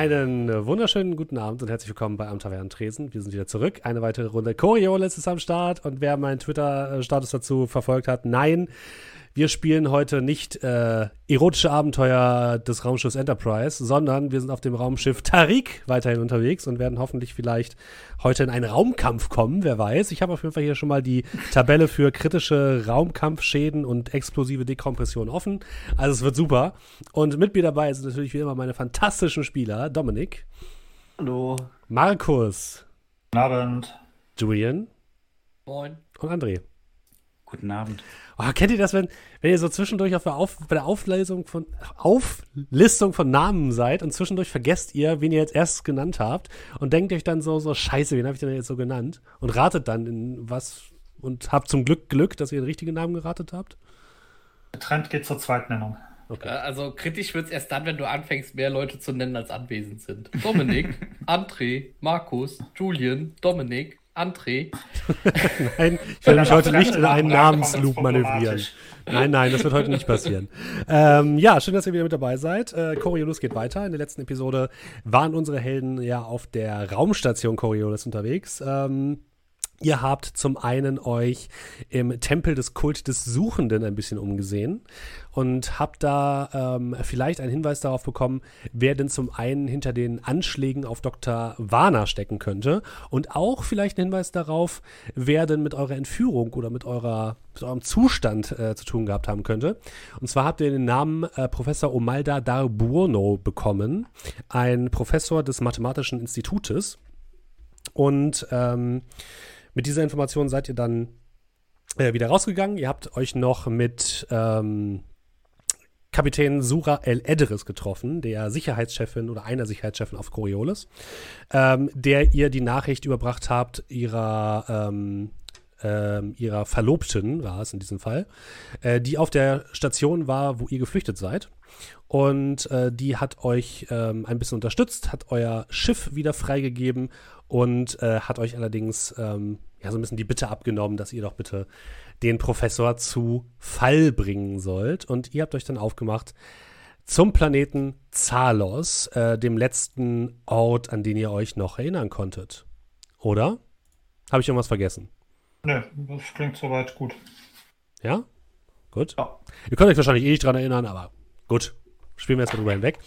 Einen wunderschönen guten Abend und herzlich willkommen bei Am Tavern Tresen. Wir sind wieder zurück. Eine weitere Runde Coriolis ist am Start und wer meinen Twitter-Status dazu verfolgt hat, nein, wir spielen heute nicht äh, erotische Abenteuer des Raumschiffs Enterprise, sondern wir sind auf dem Raumschiff Tariq weiterhin unterwegs und werden hoffentlich vielleicht heute in einen Raumkampf kommen, wer weiß. Ich habe auf jeden Fall hier schon mal die Tabelle für kritische Raumkampfschäden und explosive Dekompression offen. Also es wird super. Und mit mir dabei sind natürlich wie immer meine fantastischen Spieler. Dominik. Hallo. Markus. Guten Abend. Julian. Moin. Und André. Guten Abend. Oh, kennt ihr das, wenn, wenn ihr so zwischendurch auf der, auf, bei der Auflesung von, Auflistung von Namen seid und zwischendurch vergesst ihr, wen ihr jetzt erst genannt habt und denkt euch dann so, so scheiße, wen habe ich denn jetzt so genannt? Und ratet dann in was und habt zum Glück Glück, dass ihr den richtigen Namen geratet habt? Der Trend geht zur Zweitnennung. Okay. Also kritisch wird es erst dann, wenn du anfängst, mehr Leute zu nennen, als anwesend sind. Dominik, André, Markus, Julian, Dominik, André. nein, ich werde mich heute nicht in einen Namensloop manövrieren. Nein, nein, das wird heute nicht passieren. ähm, ja, schön, dass ihr wieder mit dabei seid. Äh, Coriolis geht weiter. In der letzten Episode waren unsere Helden ja auf der Raumstation Coriolis unterwegs. Ähm, Ihr habt zum einen euch im Tempel des Kult des Suchenden ein bisschen umgesehen und habt da ähm, vielleicht einen Hinweis darauf bekommen, wer denn zum einen hinter den Anschlägen auf Dr. Warner stecken könnte und auch vielleicht einen Hinweis darauf, wer denn mit eurer Entführung oder mit, eurer, mit eurem Zustand äh, zu tun gehabt haben könnte. Und zwar habt ihr den Namen äh, Professor Omalda Darbuono bekommen, ein Professor des Mathematischen Institutes. Und ähm, mit dieser Information seid ihr dann äh, wieder rausgegangen. Ihr habt euch noch mit ähm, Kapitän Sura El Edris getroffen, der Sicherheitschefin oder einer Sicherheitschefin auf Coriolis, ähm, der ihr die Nachricht überbracht habt, ihrer, ähm, äh, ihrer Verlobten, war es in diesem Fall, äh, die auf der Station war, wo ihr geflüchtet seid. Und äh, die hat euch ähm, ein bisschen unterstützt, hat euer Schiff wieder freigegeben und äh, hat euch allerdings ähm, ja so ein bisschen die Bitte abgenommen, dass ihr doch bitte den Professor zu Fall bringen sollt. Und ihr habt euch dann aufgemacht zum Planeten Zalos, äh, dem letzten Ort, an den ihr euch noch erinnern konntet. Oder? Habe ich irgendwas vergessen? Ne, das klingt soweit gut. Ja? Gut. Ja. Ihr könnt euch wahrscheinlich eh nicht dran erinnern, aber gut. Spielen wir jetzt mal drüber hinweg.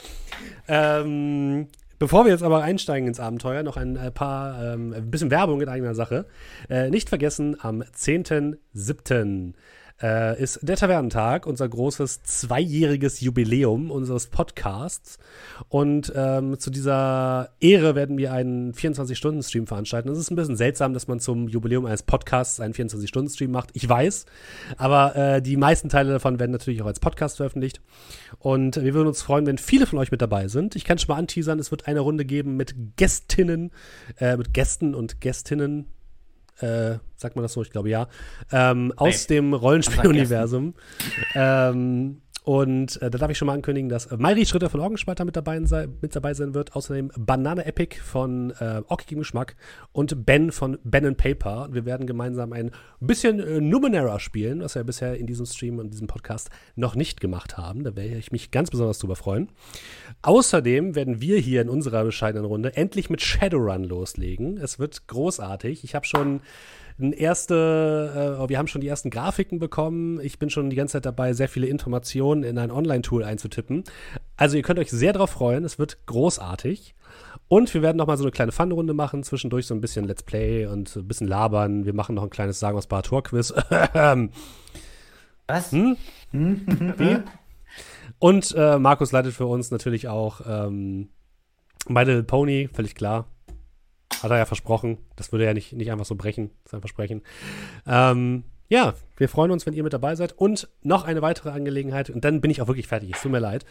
Ähm, Bevor wir jetzt aber einsteigen ins Abenteuer, noch ein äh, paar, ähm, ein bisschen Werbung in eigener Sache. Äh, nicht vergessen, am 10.07 äh, ist der Tavernentag, unser großes zweijähriges Jubiläum unseres Podcasts. Und ähm, zu dieser Ehre werden wir einen 24-Stunden-Stream veranstalten. Es ist ein bisschen seltsam, dass man zum Jubiläum eines Podcasts einen 24-Stunden-Stream macht. Ich weiß, aber äh, die meisten Teile davon werden natürlich auch als Podcast veröffentlicht. Und wir würden uns freuen, wenn viele von euch mit dabei sind. Ich kann schon mal anteasern, es wird eine Runde geben mit Gästinnen, äh, mit Gästen und Gästinnen äh, sagt man das so? Ich glaube ja, ähm, aus nee. dem Rollenspieluniversum. ähm, und äh, da darf ich schon mal ankündigen, dass äh, Mairi Schritter von Orgenspalter mit dabei, sei, mit dabei sein wird. Außerdem Banane Epic von äh, Ockigem Geschmack und Ben von Ben and Paper. Wir werden gemeinsam ein bisschen äh, Numenera spielen, was wir bisher in diesem Stream und diesem Podcast noch nicht gemacht haben. Da werde ich mich ganz besonders drüber freuen. Außerdem werden wir hier in unserer bescheidenen Runde endlich mit Shadowrun loslegen. Es wird großartig. Ich habe schon erste, äh, wir haben schon die ersten Grafiken bekommen. Ich bin schon die ganze Zeit dabei, sehr viele Informationen in ein Online-Tool einzutippen. Also ihr könnt euch sehr darauf freuen. Es wird großartig. Und wir werden noch mal so eine kleine Fun-Runde machen, zwischendurch so ein bisschen Let's Play und ein bisschen labern. Wir machen noch ein kleines Sagen was Tor-Quiz. was? Hm? Wie? Und äh, Markus leitet für uns natürlich auch ähm, My Little Pony, völlig klar. Hat er ja versprochen. Das würde er nicht, nicht einfach so brechen, sein Versprechen. Ähm, ja, wir freuen uns, wenn ihr mit dabei seid. Und noch eine weitere Angelegenheit, und dann bin ich auch wirklich fertig, es tut mir leid.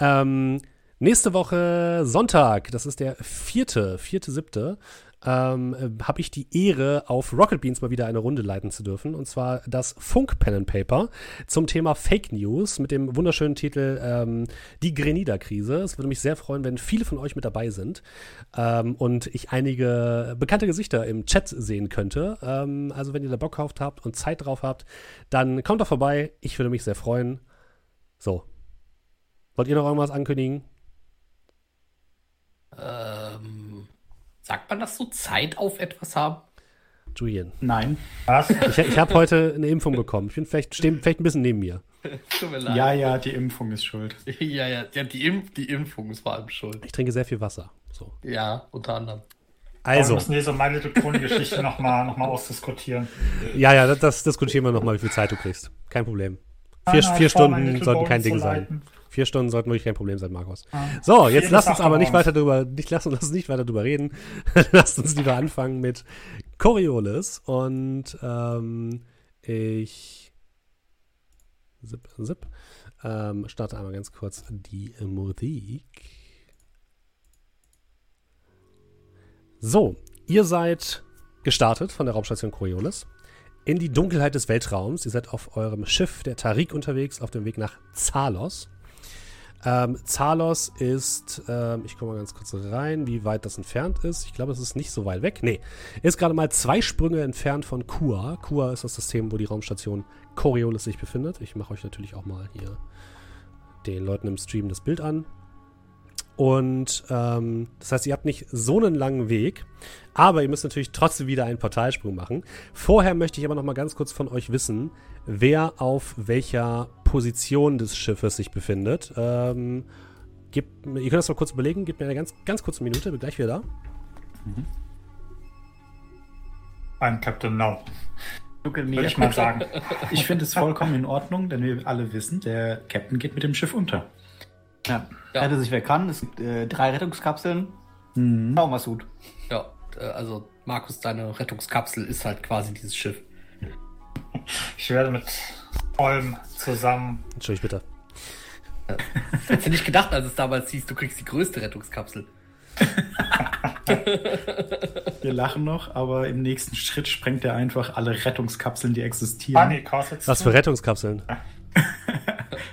Ähm, nächste Woche Sonntag, das ist der vierte, vierte, siebte, ähm, äh, habe ich die Ehre, auf Rocket Beans mal wieder eine Runde leiten zu dürfen. Und zwar das Funk Pen and Paper zum Thema Fake News mit dem wunderschönen Titel ähm, Die Grenada-Krise. Es würde mich sehr freuen, wenn viele von euch mit dabei sind ähm, und ich einige bekannte Gesichter im Chat sehen könnte. Ähm, also, wenn ihr da Bock drauf habt und Zeit drauf habt, dann kommt doch vorbei. Ich würde mich sehr freuen. So. Wollt ihr noch irgendwas ankündigen? Ähm, sagt man das so? Zeit auf etwas haben? Julian. Nein. Was? Ich, ich habe heute eine Impfung bekommen. Ich bin vielleicht, steh, vielleicht ein bisschen neben mir. Tut mir leid. Ja, ja, die Impfung ist schuld. ja, ja, ja die, Impf die Impfung ist vor allem schuld. Ich trinke sehr viel Wasser. So. Ja, unter anderem. Wir Also, müssen diese My Little Pony-Geschichte nochmal noch mal ausdiskutieren. ja, ja, das, das diskutieren wir nochmal, wie viel Zeit du kriegst. Kein Problem. Nein, Vier, nein, vier vor, My Stunden sollten kein Ding sein. Vier Stunden sollten wirklich kein Problem sein, Markus. So, jetzt Vier lass bis uns aber nicht weiter drüber, nicht, lass uns nicht weiter drüber reden. Lasst uns lieber anfangen mit Coriolis und ähm, ich zip, zip, ähm, starte einmal ganz kurz die Musik. So, ihr seid gestartet von der Raumstation Coriolis in die Dunkelheit des Weltraums. Ihr seid auf eurem Schiff der Tarik unterwegs, auf dem Weg nach Zalos. Ähm, Zalos ist, ähm, ich komme mal ganz kurz rein, wie weit das entfernt ist. Ich glaube, es ist nicht so weit weg. Nee, ist gerade mal zwei Sprünge entfernt von Kua. Kua ist das System, wo die Raumstation Coriolis sich befindet. Ich mache euch natürlich auch mal hier den Leuten im Stream das Bild an. Und ähm, das heißt, ihr habt nicht so einen langen Weg, aber ihr müsst natürlich trotzdem wieder einen Portalsprung machen. Vorher möchte ich aber noch mal ganz kurz von euch wissen, wer auf welcher Position des Schiffes sich befindet. Ähm, gebt, ihr könnt das mal kurz überlegen, gebt mir eine ganz, ganz kurze Minute, bin gleich wieder da. Ein Captain Now, würde ich mal sagen. Ich finde es vollkommen in Ordnung, denn wir alle wissen, der Captain geht mit dem Schiff unter. Ja. Ja. Rette sich wer kann. Es gibt äh, drei Rettungskapseln. Mhm. Schau mal gut. Ja, äh, also Markus, deine Rettungskapsel ist halt quasi dieses Schiff. Ich werde mit Olm zusammen. Entschuldigt bitte. Hättest du nicht gedacht, als es damals hieß, du kriegst die größte Rettungskapsel. Wir lachen noch, aber im nächsten Schritt sprengt er einfach alle Rettungskapseln, die existieren. Bunny, kostet's Was für Rettungskapseln?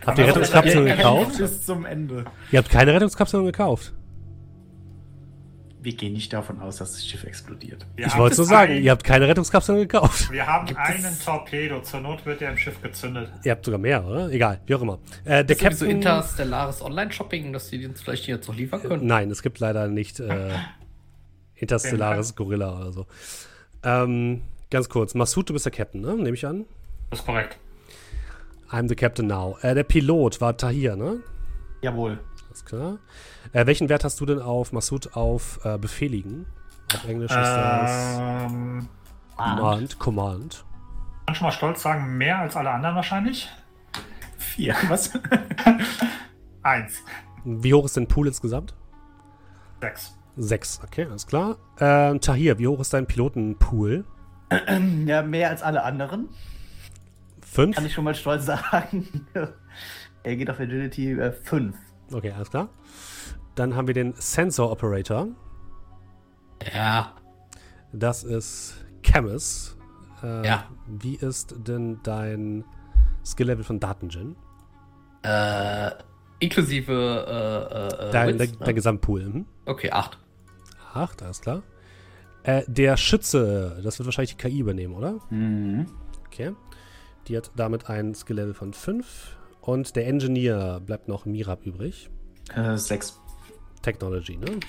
Habt ihr Rettungskapseln gekauft? Bis zum Ende. Ihr habt keine Rettungskapseln gekauft. Wir gehen nicht davon aus, dass das Schiff explodiert. Wir Ich haben wollte so sagen, ein- ihr habt keine Rettungskapseln gekauft. Wir haben Gibt einen es- Torpedo. Zur Not wird er im Schiff gezündet. Ihr habt sogar mehr, oder? Egal, wie auch immer. Äh, der Captain. interstellares Online-Shopping, dass die uns vielleicht jetzt noch liefern können. Nein, es gibt leider nicht äh, interstellares Gorilla oder so. Ähm, ganz kurz, Masud, du bist der Captain, ne? Nehme ich an. Das ist korrekt. I'm the Captain now. Äh, der Pilot war Tahir, ne? Jawohl. Alles klar. Äh, welchen Wert hast du denn auf Masud auf äh, Befehligen? Auf Englisch ist das Ähm, Command. Command. kann schon mal stolz sagen, mehr als alle anderen wahrscheinlich. Vier. Was? Eins. Wie hoch ist dein Pool insgesamt? Sechs. Sechs, okay, alles klar. Ähm, Tahir, wie hoch ist dein Pilotenpool? Ja, mehr als alle anderen. Fünf? Kann ich schon mal stolz sagen. er geht auf Agility äh, 5. Okay, alles klar. Dann haben wir den Sensor Operator. Ja, Das ist Camus. Äh, Ja. Wie ist denn dein Skill-Level von Datengen? äh, inklusive äh, äh, Dein, Wits, der, ne? der Gesamtpool. Mhm. Okay, acht. Acht, alles klar. Äh, der Schütze, das wird wahrscheinlich die KI übernehmen, oder? Mhm. Okay. Die hat damit ein Skill-Level von 5. Und der Engineer bleibt noch Mirab übrig. Äh, sechs. Technology, ne?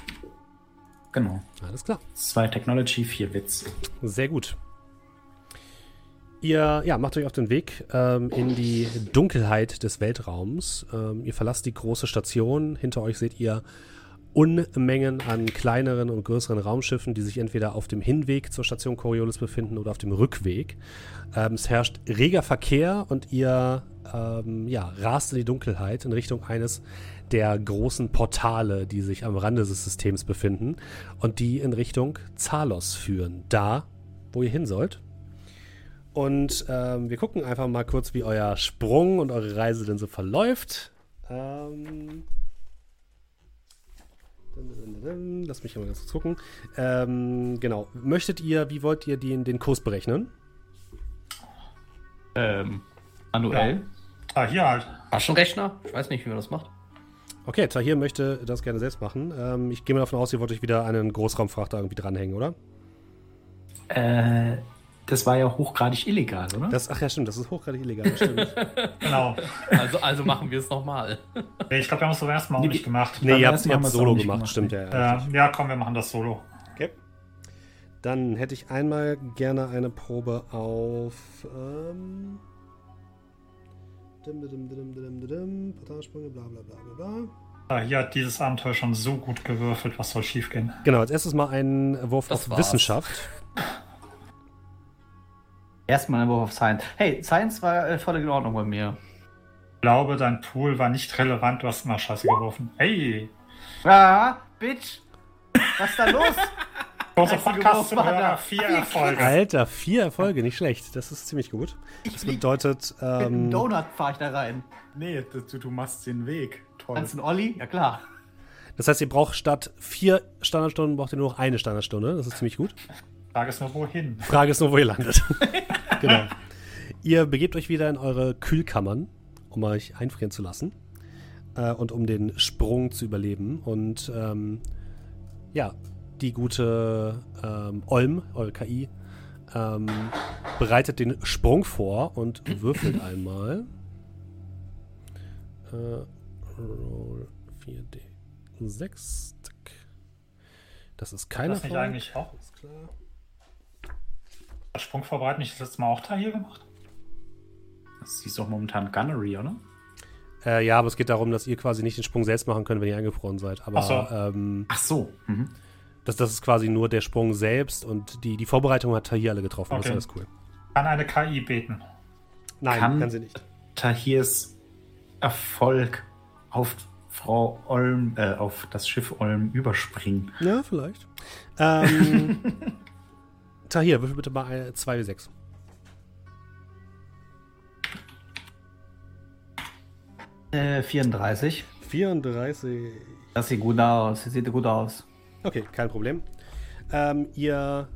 Genau. Alles klar. Zwei Technology, vier Witz. Sehr gut. Ihr ja, macht euch auf den Weg ähm, in die Dunkelheit des Weltraums. Ähm, ihr verlasst die große Station. Hinter euch seht ihr Unmengen an kleineren und größeren Raumschiffen, die sich entweder auf dem Hinweg zur Station Coriolis befinden oder auf dem Rückweg. Ähm, es herrscht reger Verkehr und ihr ähm, ja, rast in die Dunkelheit in Richtung eines der großen Portale, die sich am Rande des Systems befinden und die in Richtung Zalos führen. Da, wo ihr hin sollt. Und ähm, wir gucken einfach mal kurz, wie euer Sprung und eure Reise denn so verläuft. Ähm, Lass mich mal ganz kurz gucken. Ähm, genau. Möchtet ihr, wie wollt ihr den, den Kurs berechnen? Ähm, manuell. Ah, hier halt. Taschenrechner? Ich weiß nicht, wie man das macht. Okay, Tahir möchte das gerne selbst machen. Ähm, ich gehe mal davon aus, ihr wollt euch wieder einen Großraumfrachter irgendwie dranhängen, oder? Äh, das war ja hochgradig illegal, oder? Das, ach ja, stimmt, das ist hochgradig illegal. das Stimmt. Genau. Also, also machen wir es nochmal. Nee, ich glaube, wir haben es zum ersten Mal auch Nee, nicht gemacht. nee, ihr habt es auch Solo gemacht, gemacht, stimmt ja. Äh, ja, komm, wir machen das solo. Okay. Dann hätte ich einmal gerne eine Probe auf. Ähm, dim, dim, dim, dim, dim, dim, Portalsprünge, bla bla bla bla bla. Ah, hier hat dieses Abenteuer schon so gut gewürfelt, was soll schiefgehen? Genau, als erstes mal einen Wurf Das auf war's. Wissenschaft. Erstmal ein Wurf auf Science. Hey, Science war äh, voll in Ordnung bei mir. Ich glaube, dein Pool war nicht relevant, du hast immer Scheiße geworfen. Hey! Ah, Bitch! Was ist da los? Einzige Podcast zum Hörer, vier Erfolge. Alter, vier Erfolge, nicht schlecht. Das ist ziemlich gut. Das bedeutet, Mit einem ähm, Donut fahre ich da rein. Nee, du, du machst den Weg. Toll. Kannst du einen Olli? Ja klar. das heißt, ihr braucht statt vier Standardstunden, braucht ihr nur noch eine Standardstunde. Das ist ziemlich gut. Frage ist nur, wohin? Frage ist nur, wo ihr landet. genau. Ihr begebt euch wieder in eure Kühlkammern, um euch einfrieren zu lassen äh, und um den Sprung zu überleben. Und ähm, ja, die gute ähm, Olm, eure KI, ähm, bereitet den Sprung vor und würfelt einmal. Äh, roll 4D6. Zack. Das ist keine das nicht Erfolg. eigentlich auch? Ist klar. Das Sprung vorbereiten nicht das letzte Mal auch da hier gemacht? Das ist doch momentan Gunnery, oder? Äh, ja, aber es geht darum, dass ihr quasi nicht den Sprung selbst machen könnt, wenn ihr eingefroren seid. Aber Ach so. ähm, Ach so. Mhm. das, das ist quasi nur der Sprung selbst und die, die Vorbereitung hat Tahir alle getroffen. Das ist Okay. alles cool. Kann eine KI beten. Nein, Kann- kann, sie nicht. Tahirs Erfolg auf Frau Olm, äh, auf das Schiff Olm überspringen. Ja, vielleicht. Ähm, Tahir, würfel bitte mal 2 w 6. Äh, 34. 34. Das sieht gut aus. Das sieht gut aus. Okay, kein Problem. Ähm, ihr,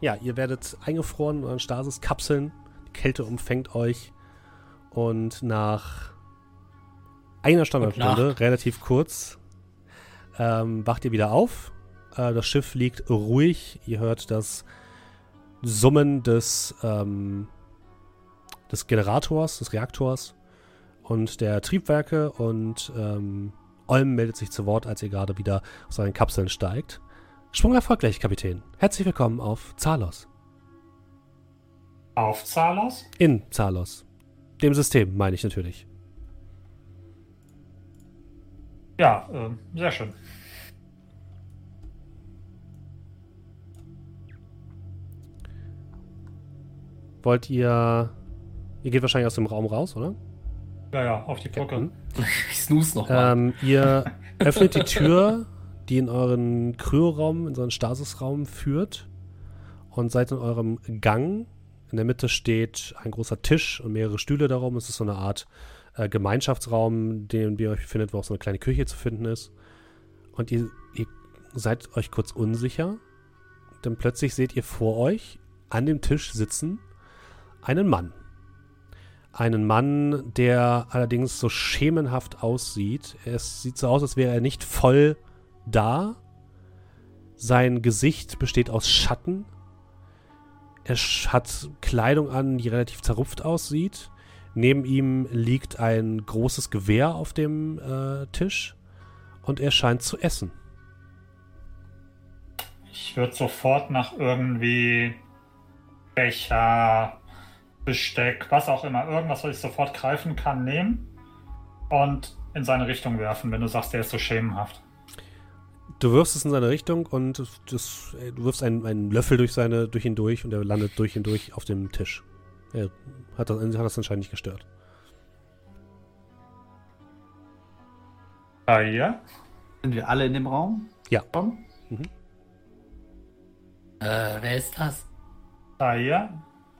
ja, ihr werdet eingefroren in euren Stasis-Kapseln. Die Kälte umfängt euch. Und nach einer Standardstunde, relativ kurz, ähm, wacht ihr wieder auf. Äh, das Schiff liegt ruhig. Ihr hört das Summen des, ähm, des Generators, des Reaktors und der Triebwerke. Und ähm, Olm meldet sich zu Wort, als ihr gerade wieder aus euren Kapseln steigt. Sprung erfolgreich, Kapitän. Herzlich willkommen auf Zalos. Auf Zalos? In Zalos. Dem System, meine ich natürlich. Ja, ähm, sehr schön. Wollt ihr. Ihr geht wahrscheinlich aus dem Raum raus, oder? Ja, ja, auf die Brücke. Captain? Ich snooze nochmal. Ähm, ihr öffnet die Tür, die in euren Kryoraum, in so einen Stasisraum führt. Und seid in eurem Gang. In der Mitte steht ein großer Tisch und mehrere Stühle darum. Es ist so eine Art äh, Gemeinschaftsraum, den ihr euch befindet, wo auch so eine kleine Küche zu finden ist. Und ihr, ihr seid euch kurz unsicher. Denn plötzlich seht ihr vor euch an dem Tisch sitzen einen Mann. Einen Mann, der allerdings so schemenhaft aussieht. Es sieht so aus, als wäre er nicht voll da. Sein Gesicht besteht aus Schatten. Er hat Kleidung an, die relativ zerrupft aussieht. Neben ihm liegt ein großes Gewehr auf dem äh, Tisch. Und er scheint zu essen. Ich würde sofort nach irgendwie Becher, Besteck, was auch immer, irgendwas, was ich sofort greifen kann, nehmen und in seine Richtung werfen, wenn du sagst, der ist so schemenhaft. Du wirfst es in seine Richtung und das, äh, du wirfst einen, einen Löffel durch, seine, durch ihn durch und er landet durch ihn durch auf dem Tisch. Er hat das, hat das anscheinend nicht gestört. Ah, hier? Sind wir alle in dem Raum? Ja. Schon? äh, wer ist das? Ah, hier?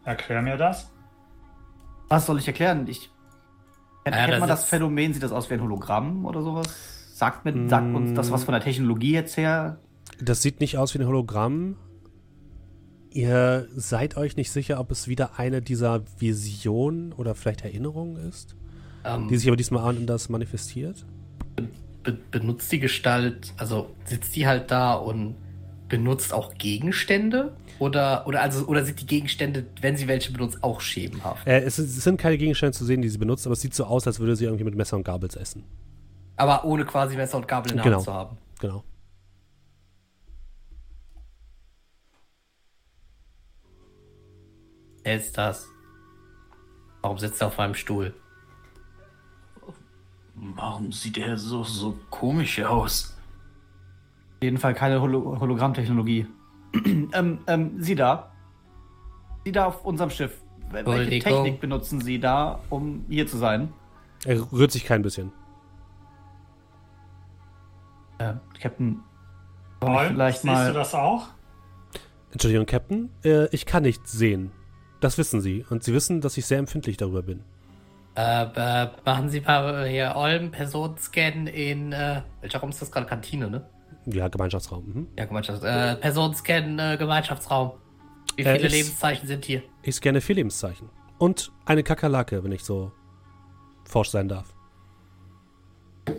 Erklär mir das. Was soll ich erklären? Ich. Kennt, Ja, kennt man das Phänomen? Sieht das aus wie ein Hologramm oder sowas? Sagt, mir, sagt uns das was von der Technologie jetzt her? Das sieht nicht aus wie ein Hologramm. Ihr seid euch nicht sicher, ob es wieder eine dieser Visionen oder vielleicht Erinnerungen ist, Ähm, die sich aber diesmal anders manifestiert. be benutzt die Gestalt, also sitzt die halt da und benutzt auch Gegenstände? Oder, oder, also, oder sind die Gegenstände, wenn sie welche benutzt, auch schemenhaft? Äh, es, es sind keine Gegenstände zu sehen, die sie benutzt, aber es sieht so aus, als würde sie irgendwie mit Messer und Gabels essen. Aber ohne quasi Messer und Gabel in der Genau. Hand zu haben. Genau. Wer ist das? Warum sitzt er auf meinem Stuhl? Warum sieht er so, so komisch aus? Auf jeden Fall keine Holo Hologrammtechnologie. ähm, ähm, Sie da? Sie da auf unserem Schiff. Welche. Technik benutzen Sie da, um hier zu sein? Er rührt sich kein bisschen. Äh, Captain, Paul, vielleicht siehst mal- du das auch? Entschuldigung, Captain, äh, ich kann nichts sehen. Das wissen Sie. Und Sie wissen, dass ich sehr empfindlich darüber bin. Äh, äh, machen Sie mal hier Olm Personenscan in, äh, welcher Raum ist das gerade? Kantine, ne? Ja, Gemeinschaftsraum. Mhm. Ja, Gemeinschafts äh, Personenscan, äh, Gemeinschaftsraum. Wie Äh, viele ist- Lebenszeichen sind hier? Ich scanne vier Lebenszeichen. Und eine Kakerlake, wenn ich so forsch sein darf.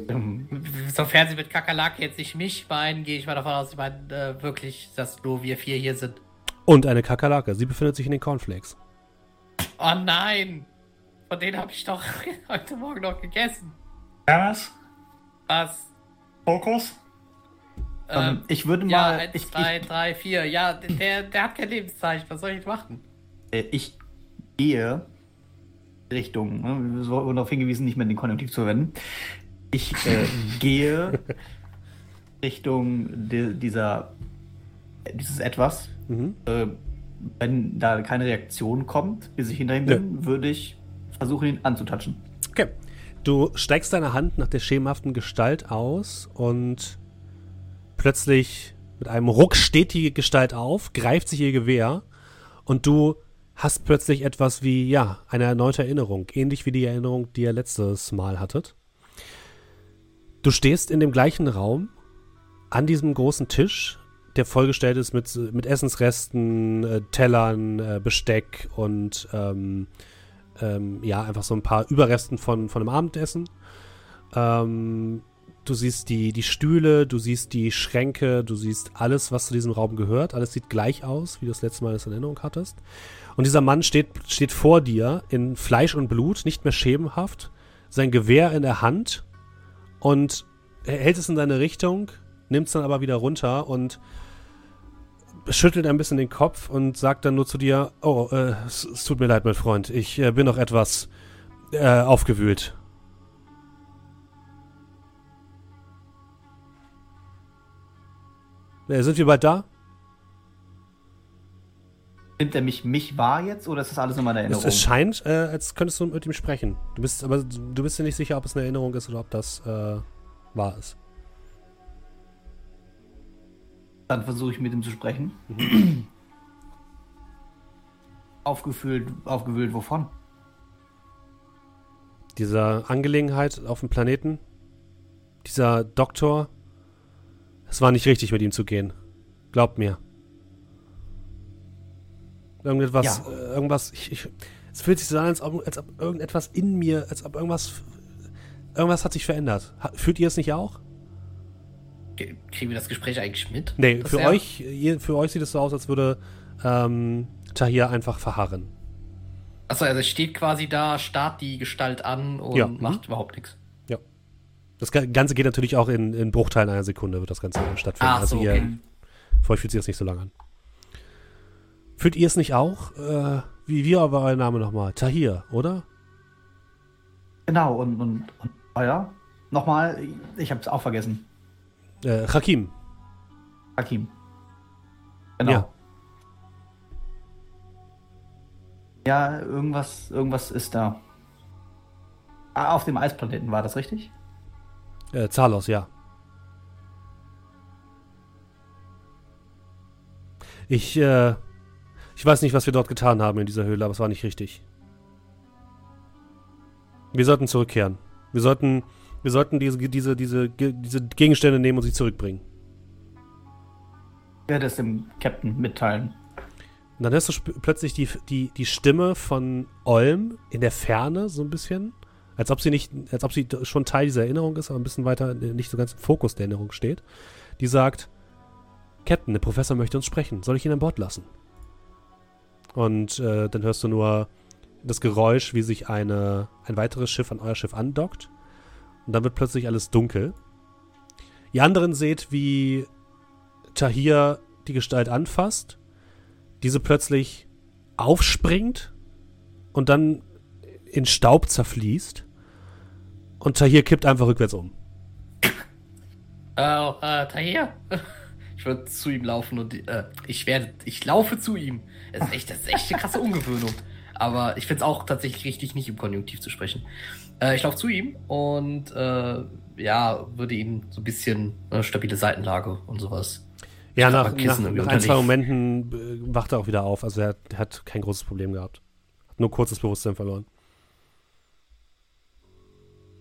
Ähm, Sofern Sie mit Kakerlake jetzt nicht mich meinen, gehe ich mal davon aus, Sie meinen äh, wirklich, dass nur wir vier hier sind. Und eine Kakerlake. Sie befindet sich in den Cornflakes. Oh nein! Von denen habe ich doch heute Morgen noch gegessen. Hermes? Was? Fokus? Ähm, ich würde ja, mal. eins, ich, zwei, ich, drei, vier. Ja, der, der hat kein Lebenszeichen. Was soll ich machen? äh, ich gehe Richtung, ne, wir wurden darauf hingewiesen, nicht mehr den Konjunktiv zu verwenden. Ich äh, gehe Richtung di dieser, dieses Etwas. Mhm. Äh, wenn da keine Reaktion kommt, bis ich hinter ihm bin, würde ich versuchen, ihn anzutatschen. Okay. Du steigst deine Hand nach der schemenhaften Gestalt aus und plötzlich mit einem Ruck steht die Gestalt auf, greift sich ihr Gewehr und du hast plötzlich etwas wie, ja, eine erneute Erinnerung, ähnlich wie die Erinnerung, die ihr letztes Mal hattet. Du stehst in dem gleichen Raum an diesem großen Tisch, der vollgestellt ist mit, mit Essensresten, äh, Tellern, äh, Besteck und ähm, ähm, ja, einfach so ein paar Überresten von, von einem Abendessen. Ähm, du siehst die, die Stühle, du siehst die Schränke, du siehst alles, was zu diesem Raum gehört. Alles sieht gleich aus, wie du das letzte Mal in Erinnerung hattest. Und dieser Mann steht, steht vor dir in Fleisch und Blut, nicht mehr schemenhaft, sein Gewehr in der Hand und hält es in deine Richtung, nimmt es dann aber wieder runter und schüttelt ein bisschen den Kopf und sagt dann nur zu dir, oh, äh, es, es tut mir leid, mein Freund, ich äh, bin noch etwas äh, aufgewühlt. Sind wir bald da? Nimmt er mich, mich wahr jetzt oder ist das alles nur meine Es, Erinnerung? es scheint, äh, als könntest du mit ihm sprechen. Du bist aber du bist dir nicht sicher, ob es eine Erinnerung ist oder ob das äh, wahr ist. Dann versuche ich mit ihm zu sprechen. Aufgefühlt, aufgewühlt wovon? Dieser Angelegenheit auf dem Planeten, dieser Doktor, es war nicht richtig, mit ihm zu gehen. Glaubt mir. Irgendetwas, Ja. äh, irgendwas, ich, ich, es fühlt sich so an, als ob, als ob irgendetwas in mir, als ob irgendwas, irgendwas hat sich verändert. Fühlt ihr es nicht auch? Ge- Kriegen wir das Gespräch eigentlich mit? Nee, für wär- euch, für euch sieht es so aus, als würde ähm, Tahir einfach verharren. Achso, also steht quasi da, starrt die Gestalt an und Ja, mhm. macht überhaupt nichts. Das Ga- Ganze geht natürlich auch in, in Bruchteilen einer Sekunde, wird das Ganze stattfinden. Ach so, also ihr, okay. für euch fühlt sich das nicht so lange an. Fühlt ihr es nicht auch? Äh, wie, wie war euer Name nochmal? Tahir, oder? Genau, und, und, und euer? Nochmal, ich habe es auch vergessen. Äh, Hakim. Hakim. Genau. Ja. Ja, irgendwas, irgendwas ist da. Ah, auf dem Eisplaneten war das richtig? Äh, Zalos, ja. Ich, äh, ich weiß nicht, was wir dort getan haben in dieser Höhle, aber es war nicht richtig. Wir sollten zurückkehren. Wir sollten, wir sollten diese, diese, diese, diese Gegenstände nehmen und sie zurückbringen. Ich werde es dem Captain mitteilen. Und dann hörst du plötzlich die, die, die Stimme von Olm in der Ferne, so ein bisschen. Als ob sie nicht, als ob sie schon Teil dieser Erinnerung ist, aber ein bisschen weiter äh, nicht so ganz im Fokus der Erinnerung steht. Die sagt: Captain, der Professor möchte uns sprechen. Soll ich ihn an Bord lassen? Und äh, dann hörst du nur das Geräusch, wie sich eine, ein weiteres Schiff an euer Schiff andockt. Und dann wird plötzlich alles dunkel. Ihr anderen seht, wie Tahir die Gestalt anfasst, diese plötzlich aufspringt und dann in Staub zerfließt. Und Tahir kippt einfach rückwärts um. Äh, äh, Tahir. Ich würde zu ihm laufen und äh, ich werde, ich laufe zu ihm. Das ist echt, das ist echt eine krasse Ungewöhnung. Aber ich finde es auch tatsächlich richtig, nicht im Konjunktiv zu sprechen. Äh, ich laufe zu ihm und ja, würde ihm so ein bisschen stabile Seitenlage und sowas. Ja, nach, nach, nach ein, zwei. Momenten wacht er auch wieder auf. Also er hat, hat kein großes Problem gehabt. Hat nur kurzes Bewusstsein verloren.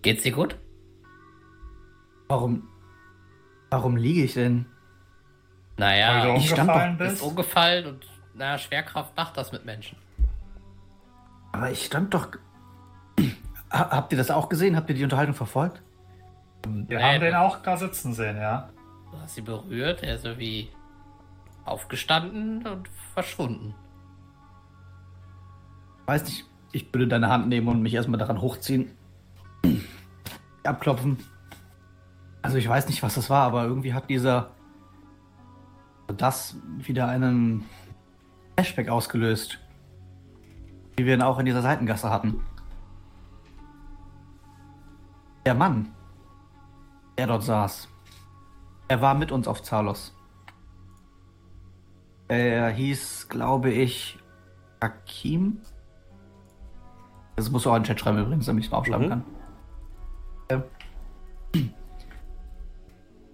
Geht's dir gut? Warum, warum liege ich denn? Naja, Weil du ich stand umgefallen ist bist. umgefallen und naja, Schwerkraft macht das mit Menschen. Aber ich stand doch. Ha- Habt ihr das auch gesehen? Habt ihr die Unterhaltung verfolgt? Wir Nee, haben den auch da sitzen sehen, ja. Du hast sie berührt, er ist irgendwie aufgestanden und verschwunden. Weiß nicht, ich würde deine Hand nehmen und mich erstmal daran hochziehen. Abklopfen. Also ich weiß nicht, was das war, aber irgendwie hat dieser das wieder einen Flashback ausgelöst. Wie wir ihn auch in dieser Seitengasse hatten. Der Mann, der dort saß, er war mit uns auf Zalos. Er hieß, glaube ich, Hakim. Das musst du auch in den Chat schreiben übrigens, damit ich es mal aufschreiben Mhm. kann. Ähm.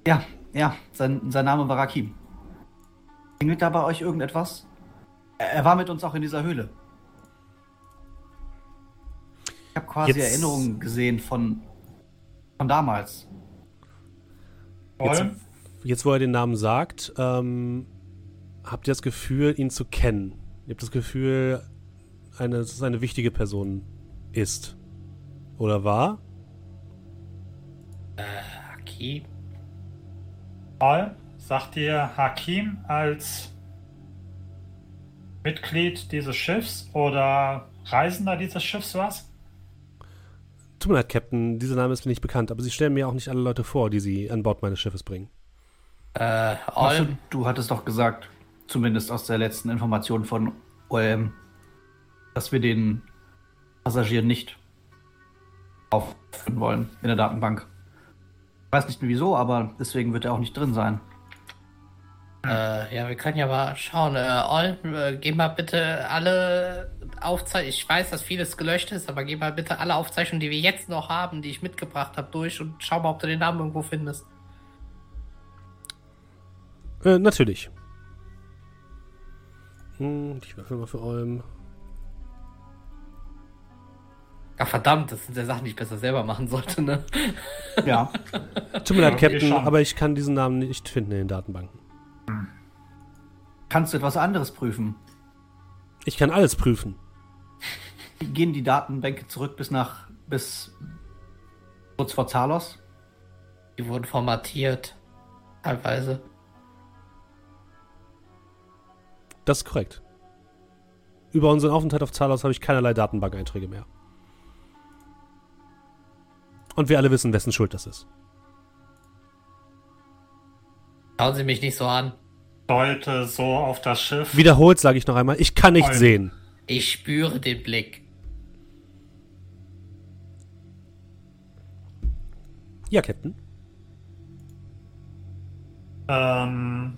Ja, ja, sein, sein Name war Hakim. Klingelt da bei euch irgendetwas? Er, war mit uns auch in dieser Höhle. Ich habe quasi Jetzt- Erinnerungen gesehen von, von damals. Jetzt, jetzt, wo er den Namen sagt, ähm, habt ihr das Gefühl, ihn zu kennen. Ihr habt das Gefühl, eine, dass es eine wichtige Person ist. Oder war? Aki? Olm, sagt dir Hakim als Mitglied dieses Schiffs oder Reisender dieses Schiffs was? Tut mir leid, Captain, dieser Name ist mir nicht bekannt, aber sie stellen mir auch nicht alle Leute vor, die sie an Bord meines Schiffes bringen. Äh, Olm? du hattest doch gesagt, zumindest aus der letzten Information von OLM, dass wir den Passagier nicht aufführen wollen in der Datenbank. Ich weiß nicht mehr wieso, aber deswegen wird er auch nicht drin sein. Äh, ja, wir können ja mal schauen. Äh, Olm, äh, geh mal bitte alle Aufzeichnungen. Ich weiß, dass vieles gelöscht ist, aber geh mal bitte alle Aufzeichnungen, die wir jetzt noch haben, die ich mitgebracht habe, durch und schau mal, ob du den Namen irgendwo findest. Äh, natürlich. Hm, ich würfel mal für Olm. Ach verdammt, das sind ja Sachen, die ich besser selber machen sollte, ne? Ja, Tut mir leid, Ja, Captain, aber ich kann diesen Namen nicht finden in den Datenbanken. kannst du etwas anderes prüfen? Ich kann alles prüfen. Gehen die Datenbänke zurück bis nach bis kurz vor Zalos? Die wurden formatiert. Teilweise. Das ist korrekt. Über unseren Aufenthalt auf Zalos habe ich keinerlei Datenbank-Einträge mehr. Und wir alle wissen, wessen Schuld das ist. Schauen Sie mich nicht so an. Leute so auf das Schiff. Wiederholt sage ich noch einmal, ich kann nicht Olm. sehen. Ich spüre den Blick. Ja, Captain. Ähm,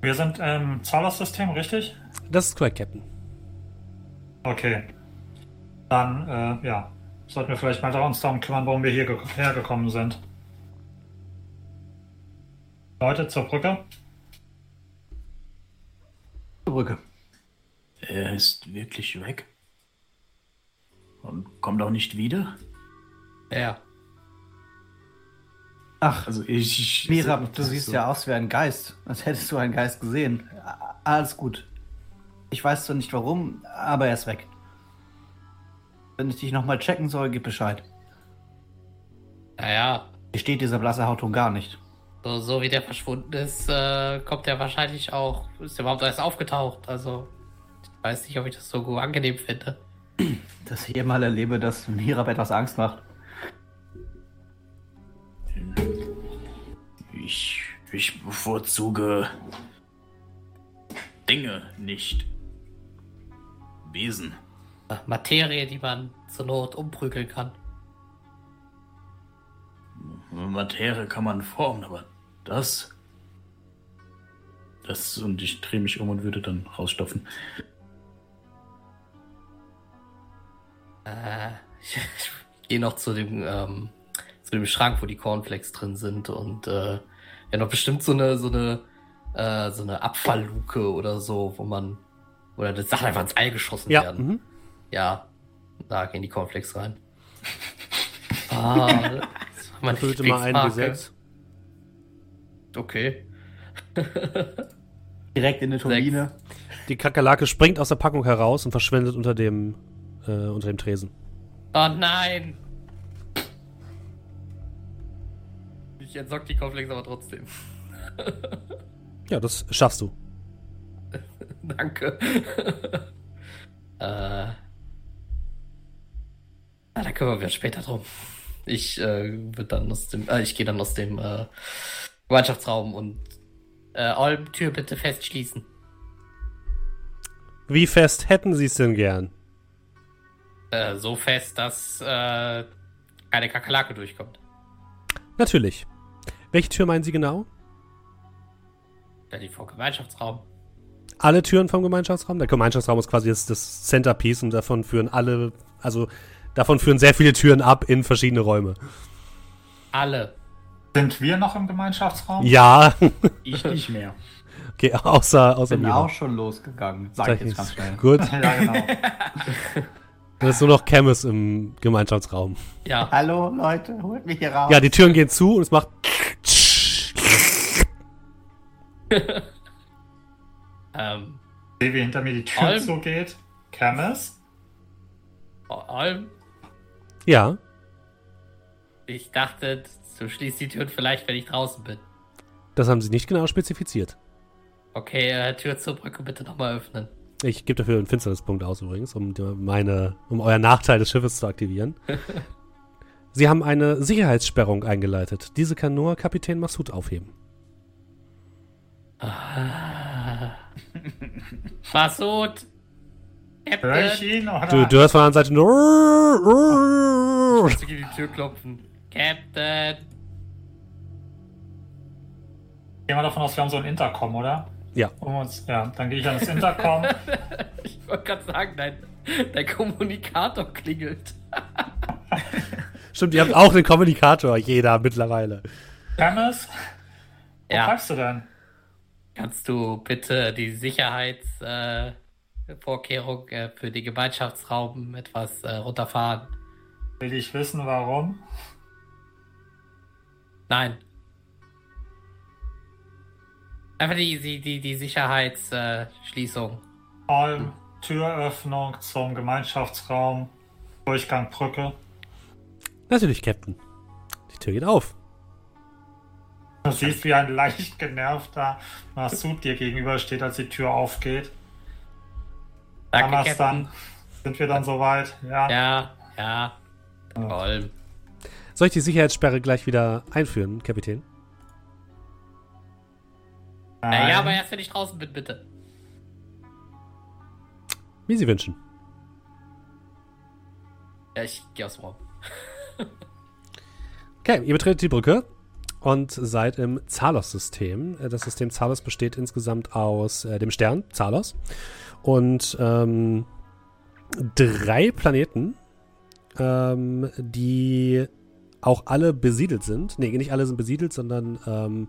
wir sind im Zahlungssystem, richtig? Das ist korrekt, Captain. Okay. Dann, äh, ja, sollten wir vielleicht mal da uns darum kümmern, warum wir hier ge- hergekommen sind. Leute, zur Brücke. Brücke. Er ist wirklich weg. Und kommt auch nicht wieder? Ja. Ach, Also ich. ich Mirab, du siehst so- ja aus wie ein Geist, als hättest du einen Geist gesehen. A- Alles gut. Ich weiß zwar nicht warum, aber er ist weg. Wenn ich dich nochmal checken soll, gib Bescheid. Naja, Hier steht dieser blasse Hautton gar nicht. So, so wie der verschwunden ist, äh, kommt er wahrscheinlich auch, ist er überhaupt erst aufgetaucht. Also, ich weiß nicht, ob ich das so gut angenehm finde. Dass ich hier mal erlebe, dass Mirab etwas Angst macht. Ich, ich bevorzuge Dinge, nicht Wesen. Äh, Materie, die man zur Not umprügeln kann. Materie kann man formen, aber das. Das und ich drehe mich um und würde dann rausstopfen. Äh, ich, ich gehe noch zu dem, ähm, zu dem Schrank, wo die Cornflakes drin sind und äh, ja noch bestimmt so eine, so eine, äh, so eine Abfallluke oder so, wo man, oder das Sachen einfach ins All geschossen Ja. werden. Mhm. Ja, da gehen die Cornflakes rein. Ah, meine Füllte mal ein Lieblingsmarke. D6. Okay. Direkt in eine Turbine. Die Kakerlake springt aus der Packung heraus und verschwindet unter dem, äh, unter dem Tresen. Oh nein! Ich entsorg die Cornflakes aber trotzdem. Ja, das schaffst du. Danke. äh. Na, da kümmern wir uns später drum. Ich äh, wird dann aus dem, äh, ich gehe dann aus dem äh, Gemeinschaftsraum und äh, Olm, Tür bitte festschließen. Wie fest hätten sie es denn gern? Äh, so fest, dass äh, keine Kakerlake durchkommt. Natürlich. Welche Tür meinen Sie genau? Ja, die vor Gemeinschaftsraum. Alle Türen vom Gemeinschaftsraum? Der Gemeinschaftsraum ist quasi das, das Centerpiece und davon führen alle, also davon führen sehr viele Türen ab in verschiedene Räume. Alle. Sind wir noch im Gemeinschaftsraum? Ja, Ich nicht mehr. okay, außer, außer Bin mir. auch schon losgegangen. Sag ich jetzt ganz schnell. Gut, Ja, genau. dann ist nur noch Camus im Gemeinschaftsraum. Ja. Hallo Leute, holt mich hier raus. Ja, die Türen gehen zu und es macht. Ähm, Sehe, wie hinter mir die Tür Olm. zugeht. Camus? Olm, Ja, ich dachte, du schließt die Türen vielleicht, wenn ich draußen bin. das haben sie nicht genau spezifiziert. Okay, äh, Tür zur Brücke bitte nochmal öffnen. Ich gebe dafür einen Finsternispunkt aus übrigens, um meine, um euer Nachteil des Schiffes zu aktivieren. Sie haben eine Sicherheitssperrung eingeleitet. Diese kann nur Kapitän Massoud aufheben. Masud! Hör ich Captain! ihn? Oder? Du, du hörst von der anderen Seite nur. Ich muss gegen die Tür klopfen. Captain! Gehen wir davon aus, wir haben so ein Intercom, oder? Ja, Um uns, ja, dann gehe ich an das Intercom. Ich wollte gerade sagen, dein, dein Kommunikator klingelt. stimmt, ihr habt auch einen Kommunikator, jeder mittlerweile. Camus? Wo Ja, bleibst du denn? kannst du bitte die Sicherheitsvorkehrung äh, Vorkehrung, äh, für den Gemeinschaftsraum etwas äh, runterfahren? Will ich wissen, warum? Nein. Einfach die, die, die, die Sicherheitsschließung. Olm, Türöffnung zum Gemeinschaftsraum. Durchgang Brücke. Natürlich, Captain. Die Tür geht auf. Du siehst, wie ein leicht genervter Massoud dir gegenübersteht, als die Tür aufgeht. Danke, Captain. dann? Sind wir dann soweit? Ja. Ja, ja. Toll. Soll ich die Sicherheitssperre gleich wieder einführen, Kapitän? Nein. Naja, aber erst wenn ich draußen bin, bitte. Wie Sie wünschen. Ja, ich gehe aus dem Raum. Okay, ihr betretet die Brücke und seid im Zalos-System. Äh, Das System Zalos besteht insgesamt aus äh, dem Stern Zalos und ähm, drei Planeten, ähm, die auch alle besiedelt sind. Nee, nicht alle sind besiedelt, sondern ähm,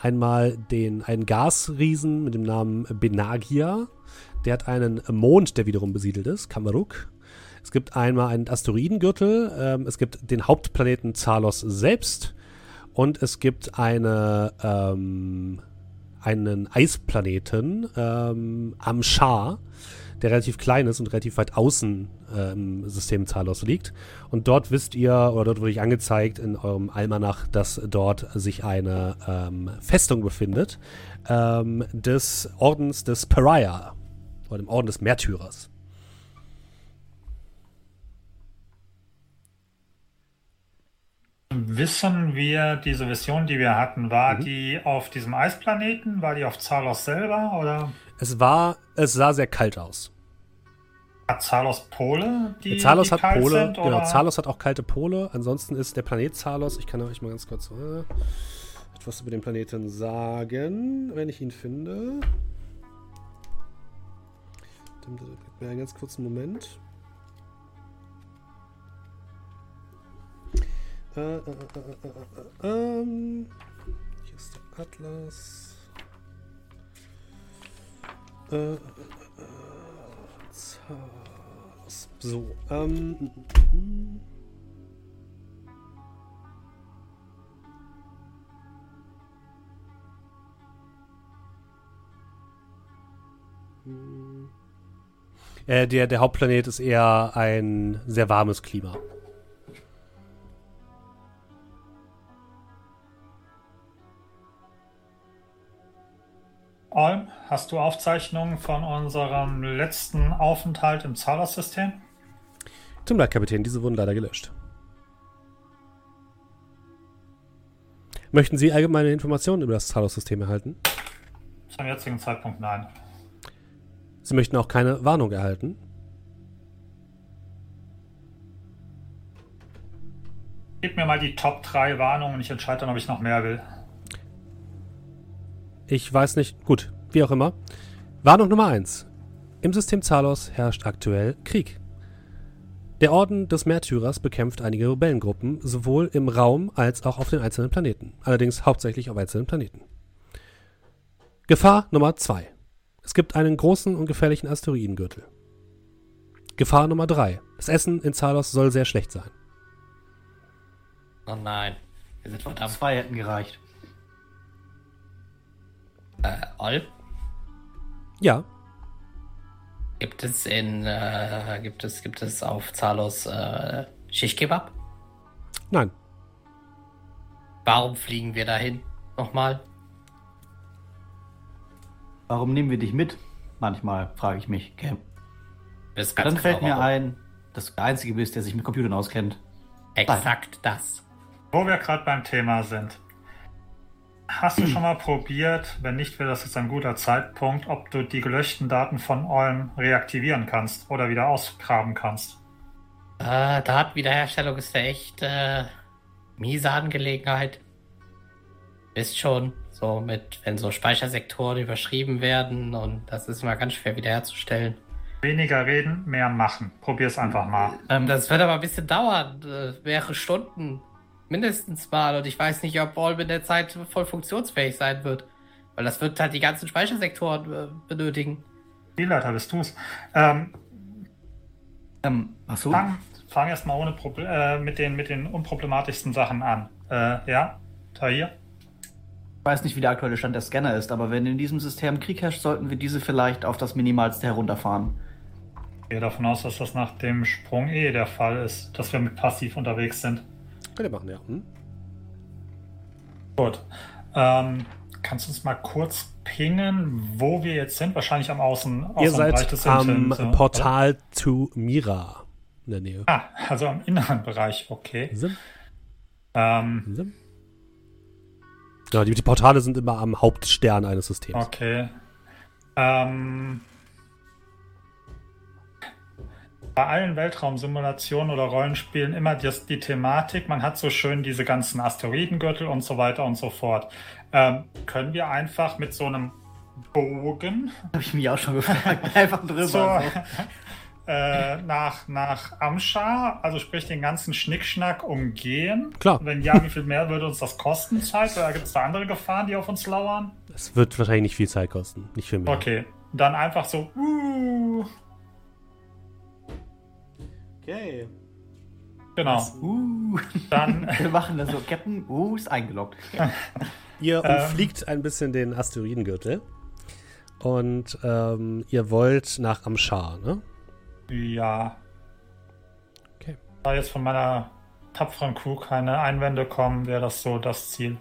einmal den, einen Gasriesen mit dem Namen Benagia. Der hat einen Mond, der wiederum besiedelt ist, Kamaruk. Es gibt einmal einen Asteroidengürtel, ähm, es gibt den Hauptplaneten Zalos selbst und es gibt eine, ähm, einen Eisplaneten ähm, am Schar, der relativ klein ist und relativ weit außen im System Zalos liegt. Und dort wisst ihr, oder dort wurde euch angezeigt in eurem Almanach, dass dort sich eine ähm, Festung befindet ähm, des Ordens des Pariah, oder dem Orden des Märtyrers. Wissen wir, diese Vision, die wir hatten, war Mhm. die auf diesem Eisplaneten? War die auf Zalos selber? Oder Es war, es sah sehr kalt aus. hat Zalos Pole, die, Zalos die hat kalt Pole, sind? genau? Zalos hat auch kalte Pole. Ansonsten ist der Planet Zalos, ich kann euch mal ganz kurz äh, etwas über den Planeten sagen, wenn ich ihn finde. Gib mir einen ganz kurzen Moment. Äh, äh, äh, äh, äh, äh, ähm, hier ist der Atlas. So, ähm. der, der Hauptplanet ist eher ein sehr warmes Klima. Olm, hast du Aufzeichnungen von unserem letzten Aufenthalt im Zalos-System? Tut mir leid, Kapitän, diese wurden leider gelöscht. Möchten Sie allgemeine Informationen über das Talos-System erhalten? Zum jetzigen Zeitpunkt nein. Sie möchten auch keine Warnung erhalten? Gib mir mal die Top 3 Warnungen und ich entscheide dann, ob ich noch mehr will. Ich weiß nicht. Gut, wie auch immer. Warnung Nummer 1. Im System Zalos herrscht aktuell Krieg. Der Orden des Märtyrers bekämpft einige Rebellengruppen, sowohl im Raum als auch auf den einzelnen Planeten. Allerdings hauptsächlich auf einzelnen Planeten. Gefahr Nummer 2. Es gibt einen großen und gefährlichen Asteroidengürtel. Gefahr Nummer 3. Das Essen in Zalos soll sehr schlecht sein. Oh nein. Wir sind verdammt. Zwei hätten gereicht. Äh, Ol, Ja, gibt es in, äh, gibt es, gibt es auf Zalos, äh, Shish-Kebab? nein. Warum fliegen wir dahin? Nochmal? Warum nehmen wir dich mit? Manchmal frage ich mich. Ganz Dann fällt genau mir warum. ein, dass du der Einzige bist, der sich mit Computern auskennt. Exakt das. Wo wir gerade beim Thema sind. Hast du schon mal probiert, wenn nicht, wäre das jetzt ein guter Zeitpunkt, ob du die gelöschten Daten von Olm reaktivieren kannst oder wieder ausgraben kannst? Äh, Datenwiederherstellung ist ja echt, äh, miese Angelegenheit. Ist schon so mit, wenn so Speichersektoren überschrieben werden und das ist immer ganz schwer wiederherzustellen. Weniger reden, mehr machen. Probier's einfach mal. Ähm, Das wird aber ein bisschen dauern, äh, mehrere Stunden mindestens mal und ich weiß nicht, ob Ball in der Zeit voll funktionsfähig sein wird. Weil das wird halt die ganzen Speichersektoren äh, benötigen. Spielleiter bist du's. Ähm, ähm, achso. fang fang erstmal ohne Proble äh, mit, den, mit den unproblematischsten Sachen an. Äh, ja, Tahir? Ich weiß nicht, wie der aktuelle Stand der Scanner ist, aber wenn in diesem System Krieg herrscht, sollten wir diese vielleicht auf das Minimalste herunterfahren. Ich gehe davon aus, dass das nach dem Sprung eh der Fall ist, dass wir mit passiv unterwegs sind. Ihr machen, ja. Hm? Gut. Ähm, kannst du uns mal kurz pingen, wo wir jetzt sind? Wahrscheinlich am Außen, Ihr seid am Intens, so, Portal zu Mira in der Nähe. oder? Ah, also am inneren Bereich, okay. Sim, Ähm, sim. Ja, die, die Portale sind immer am Hauptstern eines Systems. okay. Ähm, bei allen Weltraumsimulationen oder Rollenspielen immer das, die Thematik, man hat so schön diese ganzen Asteroidengürtel und so weiter und so fort. Ähm, können wir einfach mit so einem Bogen Habe ich mich auch schon gefragt. Einfach drüber. so, so. äh, nach, nach Amschar, also sprich den ganzen Schnickschnack umgehen? Klar. Wenn ja, wie viel mehr würde uns das kosten, Zeit? Oder gibt es da andere Gefahren, die auf uns lauern? Es wird wahrscheinlich nicht viel Zeit kosten. Nicht viel mehr. Okay, dann einfach so, uh, Okay. genau. Uh, Dann, wir machen das so. Captain, uh, ist eingeloggt. Ihr Ähm. umfliegt ein bisschen den Asteroidengürtel Und ähm, ihr wollt nach Amshar, ne? Ja. Okay. Da jetzt von meiner tapferen Crew keine Einwände kommen, wäre das so das Ziel.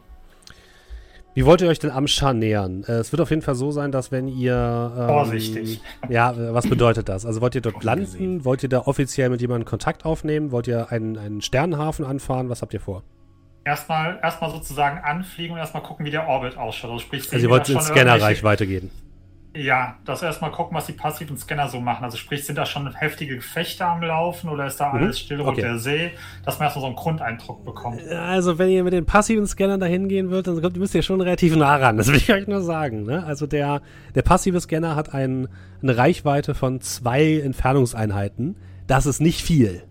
Wie wollt ihr euch denn Amshar nähern? Äh, es wird auf jeden Fall so sein, dass wenn ihr. Ähm, Vorsichtig. Ja, äh, was bedeutet das? Also wollt ihr dort landen? Wollt ihr da offiziell mit jemandem Kontakt aufnehmen? Wollt ihr einen, einen Sternenhafen anfahren? Was habt ihr vor? Erstmal, erstmal sozusagen anfliegen und erstmal gucken, wie der Orbit ausschaut. Also, sprich, Also ihr wollt in Scannerreichweite gehen. Ja, dass wir erstmal gucken, was die passiven Scanner so machen. Also sprich, sind da schon heftige Gefechte am Laufen oder ist da Mhm. alles still rund Okay. der See, dass man erstmal so einen Grundeindruck bekommt. Also, wenn ihr mit den passiven Scannern dahin gehen würdet, dann kommt, müsst ihr schon relativ nah ran. Das will ich euch nur sagen. Ne? Also, der, der passive Scanner hat ein, eine Reichweite von zwei Entfernungseinheiten. Das ist nicht viel.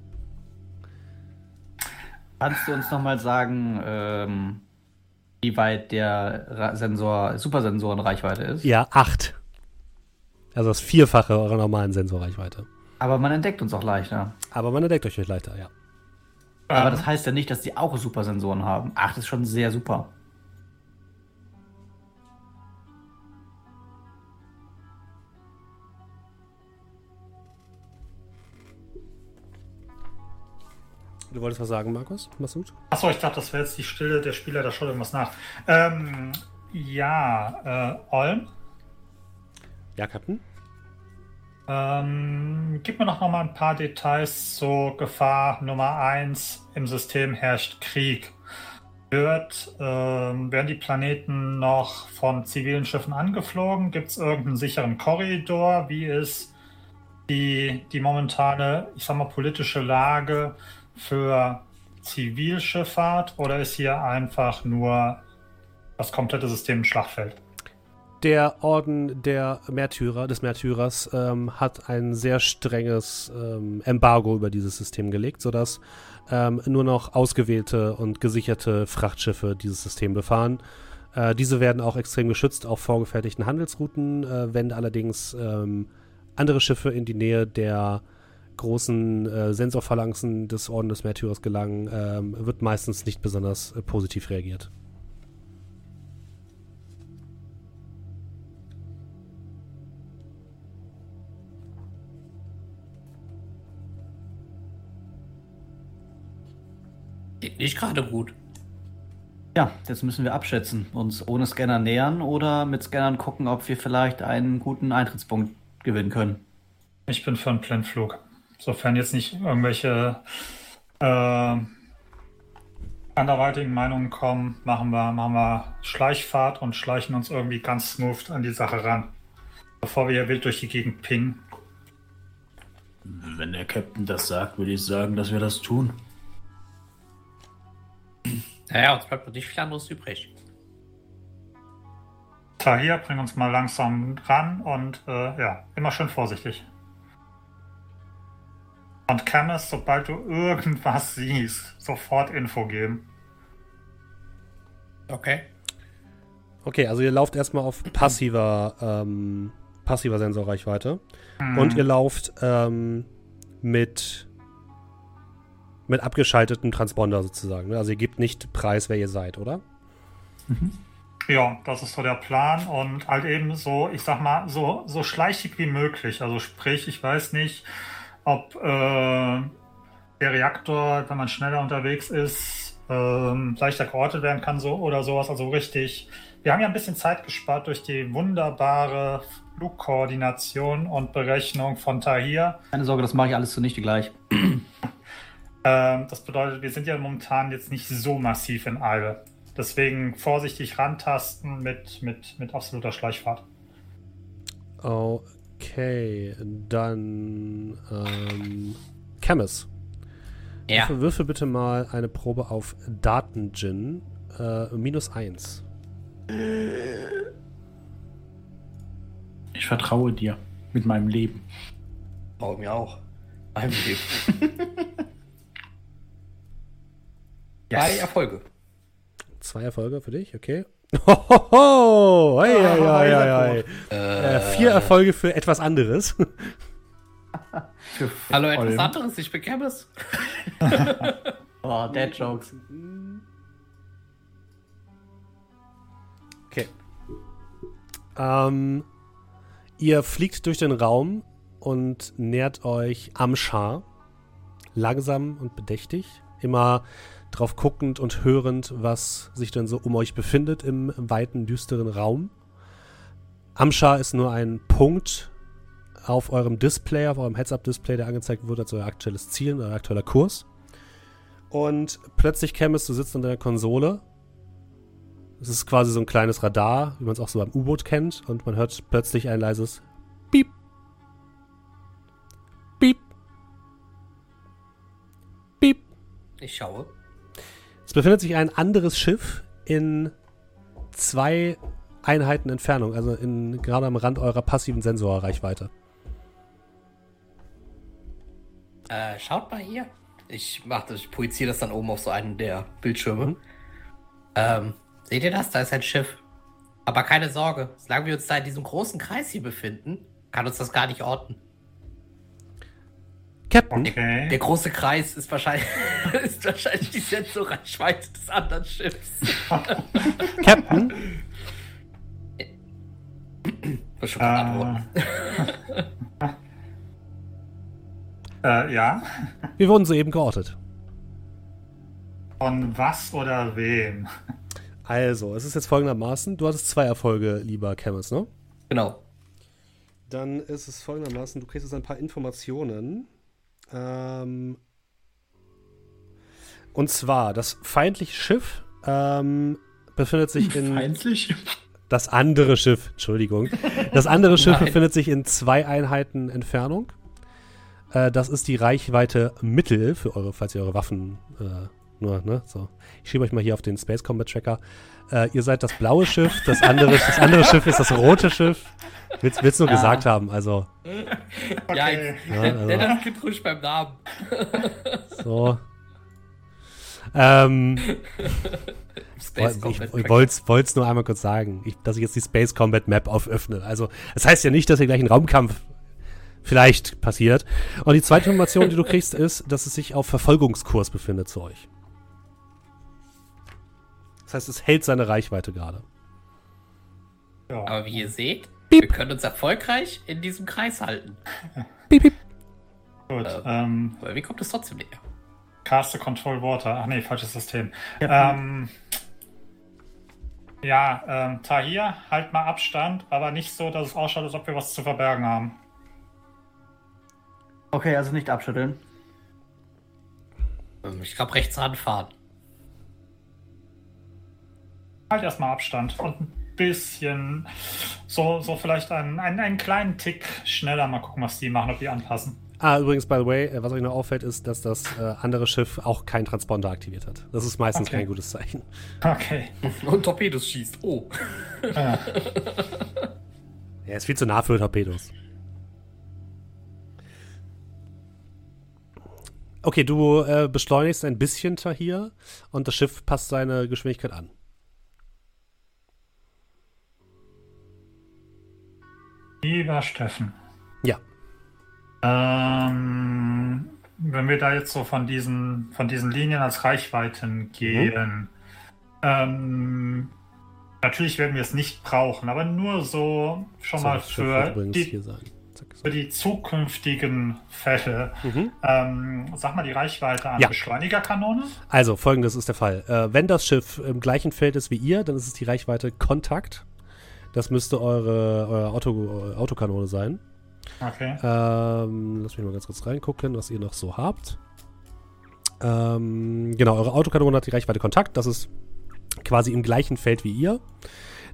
Kannst du uns nochmal sagen, ähm, wie weit der Sensor, Supersensorenreichweite ist? Ja, acht. Also das Vierfache eurer normalen Sensorreichweite. Aber man entdeckt uns auch leichter. Aber man entdeckt euch leichter, ja. Aber Ähm, das heißt ja nicht, dass die auch Supersensoren haben. Ach, das ist schon sehr super. Du wolltest was sagen, Markus? Masud? Achso, ich glaube, das wäre jetzt die Stille der Spieler, da schaut irgendwas nach. Ähm, ja, äh, Olm, Ja, Captain? ähm, gib mir noch mal ein paar Details zu Gefahr Nummer 1. Im System herrscht Krieg. Wird, ähm, werden die Planeten noch von zivilen Schiffen angeflogen? Gibt es irgendeinen sicheren Korridor? Wie ist die, die momentane, ich sag mal, politische Lage für Zivilschifffahrt? Oder ist hier einfach nur das komplette System ein Schlachtfeld? Der Orden der Märtyrer, des Märtyrers, ähm, hat ein sehr strenges ähm, Embargo über dieses System gelegt, sodass ähm, nur noch ausgewählte und gesicherte Frachtschiffe dieses System befahren. Äh, diese werden auch extrem geschützt auf vorgefertigten Handelsrouten. Äh, wenn allerdings ähm, andere Schiffe in die Nähe der großen äh, Sensorphalanxen des Orden des Märtyrers gelangen, ähm, wird meistens nicht besonders äh, positiv reagiert. Geht nicht gerade gut. Ja, jetzt müssen wir abschätzen. Uns ohne Scanner nähern oder mit Scannern gucken, ob wir vielleicht einen guten Eintrittspunkt gewinnen können. Ich bin für einen Blindflug. Sofern jetzt nicht irgendwelche äh, anderweitigen Meinungen kommen, machen wir, machen wir Schleichfahrt und schleichen uns irgendwie ganz smooth an die Sache ran. Bevor wir hier wild durch die Gegend pingen. Wenn der Captain das sagt, würde ich sagen, dass wir das tun. Naja, uns bleibt noch nicht viel anderes übrig. Tahir, bring uns mal langsam ran und äh, ja, immer schön vorsichtig. Und Camus, sobald du irgendwas siehst, sofort Info geben. Okay. Okay, also ihr lauft erstmal auf passiver, ähm, passiver Sensorreichweite. Und ihr lauft ähm, mit, mit abgeschaltetem Transponder sozusagen. ne? Also ihr gebt nicht preis, wer ihr seid, oder? Ja, das ist so der Plan und halt eben so, ich sag mal, so, so schleichig wie möglich. Also sprich, ich weiß nicht, ob äh, der Reaktor, wenn man schneller unterwegs ist, ähm, leichter geortet werden kann so oder sowas. Also richtig. Wir haben ja ein bisschen Zeit gespart durch die wunderbare Flugkoordination und Berechnung von Tahir. Keine Sorge, das mache ich alles zunichte gleich. Ähm, das bedeutet, wir sind ja momentan jetzt nicht so massiv in Eile. Deswegen vorsichtig rantasten mit, mit, mit absoluter Schleichfahrt. Okay, dann ähm, Camus. Ja. Würfel, würfel bitte mal eine Probe auf Datengin. Äh, minus 1. Ich vertraue dir mit meinem Leben. Oh, mir auch. Mein Leben. Drei Erfolge. Zwei Erfolge für dich, okay. Hohoho! Hei, hei, hei, hei, hei. Äh, vier Erfolge für etwas anderes. Für Hallo, etwas anderes. Ich bin Camus. Oh, Dead Jokes. Okay. Ähm, Ihr fliegt durch den Raum und nähert euch am Schar. Langsam und bedächtig. Immer drauf guckend und hörend, was sich denn so um euch befindet im weiten, düsteren Raum. Amschar ist nur ein Punkt auf eurem Display, auf eurem Heads-Up-Display, der angezeigt wird als euer aktuelles Ziel, euer aktueller Kurs. Und plötzlich Camus, du sitzt an deiner Konsole. Es ist quasi so ein kleines Radar, wie man es auch so beim U-Boot kennt. Und man hört plötzlich ein leises Piep. Piep. Piep. Ich schaue. Es befindet sich ein anderes Schiff in zwei Einheiten Entfernung, also in, gerade am Rand eurer passiven Sensorreichweite. Äh, schaut mal hier. Ich mach das, ich projiziere das dann oben auf so einen der Bildschirme. Mhm. Ähm, seht ihr das? Da ist ein Schiff. Aber keine Sorge, solange wir uns da in diesem großen Kreis hier befinden, kann uns das gar nicht orten. Captain, Okay. Der große Kreis ist wahrscheinlich, ist wahrscheinlich die Sensorreichweite des anderen Schiffs. Captain, mal antworten. Äh, ja. wir wurden soeben geortet. Von was oder wem? Also, es ist jetzt folgendermaßen, du hattest zwei Erfolge, lieber Camus, ne? Genau. Dann ist es folgendermaßen, du kriegst jetzt ein paar Informationen. Ähm, und zwar, das feindliche Schiff ähm, befindet sich in... Feindlich? Das andere Schiff, Entschuldigung. Das andere Schiff befindet sich in zwei Einheiten Entfernung. Äh, das ist die Reichweite Mittel für eure, falls ihr eure Waffen äh, nur, ne, so. Ich schiebe euch mal hier auf den Space Combat Tracker. Äh, ihr seid das blaue Schiff, das andere, das andere Schiff ist das rote Schiff. Willst, willst nur Ah. gesagt haben, also, Ja, Okay. Ja, nenn also- nenn das Kind ruhig beim Namen. so. Ähm, Space ich Combat ich Tracker. wollte es nur einmal kurz sagen, ich, dass ich jetzt die Space Combat Map auföffne. Also, das heißt ja nicht, dass hier gleich ein Raumkampf vielleicht passiert. Und die zweite Information, die du kriegst, ist, dass es sich auf Verfolgungskurs befindet zu euch. Das heißt, es hält seine Reichweite gerade. Ja. Aber wie ihr seht, Piep. wir können uns erfolgreich in diesem Kreis halten. Piep, piep. Gut. Äh. Ähm, Aber wie kommt es trotzdem näher? Caster Control Water. Ach nee, falsches System. Ähm, ja, ähm, Tahir, halt mal Abstand, aber nicht so, dass es ausschaut, als ob wir was zu verbergen haben. Okay, also nicht abschütteln. Ähm, Ich glaube, rechts ranfahren. Halt erstmal Abstand und ein bisschen, so, so vielleicht einen, einen, einen kleinen Tick schneller mal gucken, was die machen, ob die anpassen. Ah, übrigens, by the way, äh, was euch noch auffällt, ist, dass das äh, andere Schiff auch keinen Transponder aktiviert hat. Das ist meistens Okay. kein gutes Zeichen. Okay. Und Torpedos schießt. Oh. Ja. Er ist viel zu nah für Torpedos. Okay, du äh, beschleunigst ein bisschen Tahir und das Schiff passt seine Geschwindigkeit an. Lieber Steffen. Ja. Ähm, wenn wir da jetzt so von diesen, von diesen Linien als Reichweiten gehen, ähm, natürlich werden wir es nicht brauchen, aber nur so schon mal für die, für die zukünftigen Fälle. Mhm. Ähm, sag mal die Reichweite an Ja. Beschleunigerkanone. Also, folgendes ist der Fall. Äh, wenn das Schiff im gleichen Feld ist wie ihr, dann ist es die Reichweite Kontakt. Das müsste eure, eure Auto, Autokanone sein. Okay. Ähm, lass mich mal ganz kurz reingucken, was ihr noch so habt. Ähm, genau, eure Autokanone hat die Reichweite Kontakt. Das ist quasi im gleichen Feld wie ihr.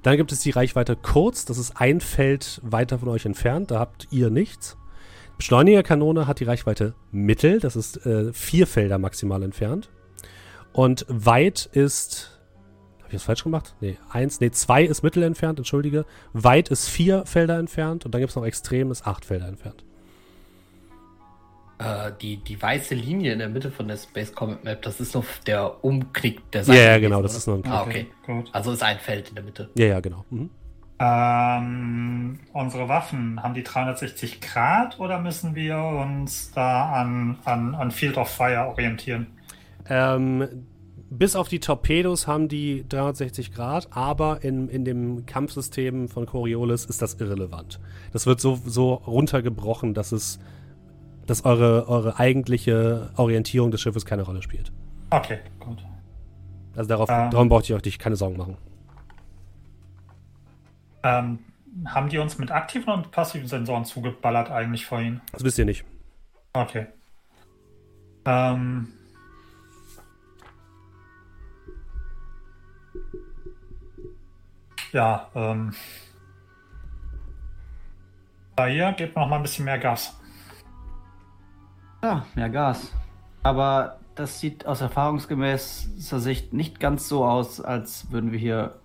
Dann gibt es die Reichweite Kurz. Das ist ein Feld weiter von euch entfernt. Da habt ihr nichts. Beschleunigerkanone hat die Reichweite Mittel. Das ist äh, vier Felder maximal entfernt. Und weit ist. Habe ich das falsch gemacht? Nee, eins, nee, zwei ist mittel entfernt, entschuldige. Weit ist vier Felder entfernt und dann gibt es noch extrem, ist acht Felder entfernt. Äh, die, die weiße Linie in der Mitte von der Space Comet Map, das ist noch der Umknick der Ja, Seite. ja, gewesen, genau, das oder? ist nur ein Ah, Klick. okay. Gut. Also ist ein Feld in der Mitte. Ja, ja, genau. Mhm. Ähm, unsere Waffen, haben die 360 Grad oder müssen wir uns da an, an, an Field of Fire orientieren? Ähm, bis auf die Torpedos haben die 360 Grad, aber in, in dem Kampfsystem von Coriolis ist das irrelevant. Das wird so, so runtergebrochen, dass es dass eure, eure eigentliche Orientierung des Schiffes keine Rolle spielt. Okay, gut. Also darauf, Ähm. darum braucht ihr euch keine Sorgen machen. Ähm, haben die uns mit aktiven und passiven Sensoren zugeballert eigentlich vorhin? Das wisst ihr nicht. Okay. Ähm. Ja, ähm. Da hier, gebt noch mal ein bisschen mehr Gas. Ja, mehr Gas. Aber das sieht aus erfahrungsgemäßer Sicht nicht ganz so aus, als würden wir hier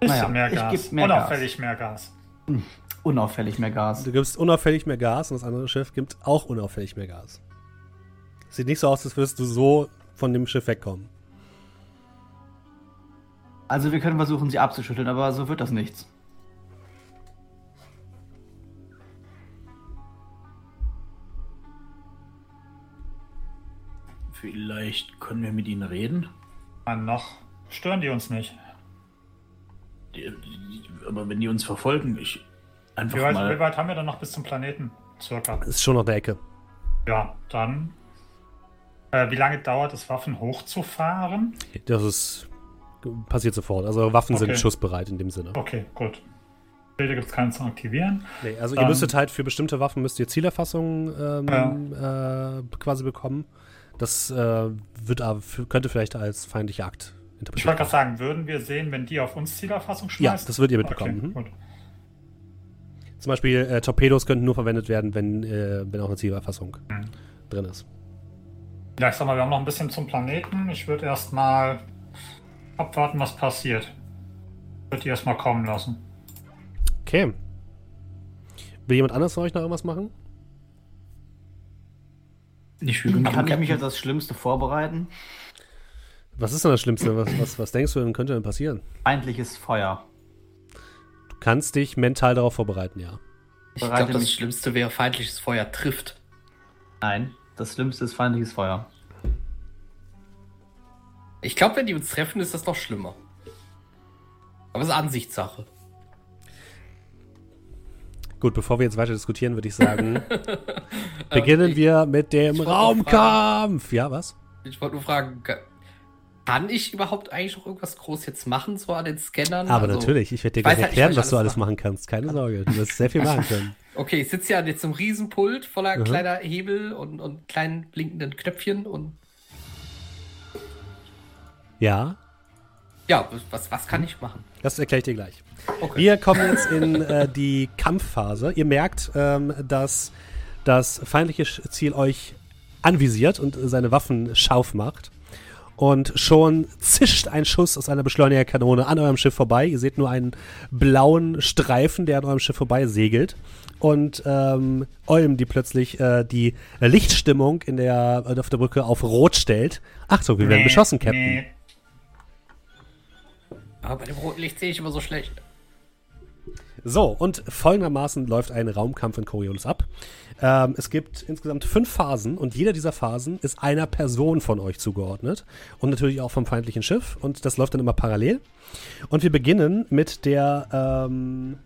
Bisschen Naja, mehr Gas. mehr Unauffällig mehr Gas. unauffällig mehr Gas. Du gibst unauffällig mehr Gas und das andere Schiff gibt auch unauffällig mehr Gas. Sieht nicht so aus, als würdest du so von dem Schiff wegkommen. Also wir können versuchen, sie abzuschütteln, aber so wird das nichts. Vielleicht können wir mit ihnen reden. Mann, noch stören die uns nicht. Die, die, aber wenn die uns verfolgen, ich einfach Wie weit, mal. wie weit haben wir dann noch bis zum Planeten? Circa. Das ist schon noch der Ecke. Ja, dann. Äh, wie lange dauert es, Waffen hochzufahren? Das ist passiert sofort. Also Waffen Okay. sind schussbereit in dem Sinne. Okay, gut. Bilder gibt es keinen zu aktivieren. Nee, also ihr Dann- müsstet halt für bestimmte Waffen müsst ihr Zielerfassung ähm, äh, quasi bekommen. Das äh, wird aber, könnte vielleicht als feindlicher Akt Ich interpretiert wollte gerade werden. sagen, würden wir sehen, wenn die auf uns Zielerfassung Ja, schmeißen? das wird ihr mitbekommen. Okay, mhm. Zum Beispiel äh, Torpedos könnten nur verwendet werden, wenn, äh, wenn auch eine Zielerfassung Mhm. drin ist. Ja, ich sag mal, wir haben noch ein bisschen zum Planeten. Ich würde erstmal abwarten, was passiert. Ich würde die erstmal kommen lassen. Okay. Will jemand anders von euch noch irgendwas machen? Ich fühle mich Kann ich mich auf das Schlimmste vorbereiten? Was ist denn das Schlimmste? Was, was, was denkst du denn könnte denn passieren? Feindliches Feuer. Du kannst dich mental darauf vorbereiten, ja. Ich Bereite glaube, das Schlimmste wäre, feindliches Feuer trifft. Nein, das Schlimmste ist feindliches Feuer. Ich glaube, wenn die uns treffen, ist das noch schlimmer. Aber es ist Ansichtssache. Gut, bevor wir jetzt weiter diskutieren, würde ich sagen, beginnen wir mit dem ich Raumkampf. Ja, was? Ich wollte nur fragen, ka- kann ich überhaupt eigentlich noch irgendwas groß jetzt machen, so an den Scannern? Aber Also, natürlich, ich werde dir ich gleich halt erklären, was ich du alles machen kannst. Keine Sorge, du wirst sehr viel machen können. Okay, ich sitze ja jetzt im Riesenpult voller Mhm. kleiner Hebel und, und kleinen blinkenden Knöpfchen und Ja, ja, was, was kann ich machen? das erkläre ich dir gleich. Okay. Wir kommen jetzt in äh, die Kampfphase. Ihr merkt, ähm, dass das feindliche Ziel euch anvisiert und seine Waffen scharf macht. Und schon zischt ein Schuss aus einer Beschleunigerkanone an eurem Schiff vorbei. Ihr seht nur einen blauen Streifen, der an eurem Schiff vorbei segelt. Und ähm, Olm, die plötzlich äh, die Lichtstimmung in der, äh, auf der Brücke auf Rot stellt. Achtung, wir werden Nee, beschossen, Captain. nee. Aber bei dem roten Licht sehe ich immer so schlecht. So, und folgendermaßen läuft ein Raumkampf in Coriolis ab. Ähm, es gibt insgesamt fünf Phasen und jeder dieser Phasen ist einer Person von euch zugeordnet und natürlich auch vom feindlichen Schiff und das läuft dann immer parallel. Und wir beginnen mit der ähm,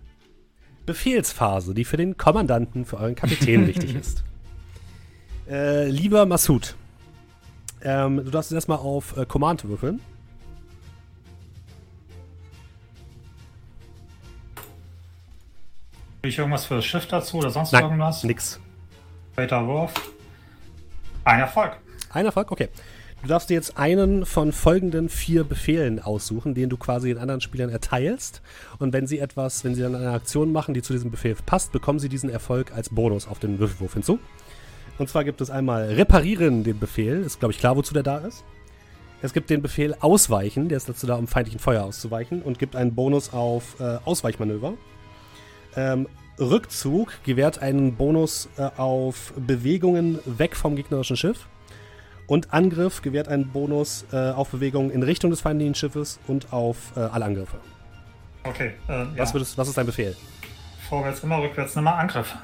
Befehlsphase, die für den Kommandanten, für euren Kapitän wichtig ist. Äh, lieber Massoud, ähm, du darfst jetzt erstmal auf äh, Command würfeln. Ich irgendwas für das Schiff dazu oder sonst Nein, irgendwas? nix. Später Wurf. Ein Erfolg. Ein Erfolg, okay. Du darfst dir jetzt einen von folgenden vier Befehlen aussuchen, den du quasi den anderen Spielern erteilst. Und wenn sie etwas, wenn sie dann eine Aktion machen, die zu diesem Befehl passt, bekommen sie diesen Erfolg als Bonus auf den Würfelwurf hinzu. Und zwar gibt es einmal Reparieren, den Befehl. Ist, glaube ich, klar, wozu der da ist. Es gibt den Befehl Ausweichen, der ist dazu da, um feindlichen Feuer auszuweichen und gibt einen Bonus auf äh, Ausweichmanöver. Ähm, Rückzug gewährt einen Bonus äh, auf Bewegungen weg vom gegnerischen Schiff. Und Angriff gewährt einen Bonus äh, auf Bewegungen in Richtung des feindlichen Schiffes und auf äh, alle Angriffe. Okay. Äh, ja. Was, würdest, was ist dein Befehl? Vorwärts immer, rückwärts nimmer Angriff.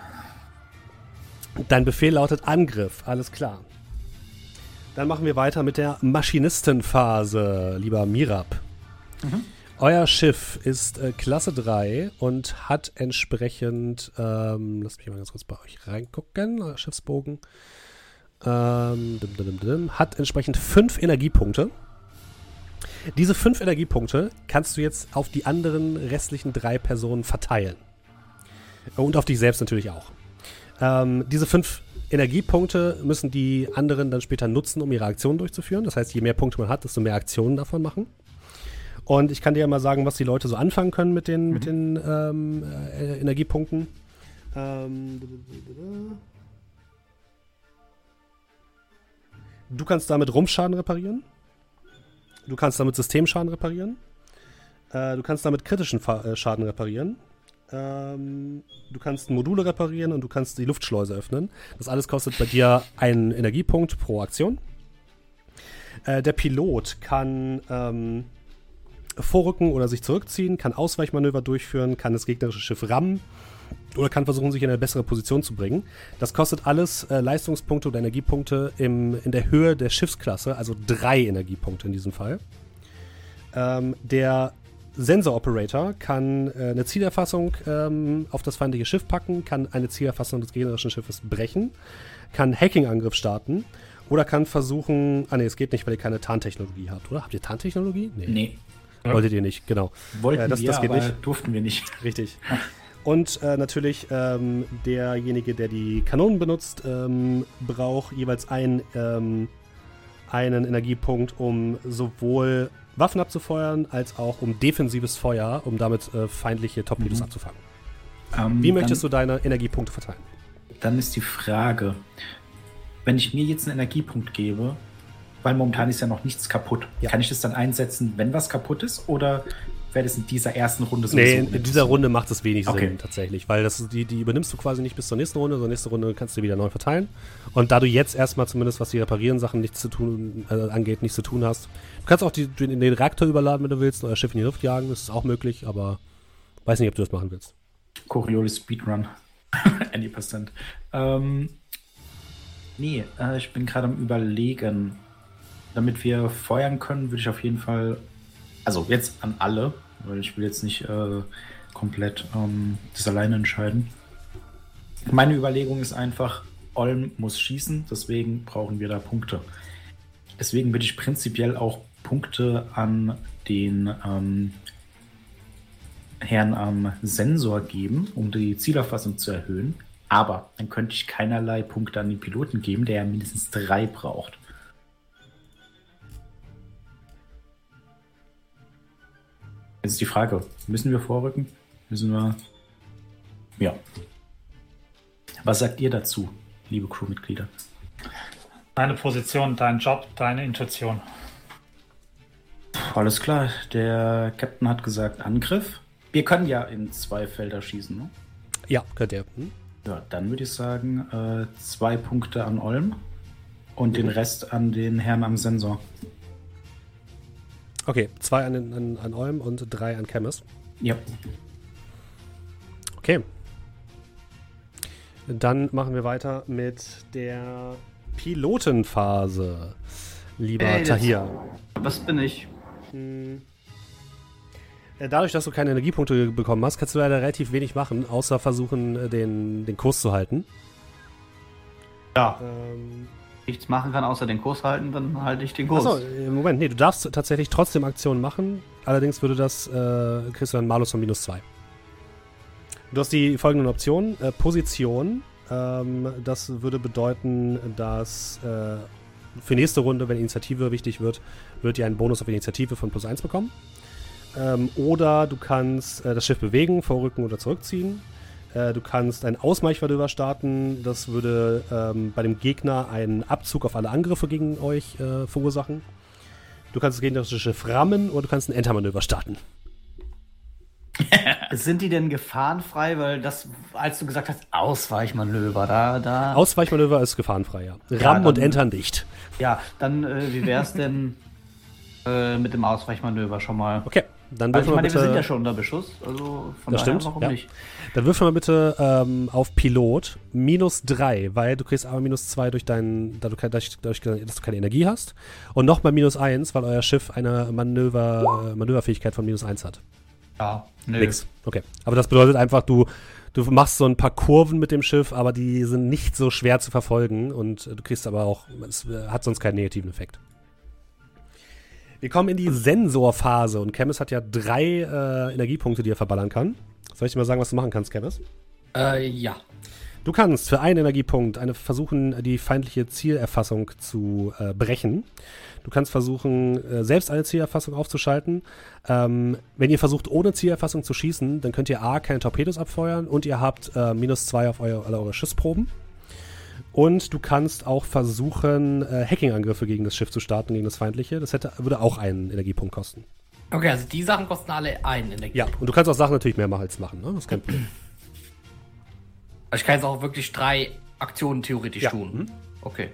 Dein Befehl lautet Angriff, alles klar. Dann machen wir weiter mit der Maschinistenphase, lieber Mirab. Mhm. Euer Schiff ist äh, Klasse 3 und hat entsprechend, ähm, lasst mich mal ganz kurz bei euch reingucken, euer Schiffsbogen, ähm, dim, dim, dim, hat entsprechend fünf Energiepunkte. Diese fünf Energiepunkte kannst du jetzt auf die anderen restlichen drei Personen verteilen. Und auf dich selbst natürlich auch. Ähm, diese fünf Energiepunkte müssen die anderen dann später nutzen, um ihre Aktionen durchzuführen. Das heißt, je mehr Punkte man hat, desto mehr Aktionen davon machen. Und ich kann dir ja mal sagen, was die Leute so anfangen können mit den, mit den ähm, äh, Energiepunkten. Ähm, du kannst damit Rumpfschaden reparieren. Du kannst damit Systemschaden reparieren. Äh, du kannst damit kritischen Fa äh, Schaden reparieren. Ähm, du kannst Module reparieren und du kannst die Luftschleuse öffnen. Das alles kostet bei dir einen Energiepunkt pro Aktion. Äh, der Pilot kann ähm, vorrücken oder sich zurückziehen, kann Ausweichmanöver durchführen, kann das gegnerische Schiff rammen oder kann versuchen, sich in eine bessere Position zu bringen. Das kostet alles äh, Leistungspunkte oder Energiepunkte im, in der Höhe der Schiffsklasse, also drei Energiepunkte in diesem Fall. Ähm, der Sensor Operator kann äh, eine Zielerfassung ähm, auf das feindliche Schiff packen, kann eine Zielerfassung des gegnerischen Schiffes brechen, kann Hacking-Angriff starten oder kann versuchen. Ah, ne, es geht nicht, weil ihr keine Tarntechnologie habt, oder? Habt ihr Tarntechnologie? Nee, Wolltet ihr nicht, genau. wollten Äh, das- wir, das geht nicht. durften wir nicht. Richtig. Und äh, natürlich ähm, derjenige, der die Kanonen benutzt, ähm, braucht jeweils ein, ähm, einen Energiepunkt, um sowohl Waffen abzufeuern, als auch um defensives Feuer, um damit äh, feindliche Torpedos Mhm. abzufangen. Ähm, Wie möchtest dann, du deine Energiepunkte verteilen? Dann ist die Frage, wenn ich mir jetzt einen Energiepunkt gebe, weil momentan ist ja noch nichts kaputt, Ja. kann ich das dann einsetzen, wenn was kaputt ist? Oder wäre das in dieser ersten Runde Nee, in, dieser Runde macht es wenig Okay. Sinn tatsächlich, weil das, die, die übernimmst du quasi nicht bis zur nächsten Runde, sondern nächste Runde kannst du wieder neu verteilen. Und da du jetzt erstmal zumindest, was die reparieren Sachen nichts zu tun, äh, angeht, nichts zu tun hast, du kannst auch die, den, den Reaktor überladen, wenn du willst, euer Schiff in die Luft jagen, das ist auch möglich, aber weiß nicht, ob du das machen willst. Coriolis Speedrun. Any percent. Ähm, nee, äh, ich bin gerade am überlegen. Damit wir feuern können, würde ich auf jeden Fall, also jetzt an alle, weil ich will jetzt nicht äh, komplett ähm, das alleine entscheiden. Meine Überlegung ist einfach, Olm muss schießen, deswegen brauchen wir da Punkte. Deswegen würde ich prinzipiell auch Punkte an den ähm, Herrn am Sensor geben, um die Zielerfassung zu erhöhen. Aber dann könnte ich keinerlei Punkte an den Piloten geben, der ja mindestens drei braucht. Jetzt ist die Frage, müssen wir vorrücken? Müssen wir. Ja. Was sagt ihr dazu, liebe Crewmitglieder? Deine Position, dein Job, deine Intuition. Alles klar, der Captain hat gesagt Angriff. Wir können ja in zwei Felder schießen, ne? Ja, könnt ihr. Hm? Ja, dann würde ich sagen, äh, zwei Punkte an Olm und den Rest an den Herrn am Sensor. Okay, zwei an, an, an Olm und drei an Chemis. Ja. Okay. Dann machen wir weiter mit der Pilotenphase. Lieber Ey, das- Tahir. Was bin ich? Hm. Äh, Dadurch, dass du keine Energiepunkte bekommen hast, kannst du leider relativ wenig machen, außer versuchen, äh, den, den Kurs zu halten. Ja. Ähm, Nichts machen kann, außer den Kurs halten, dann halte ich den Kurs. achso, äh, Moment, nee, du darfst tatsächlich trotzdem Aktionen machen. Allerdings würde das, äh, kriegst du einen Malus von minus 2. Du hast die folgenden Optionen. Äh, Position, ähm, das würde bedeuten, dass äh, für nächste Runde, wenn Initiative wichtig wird, wird ihr einen Bonus auf Initiative von plus 1 bekommen. Ähm, oder du kannst äh, das Schiff bewegen, vorrücken oder zurückziehen. Äh, du kannst ein Ausweichmanöver starten. Das würde ähm, bei dem Gegner einen Abzug auf alle Angriffe gegen euch äh, verursachen. Du kannst das gegnerische Schiff rammen oder du kannst ein Entermanöver starten. Sind die denn gefahrenfrei? Weil das, als du gesagt hast, Ausweichmanöver, da, da. Ausweichmanöver ist gefahrenfrei, ja. Rammen und dann- Entern nicht. ja, dann, äh, wie wär's denn äh, mit dem Ausweichmanöver schon mal? Okay. Dann Also ich meine, bitte. wir sind ja schon unter Beschuss, also von Das daher, stimmt, warum ja. nicht? Dann würfel mal bitte ähm, auf Pilot minus 3, weil du kriegst aber minus 2 durch deinen, dadurch, dadurch, dadurch, dass du keine Energie hast. Und nochmal minus 1, weil euer Schiff eine Manöver, äh, Manöverfähigkeit von minus 1 hat. Ja, nö. Nix. Okay. Aber das bedeutet einfach, du, du machst so ein paar Kurven mit dem Schiff, aber die sind nicht so schwer zu verfolgen und du kriegst aber auch, es äh, hat sonst keinen negativen Effekt. Wir kommen in die Sensorphase und Chemis hat ja drei äh, Energiepunkte, die er verballern kann. Soll ich dir mal sagen, was du machen kannst, Chemis? Äh, ja. Du kannst für einen Energiepunkt eine versuchen, die feindliche Zielerfassung zu äh, brechen. Du kannst versuchen, äh, selbst eine Zielerfassung aufzuschalten. Ähm, wenn ihr versucht, ohne Zielerfassung zu schießen, dann könnt ihr A, keine Torpedos abfeuern und ihr habt äh, minus zwei auf euer, alle eure Schussproben. Und du kannst auch versuchen, äh, Hacking-Angriffe gegen das Schiff zu starten, gegen das feindliche. Das hätte, würde auch einen Energiepunkt kosten. Okay, also die Sachen kosten alle einen Energie. Ja, und du kannst auch Sachen natürlich mehrmals machen, ne? Das ist kein Problem. Also ich kann jetzt auch wirklich drei Aktionen theoretisch Ja. tun. Okay.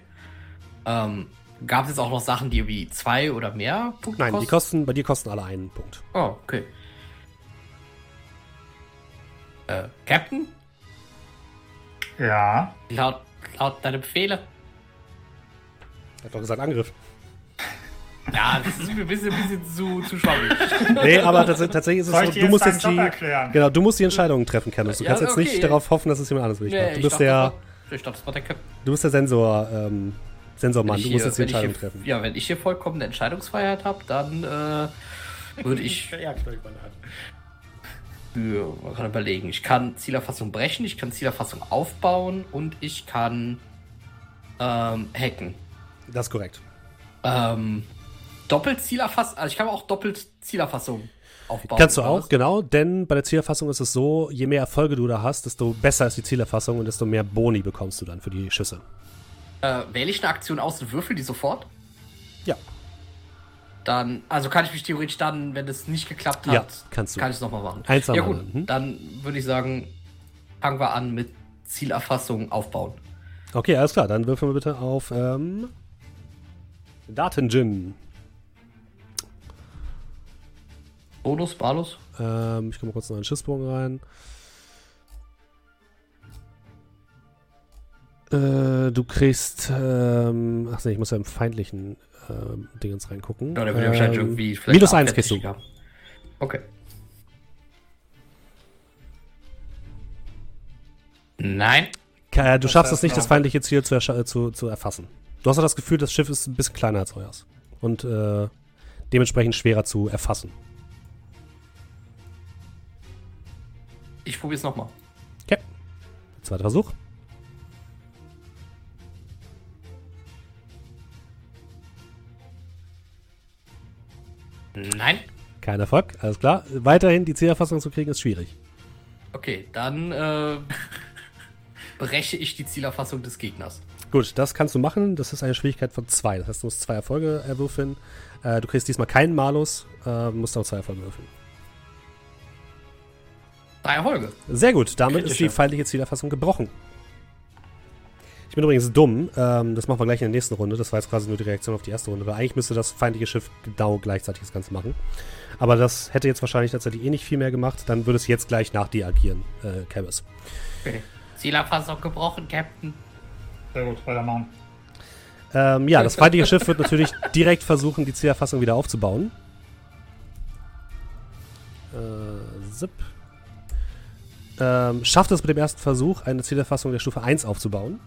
Ähm, gab es jetzt auch noch Sachen, die irgendwie zwei oder mehr Punkte Nein, die kosten? kosten, bei dir kosten alle einen Punkt. Oh, okay. Äh, Captain? Ja. Laut, laut deine Befehle? Hat doch gesagt Angriff. Ja, das ist mir ein bisschen, ein bisschen zu, zu schwammig. Nee, aber tats tatsächlich ist es Soll so, du musst jetzt die. Genau, du musst die Entscheidungen treffen, Kenneth. Du Ja, kannst jetzt okay. nicht darauf hoffen, dass es jemand anderes wirklich macht. Du bist dachte, der, ich dachte, das war der du bist der Sensor, ähm, Sensormann. Du musst hier- jetzt die Entscheidung hier, treffen. Ja, wenn ich hier vollkommene Entscheidungsfreiheit habe, dann äh, würde ich Ja, hat. Für, man kann überlegen, ich kann Zielerfassung brechen, ich kann Zielerfassung aufbauen und ich kann ähm, hacken. Das ist korrekt. Ähm, doppelt Zielerfassung, also ich kann auch doppelt Zielerfassung aufbauen. Kannst du auch, was? genau, denn bei der Zielerfassung ist es so, je mehr Erfolge du da hast, desto besser ist die Zielerfassung und desto mehr Boni bekommst du dann für die Schüsse. Äh, wähle ich eine Aktion aus und würfel die sofort? Ja. Dann, also kann ich mich theoretisch dann, wenn es nicht geklappt hat, Ja, kannst du. kann ich es nochmal machen. Eins ja gut, hm? dann würde ich sagen, fangen wir an mit Zielerfassung aufbauen. Okay, alles klar, dann würfeln wir bitte auf ähm, Datengin. Bonus, Malus? Ähm, ich komme kurz noch in den Schiffsbogen rein. Äh, du kriegst, ähm, ach nee, ich muss ja im feindlichen ähm, Dingens reingucken. Ja, würde wahrscheinlich Ähm, irgendwie vielleicht Minus eine eins kriegst du. Haben. Okay. Nein. Ka- Du schaffst heißt es nicht, das feindliche Ziel zu, erscha- zu, zu erfassen. Du hast auch das Gefühl, das Schiff ist ein bisschen kleiner als euers. Und äh, dementsprechend schwerer zu erfassen. Ich probiere es nochmal. Okay. Zweiter Versuch. Nein. Kein Erfolg, alles klar. Weiterhin die Zielerfassung zu kriegen, ist schwierig. Okay, dann äh, breche ich die Zielerfassung des Gegners. Gut, das kannst du machen. Das ist eine Schwierigkeit von zwei. Das heißt, du musst zwei Erfolge erwürfeln. Äh, du kriegst diesmal keinen Malus, äh, musst auch zwei Erfolge würfeln. Drei Erfolge. Sehr gut, damit ist die Kritische. feindliche Zielerfassung gebrochen. Ich bin übrigens dumm. Ähm, das machen wir gleich in der nächsten Runde. Das war jetzt quasi nur die Reaktion auf die erste Runde, weil eigentlich müsste das feindliche Schiff genau gleichzeitig das Ganze machen. Aber das hätte jetzt wahrscheinlich tatsächlich eh nicht viel mehr gemacht. Dann würde es jetzt gleich nach dir agieren, äh, Cabas. Okay. Zielerfassung gebrochen, Captain. Sehr gut, weitermachen. Ähm, ja, das feindliche Schiff wird natürlich direkt versuchen, die Zielerfassung wieder aufzubauen. Äh, zip. Ähm, schafft es mit dem ersten Versuch, eine Zielerfassung der Stufe 1 aufzubauen.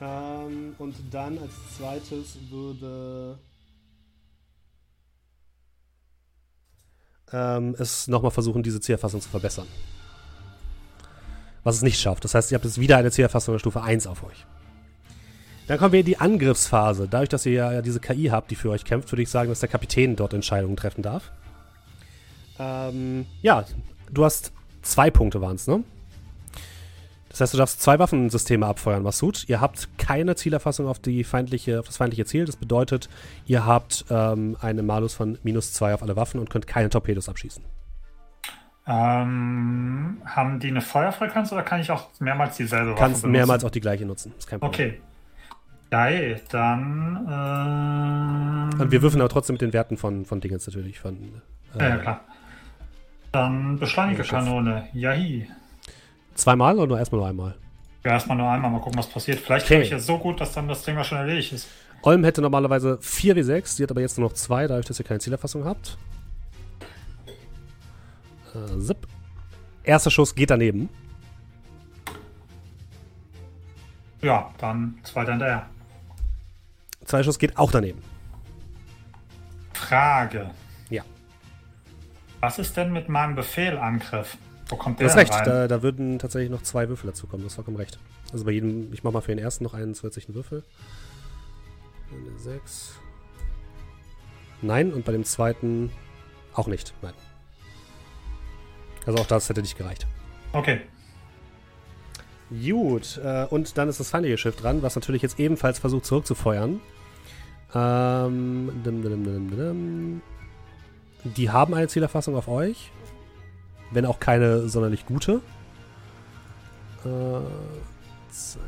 Ähm, und dann als zweites würde ähm, es nochmal versuchen, diese Zielerfassung zu verbessern. Was es nicht schafft. Das heißt, ihr habt jetzt wieder eine Zielerfassung der Stufe 1 auf euch. Dann kommen wir in die Angriffsphase. Dadurch, dass ihr ja diese KI habt, die für euch kämpft, würde ich sagen, dass der Kapitän dort Entscheidungen treffen darf. Ähm, ja, du hast zwei Punkte waren es, ne? Das heißt, du darfst zwei Waffensysteme abfeuern, Masud. Ihr habt keine Zielerfassung auf, die feindliche, auf das feindliche Ziel. Das bedeutet, ihr habt ähm, einen Malus von minus zwei auf alle Waffen und könnt keine Torpedos abschießen. Ähm, haben die eine Feuerfrequenz oder kann ich auch mehrmals dieselbe Waffe Kannst benutzen? mehrmals auch die gleiche nutzen. Ist kein Problem. Okay. Geil, dann Und wir würfeln aber trotzdem mit den Werten von, von Dingens natürlich. Von, äh, Ja, ja, klar. Dann beschleunige Schiff. Kanone. Jahi. Zweimal oder nur erstmal nur einmal? Ja, erstmal nur einmal, mal gucken, was passiert. Vielleicht Okay. kriege ich jetzt so gut, dass dann das Ding schon erledigt ist. Olm hätte normalerweise 4 W6, sie hat aber jetzt nur noch 2, dadurch, dass ihr keine Zielerfassung habt. Äh, zip. Erster Schuss geht daneben. Ja, dann zweiter hinterher. Zweiter Schuss geht auch daneben. Frage. Ja. Was ist denn mit meinem Befehlangriff? Wo kommt Du der hast denn recht, rein? da, da würden tatsächlich noch zwei Würfel dazu kommen, du hast vollkommen recht. Also bei jedem, ich mach mal für den ersten noch einen zusätzlichen Würfel. Eine 6. Nein, und bei dem zweiten auch nicht. Nein. Also auch das hätte nicht gereicht. Okay. Gut, äh, und dann ist das feindliche Schiff dran, was natürlich jetzt ebenfalls versucht zurückzufeuern. Ähm, dim, dim, dim. Die haben eine Zielerfassung auf euch, wenn auch keine sonderlich gute. Äh, zack.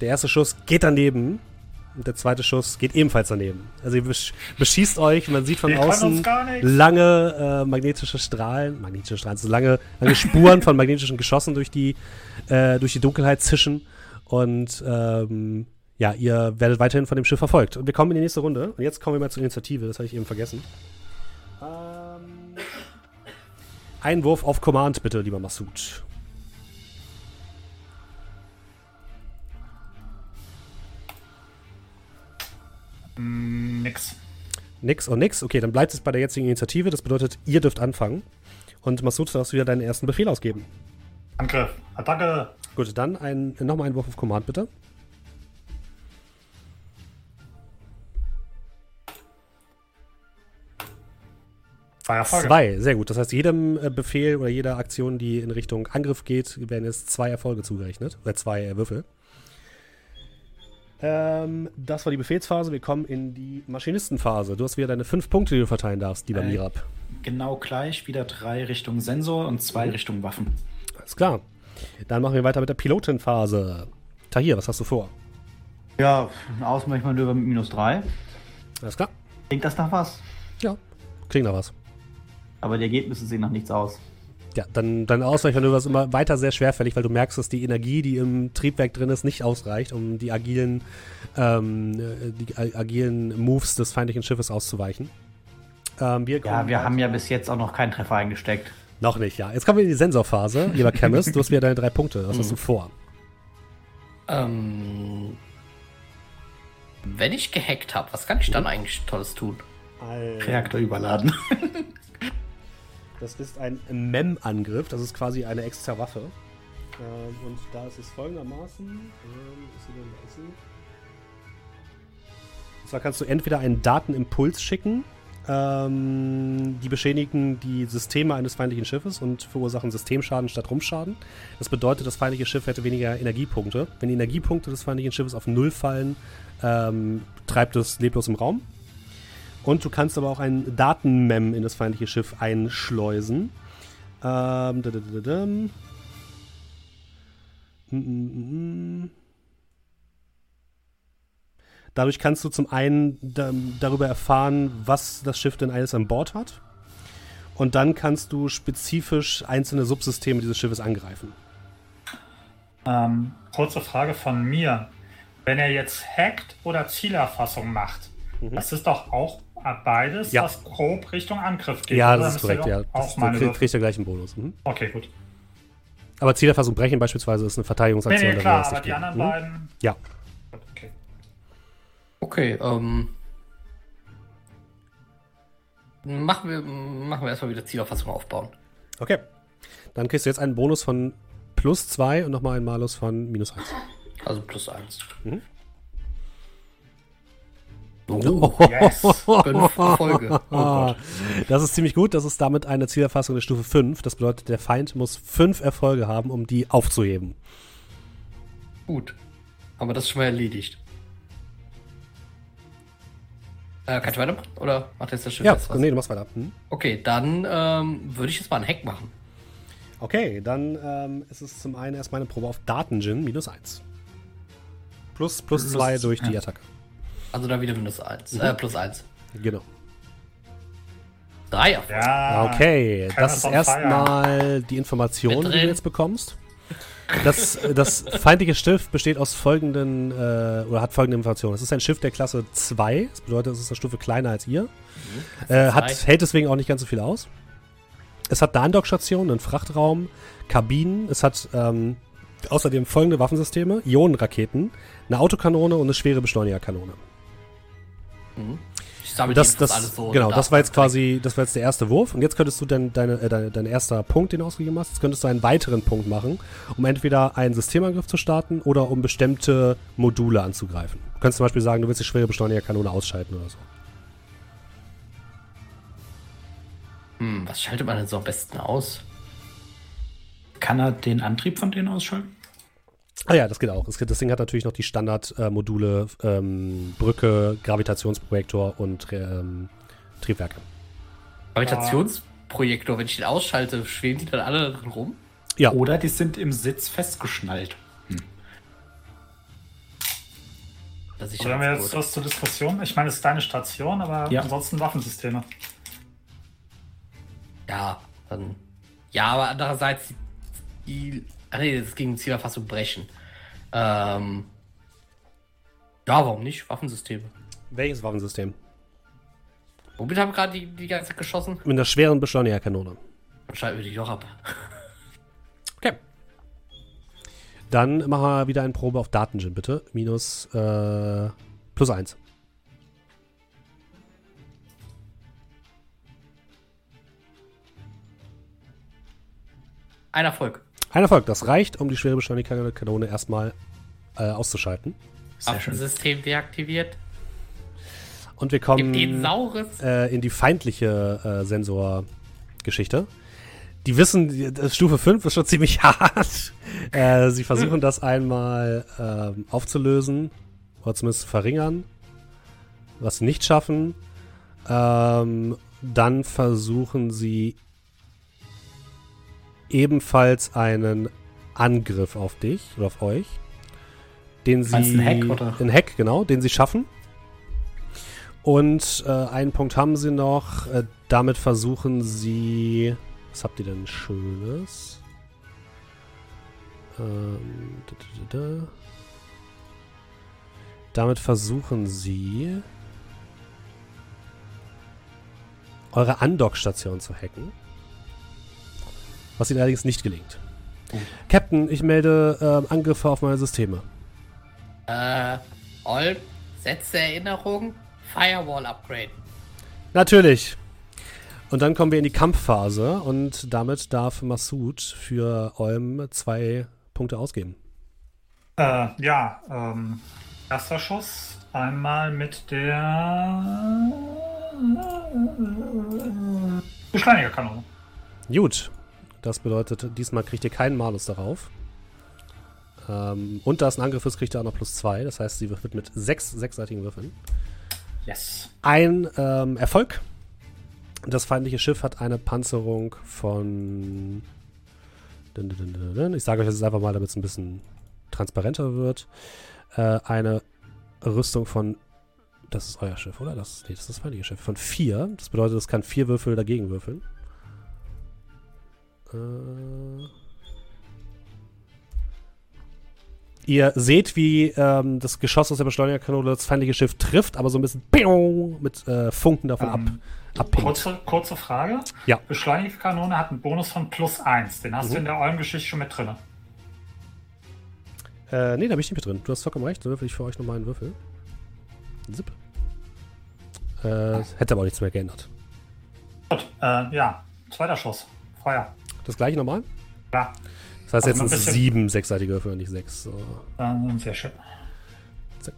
Der erste Schuss geht daneben. Und der zweite Schuss geht ebenfalls daneben. Also ihr besch beschießt euch, man sieht von Wir außen lange äh, magnetische Strahlen, magnetische Strahlen, so lange, lange Spuren von magnetischen Geschossen durch die, äh, durch die Dunkelheit zischen. Und ähm, ja, ihr werdet weiterhin von dem Schiff verfolgt. Und wir kommen in die nächste Runde. Und jetzt kommen wir mal zur Initiative, das hatte ich eben vergessen. Ähm, ein Wurf auf Command, bitte, lieber Massoud. Nix. Nix und nix. Okay, dann bleibt es bei der jetzigen Initiative. Das bedeutet, ihr dürft anfangen. Und Massoud, du darfst wieder deinen ersten Befehl ausgeben. Angriff. Attacke. Gut, dann ein, nochmal einen Wurf auf Command, bitte. Erfolge. Zwei, sehr gut. Das heißt, jedem äh, Befehl oder jeder Aktion, die in Richtung Angriff geht, werden jetzt zwei Erfolge zugerechnet. Oder zwei äh, Würfel. Ähm, das war die Befehlsphase. Wir kommen in die Maschinistenphase. Du hast wieder deine fünf Punkte, die du verteilen darfst, lieber Äh, Mirab. Genau gleich, wieder drei Richtung Sensor und zwei Richtung Waffen. Alles klar. Dann machen wir weiter mit der Pilotenphase. Tahir, was hast du vor? Ja, ein Ausweichmanöver mit minus 3. Alles klar. Klingt das nach was? Ja, klingt nach was. Aber die Ergebnisse sehen nach nichts aus. Ja, dann dein Ausweichmanöver ist immer weiter sehr schwerfällig, weil du merkst, dass die Energie, die im Triebwerk drin ist, nicht ausreicht, um die agilen, ähm, äh, die agilen Moves des feindlichen Schiffes auszuweichen. Ähm, wir Ja, wir haben ja bis jetzt auch noch keinen Treffer eingesteckt. Noch nicht, ja. Jetzt kommen wir in die Sensorphase. Lieber Chemist, du hast wieder deine drei Punkte. Was hast du vor? Ähm, wenn ich gehackt habe, was kann ich dann eigentlich Tolles tun? Reaktor überladen. Das ist ein Mem-Angriff. Das ist quasi eine extra Waffe. Ähm, und da ist es folgendermaßen. Ähm, ist sie denn, sie? Und zwar kannst du entweder einen Datenimpuls schicken. Ähm, die beschädigen die Systeme eines feindlichen Schiffes und verursachen Systemschaden statt Rumpfschaden. Das bedeutet, das feindliche Schiff hätte weniger Energiepunkte. Wenn die Energiepunkte des feindlichen Schiffes auf Null fallen, ähm, treibt es leblos im Raum. Und du kannst aber auch ein Datenmem in das feindliche Schiff einschleusen. Ähm, da, da, da, da. Mm, mm, mm, mm. Dadurch kannst du zum einen da, darüber erfahren, was das Schiff denn alles an Bord hat. Und dann kannst du spezifisch einzelne Subsysteme dieses Schiffes angreifen. Ähm, kurze Frage von mir. Wenn er jetzt hackt oder Zielerfassung macht, das ist doch auch beides. Ja. was grob Richtung Angriff geht. ja, das ist korrekt, ja. Auch Das, meine du kriegst ja gleich einen Bonus. Mhm. Okay, gut. Aber Zielerfassung brechen beispielsweise ist eine Nee, Verteidigungsaktion. nee, da klar, aber die geben. anderen Mhm. beiden. Ja. Okay. Okay, ähm. Machen wir, machen wir erstmal wieder Zielauffassung aufbauen. Okay. Dann kriegst du jetzt einen Bonus von plus 2 und nochmal einen Malus von minus 1. Also plus eins. Mhm. Oh, Yes. fünf Erfolge. Oh Gott. Das ist ziemlich gut. Das ist damit eine Zielerfassung der Stufe 5. Das bedeutet, der Feind muss 5 Erfolge haben, um die aufzuheben. Gut. Aber das ist schon mal erledigt. Äh, kann ich weitermachen? Oder macht jetzt das Schiff Ja, jetzt was? nee, du machst weiter. Hm? Okay, dann ähm, würde ich jetzt mal einen Hack machen. Okay, dann ähm, ist es zum einen erstmal eine Probe auf Datengin minus 1. Plus, plus Plus- zwei durch die ja. Attacke. Also da wieder minus 1. Mhm. Äh, plus 1. Genau. 3 auf. Ja. Okay, das ist erstmal die Information, die du jetzt bekommst. Das, das feindliche Schiff besteht aus folgenden, äh, oder hat folgende Informationen. Es ist ein Schiff der Klasse 2, das bedeutet, es ist eine Stufe kleiner als ihr. Äh, hat, hält deswegen auch nicht ganz so viel aus. Es hat eine Andockstation, einen Frachtraum, Kabinen. Es hat ähm, außerdem folgende Waffensysteme: Ionenraketen, eine Autokanone und eine schwere Beschleunigerkanone. Mhm. Ich sammle Das, das, alles so. genau, das da- war jetzt quasi, das war jetzt der erste Wurf. Und jetzt könntest du dein, deine, äh, deine, dein erster Punkt, den du ausgegeben hast, jetzt könntest du einen weiteren Punkt machen, um entweder einen Systemangriff zu starten oder um bestimmte Module anzugreifen. Du könntest zum Beispiel sagen, du willst die schwere Beschleunigerkanone ausschalten oder so. Hm, was schaltet man denn so am besten aus? Kann er den Antrieb von denen ausschalten? Ah ja, das geht auch. Das Ding hat natürlich noch die Standardmodule ähm, Brücke, Gravitationsprojektor und ähm, Triebwerke. Gravitationsprojektor, wenn ich den ausschalte, schweben die dann alle drin rum? Ja, Oder die sind im Sitz festgeschnallt. Das ist Also haben wir jetzt gut. was zur Diskussion? Ich meine, es ist deine Station, aber Ja. ansonsten Waffensysteme. Ja, dann. Ja, aber andererseits, die. Ach nee, das ging Ziel fast um Brechen. Ähm. Ja, warum nicht? Waffensysteme. welches Waffensystem? Womit haben wir gerade die, die ganze Zeit geschossen? Mit einer schweren Beschleunigerkanone. Dann schalten wir die doch ab. Okay. Dann machen wir wieder eine Probe auf Datengin, bitte. Minus äh, plus eins. Ein Erfolg. Ein Erfolg, das reicht, um die schwere Beschleunigerkanone erstmal äh, auszuschalten. Waffensystem deaktiviert. Und wir kommen äh, in die feindliche äh, Sensorgeschichte. Die wissen, die, Stufe 5 ist schon ziemlich hart. äh, sie versuchen das einmal ähm, aufzulösen oder zumindest zu verringern. Was sie nicht schaffen. Ähm, dann versuchen sie ebenfalls einen Angriff auf dich oder auf euch. Den sie. Einen Hack, oder? Ein Hack, genau, den sie schaffen. Und äh, einen Punkt haben sie noch. Äh, damit versuchen sie. Was habt ihr denn Schönes? Ähm, da, da, da. Damit versuchen sie. Eure Andockstation zu hacken. Was ihnen allerdings nicht gelingt. Captain, ich melde ähm, Angriffe auf meine Systeme. Äh, Olm, Sätze Erinnerung, Firewall upgraden. Natürlich. Und dann kommen wir in die Kampfphase und damit darf Massoud für Olm zwei Punkte ausgeben. Äh, ja, ähm, erster Schuss. Einmal mit der Beschleunigerkanone. Gut. Das bedeutet, diesmal kriegt ihr keinen Malus darauf. Ähm, und da es ein Angriff ist, kriegt ihr auch noch plus zwei. Das heißt, sie wird mit sechs sechsseitigen Würfeln. Yes. Ein ähm, Erfolg. Das feindliche Schiff hat eine Panzerung von. Ich sage euch das jetzt einfach mal, damit es ein bisschen transparenter wird. Äh, eine Rüstung von. Das ist euer Schiff, oder? Das, nee, das ist das feindliche Schiff. Von vier. Das bedeutet, es kann vier Würfel dagegen würfeln. Äh. Ihr seht, wie ähm, das Geschoss aus der Beschleunigerkanone das feindliche Schiff trifft, aber so ein bisschen piong mit äh, Funken davon ab, Ähm, abpinkt. Kurze, kurze Frage. Ja. Beschleunigerkanone hat einen Bonus von plus 1. Den hast Mhm. du in der Olm-Geschichte schon mit drin. Äh, nee, da bin ich nicht mit drin. Du hast vollkommen recht. Dann würfel ich für euch nochmal einen Würfel. Zip. Äh, hätte aber auch nichts mehr geändert. Gut, äh, ja. Zweiter Schuss. Feuer. Das gleiche nochmal? Klar. Das heißt, Also jetzt sind es sieben sechsseitige Würfel und nicht sechs. So, Ähm, sehr schön. zack.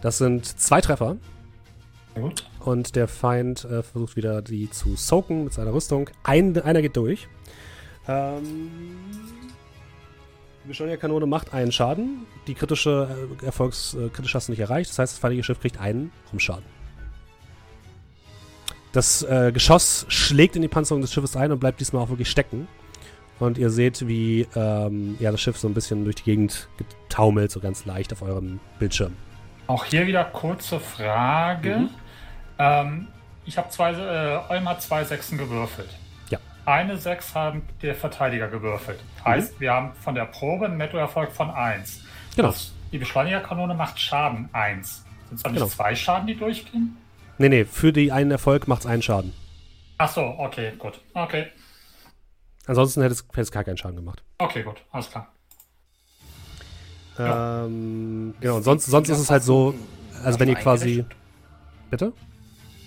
Das sind zwei Treffer. Sehr gut. Und der Feind äh, versucht wieder die zu soaken mit seiner Rüstung. Ein, einer geht durch. Ähm, die Beschleunigerkanone macht einen Schaden. Die kritische äh, Erfolgs äh, hast du nicht erreicht. Das heißt, das feindliche Schiff kriegt einen Rumschaden. Das äh, Geschoss schlägt in die Panzerung des Schiffes ein und bleibt diesmal auch wirklich stecken. und ihr seht, wie ähm, ja, das Schiff so ein bisschen durch die Gegend taumelt, so ganz leicht auf eurem Bildschirm. Auch hier wieder kurze Frage. Mhm. Ähm, ich habe zwei, äh, Olm hat zwei Sechsen gewürfelt. Ja. Eine Sechs haben der Verteidiger gewürfelt. Heißt, wir haben von der Probe einen Nettoerfolg von 1. Genau. Das, die Beschleunigerkanone macht Schaden 1. Sind es dann Genau. nicht zwei Schaden, die durchgehen? Nee, nee, für die einen Erfolg macht es einen Schaden. Ach so, okay, gut. Okay, Ansonsten hätte es, hätte es gar keinen Schaden gemacht. okay, gut. Alles klar. Ja. Ähm, genau, und sonst, sonst ist es halt so, also wenn ihr quasi. Bitte?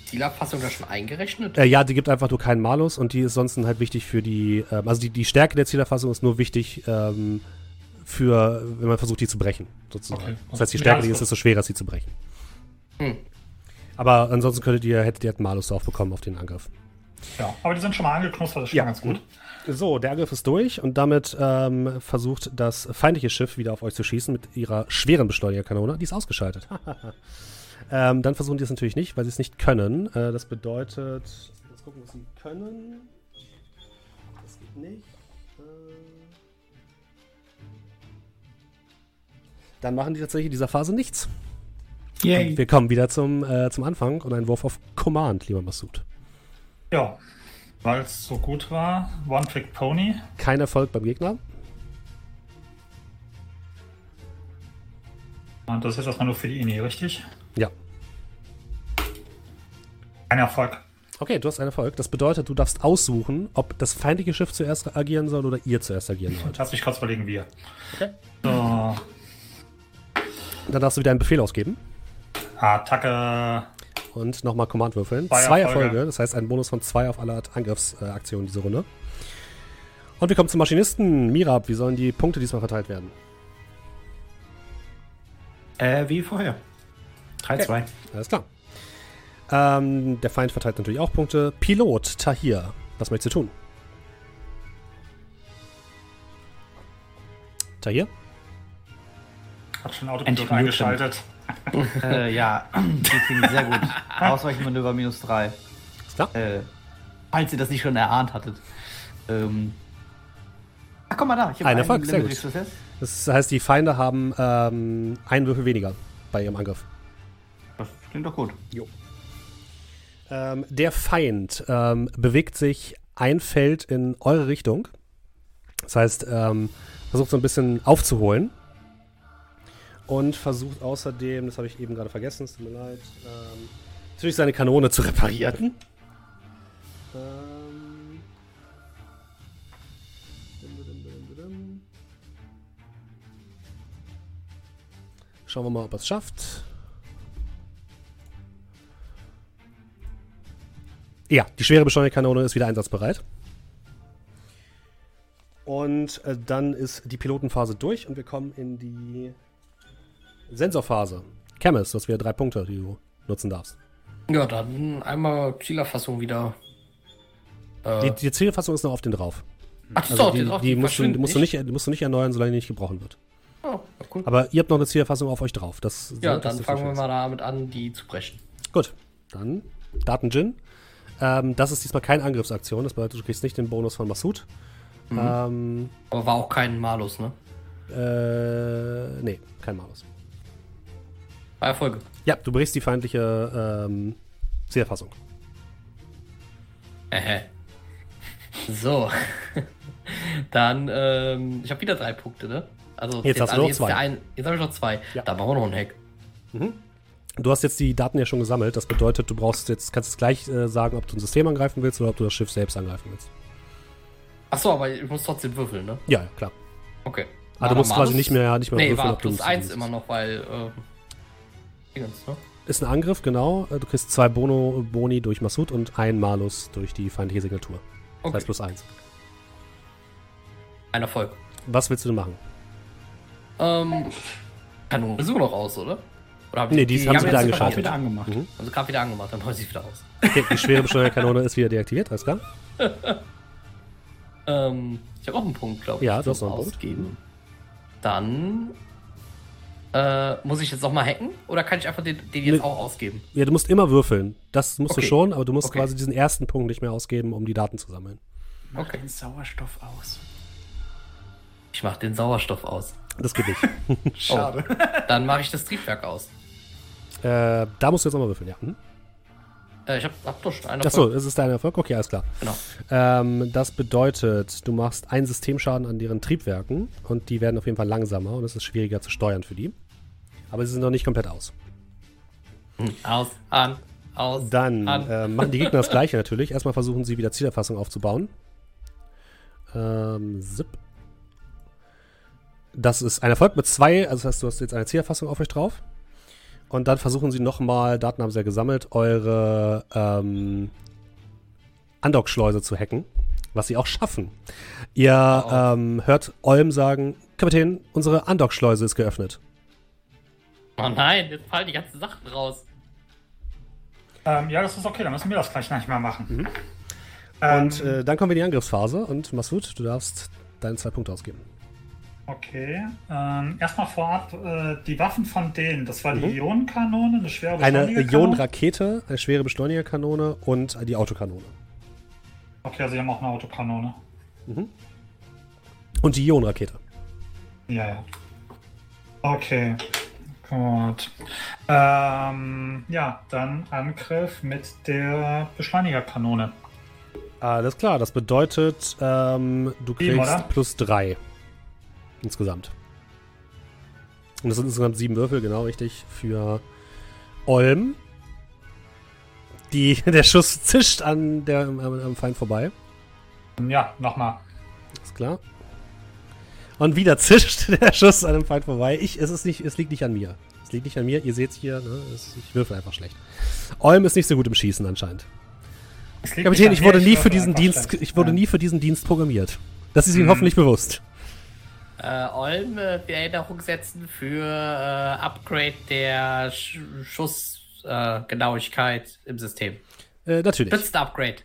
Zielerfassung da schon eingerechnet? Äh, ja, die gibt einfach nur keinen Malus und die ist sonst halt wichtig für die, ähm, also die, die Stärke der Zielerfassung ist nur wichtig ähm, für, wenn man versucht, die zu brechen, sozusagen. Okay. Das heißt, je Ja, stärker ist die ist, desto schwerer ist sie zu brechen. Hm. Aber ansonsten könntet ihr, hättet ihr halt einen Malus drauf bekommen auf den Angriff. Ja, aber die sind schon mal angeknuspert, das ist schon Ja. ganz gut. So, der Angriff ist durch und damit ähm, versucht das feindliche Schiff wieder auf euch zu schießen mit ihrer schweren Beschleunigerkanone. Die ist ausgeschaltet. ähm, dann versuchen die es natürlich nicht, weil sie es nicht können. Äh, das bedeutet. Jetzt gucken, was sie können. Das geht nicht. Äh, dann machen die tatsächlich in dieser Phase nichts. Yay. Wir kommen wieder zum, äh, zum Anfang und ein Wurf auf Command, lieber Massoud. Ja, weil es so gut war. One Trick Pony. Kein Erfolg beim Gegner. Und das ist erstmal nur für die Ini, richtig? Ja. Ein Erfolg. Okay, du hast einen Erfolg. Das bedeutet, du darfst aussuchen, ob das feindliche Schiff zuerst agieren soll oder ihr zuerst agieren sollt. Lass mich kurz überlegen, wir. Okay. So, Dann darfst du wieder einen Befehl ausgeben Attacke. und nochmal Command würfeln. Zwei Zwei Erfolge. Erfolge, das heißt ein Bonus von zwei auf alle Art Angriffsaktionen diese Runde. Und wir kommen zum Maschinisten. Mirab, wie sollen die Punkte diesmal verteilt werden? Äh, wie vorher. 3-2. Alles klar. Ähm, der Feind verteilt natürlich auch Punkte. Pilot, Tahir, was möchtest du tun? Tahir? Hat schon Autopilot eingeschaltet. Äh, ja, die klingt sehr gut. Ausweichmanöver minus 3. Ist klar? Äh, falls ihr das nicht schon erahnt hattet. Ähm. Ach, guck mal da. Ich hab Ein Erfolg, sehr gut. Das heißt, die Feinde haben ähm, einen Würfel weniger bei ihrem Angriff. Das klingt doch gut. Ähm, der Feind ähm, bewegt sich ein Feld in eure Richtung. Das heißt, ähm, versucht so ein bisschen aufzuholen. Und versucht außerdem, das habe ich eben gerade vergessen, es tut mir leid, ähm, natürlich seine Kanone zu reparieren. Ähm, Schauen wir mal, ob er es schafft. Ja, die schwere Beschleunigerkanone ist wieder einsatzbereit. Und äh, dann ist die Pilotenphase durch und wir kommen in die Sensorphase. Chemis, hast wieder drei Punkte, die du nutzen darfst. Ja, dann einmal Zielerfassung wieder. Äh, Die, die Zielfassung ist noch auf den drauf. ach, Also so, die, drauf, die, musst, du, musst, du nicht, musst du nicht erneuern, solange die nicht gebrochen wird. Oh, cool. Aber ihr habt noch eine Zielfassung auf euch drauf. Das ja, das dann fangen wir mal damit an, die zu brechen. Gut, dann Daten-Jin. Ähm, das ist diesmal keine Angriffsaktion. Das bedeutet, du kriegst nicht den Bonus von Massoud. Mhm. Ähm, Aber war auch kein Malus, ne? äh, nee, kein Malus. War Erfolge. Ja, du brichst die feindliche ähm, Zielfassung. Ähä. So. dann, ähm, ich habe wieder drei Punkte, ne? Also Jetzt hast du noch jetzt zwei. Ein, jetzt habe ich noch zwei. Ja. Da machen wir noch einen Hack. Du hast jetzt die Daten ja schon gesammelt. Das bedeutet, du brauchst jetzt, kannst jetzt gleich äh, sagen, ob du ein System angreifen willst oder ob du das Schiff selbst angreifen willst. Achso, aber ich muss trotzdem würfeln, ne? Ja, klar. Okay. Aber du War musst da quasi nicht mehr, nicht mehr Nee, würfeln, war ob du plus ein eins immer noch, weil. Äh? Ist ein Angriff, genau. Äh, Du kriegst zwei Bono, Boni durch Massoud und ein Malus durch die feindliche Signatur. Das Okay. heißt plus eins. Ein Erfolg. Was willst du denn machen? Ähm. Kanone suchen noch aus, oder? Oder Nee, die haben sie wieder angeschaltet. wieder angemacht. Mhm. Haben sie gerade wieder angemacht, dann machen sie wieder aus. Okay, die schwere Beschleunigerkanone ist wieder deaktiviert, alles klar? Ähm, ich habe auch einen Punkt, glaube ich. Ja, du hast noch einen Punkt. Ausgeben. Dann. Äh, muss ich jetzt nochmal hacken? Oder kann ich einfach den, den jetzt Nee. auch ausgeben? Ja, du musst immer würfeln. Das musst du Okay. schon, aber du musst Okay. quasi diesen ersten Punkt nicht mehr ausgeben, um die Daten zu sammeln. Okay. Den Sauerstoff aus. Ich mach den Sauerstoff aus. Das geht nicht. Schade. Dann mache ich das Triebwerk aus. äh, da musst du jetzt nochmal würfeln, ja. Mhm. Äh, ich hab, hab doch schon einen Achso, Erfolg. ist es dein Erfolg? Okay, alles klar. Genau. Ähm, das bedeutet, du machst einen Systemschaden an deren Triebwerken und die werden auf jeden Fall langsamer und es ist schwieriger zu steuern für die. Aber sie sind noch nicht komplett aus. Aus, an, aus. Dann an. äh, machen die Gegner das gleiche natürlich. Erstmal versuchen sie wieder Zielerfassung aufzubauen. Ähm, zip. Das ist ein Erfolg mit zwei, also das heißt, du hast jetzt eine Zielerfassung auf euch drauf. Und dann versuchen sie nochmal, Daten haben sie ja gesammelt, eure ähm, Undock-Schleuse zu hacken. Was sie auch schaffen. Ihr Oh. ähm, hört Olm sagen, Kapitän, unsere Undock-Schleuse ist geöffnet. Oh nein, jetzt fallen die ganzen Sachen raus. Ähm, ja, das ist okay, dann müssen wir das gleich nicht mehr machen. Mhm. Ähm, Und äh, dann kommen wir in die Angriffsphase und Masud, du darfst deine zwei Punkte ausgeben. okay. Ähm, erstmal vorab, äh, die Waffen von denen, das war die Mhm. Ionenkanone, eine schwere Eine Beschleunigerkanone? Ionenrakete, eine schwere Beschleunigerkanone und die Autokanone. Okay, also sie haben auch eine Autokanone. Und die Ionenrakete. Ja, ja. Okay. Gut. Ähm, ja, dann Angriff mit der Beschleunigerkanone. Alles klar, das bedeutet, ähm, du Sieben, kriegst oder? plus drei. Insgesamt. Und das sind insgesamt sieben Würfel, genau richtig, für Olm. Die, der Schuss zischt an der, am, am Feind vorbei. Ja, nochmal. Ist klar. Und wieder zischt der Schuss an dem Feind vorbei. Ich, es, ist nicht, es liegt nicht an mir. Es liegt nicht an mir. Ihr seht es hier, ne? es, ich würfel einfach schlecht. Olm ist nicht so gut im Schießen anscheinend. Kapitän, ich wurde nie für diesen Dienst, schlecht. ich wurde Ja. nie für diesen Dienst programmiert. Das ist Ihnen Mhm. hoffentlich bewusst. Äh, Olm, äh, Erinnerung setzen für äh, Upgrade der Sch Schussgenauigkeit äh, im System. Äh, natürlich. Letzte Upgrade.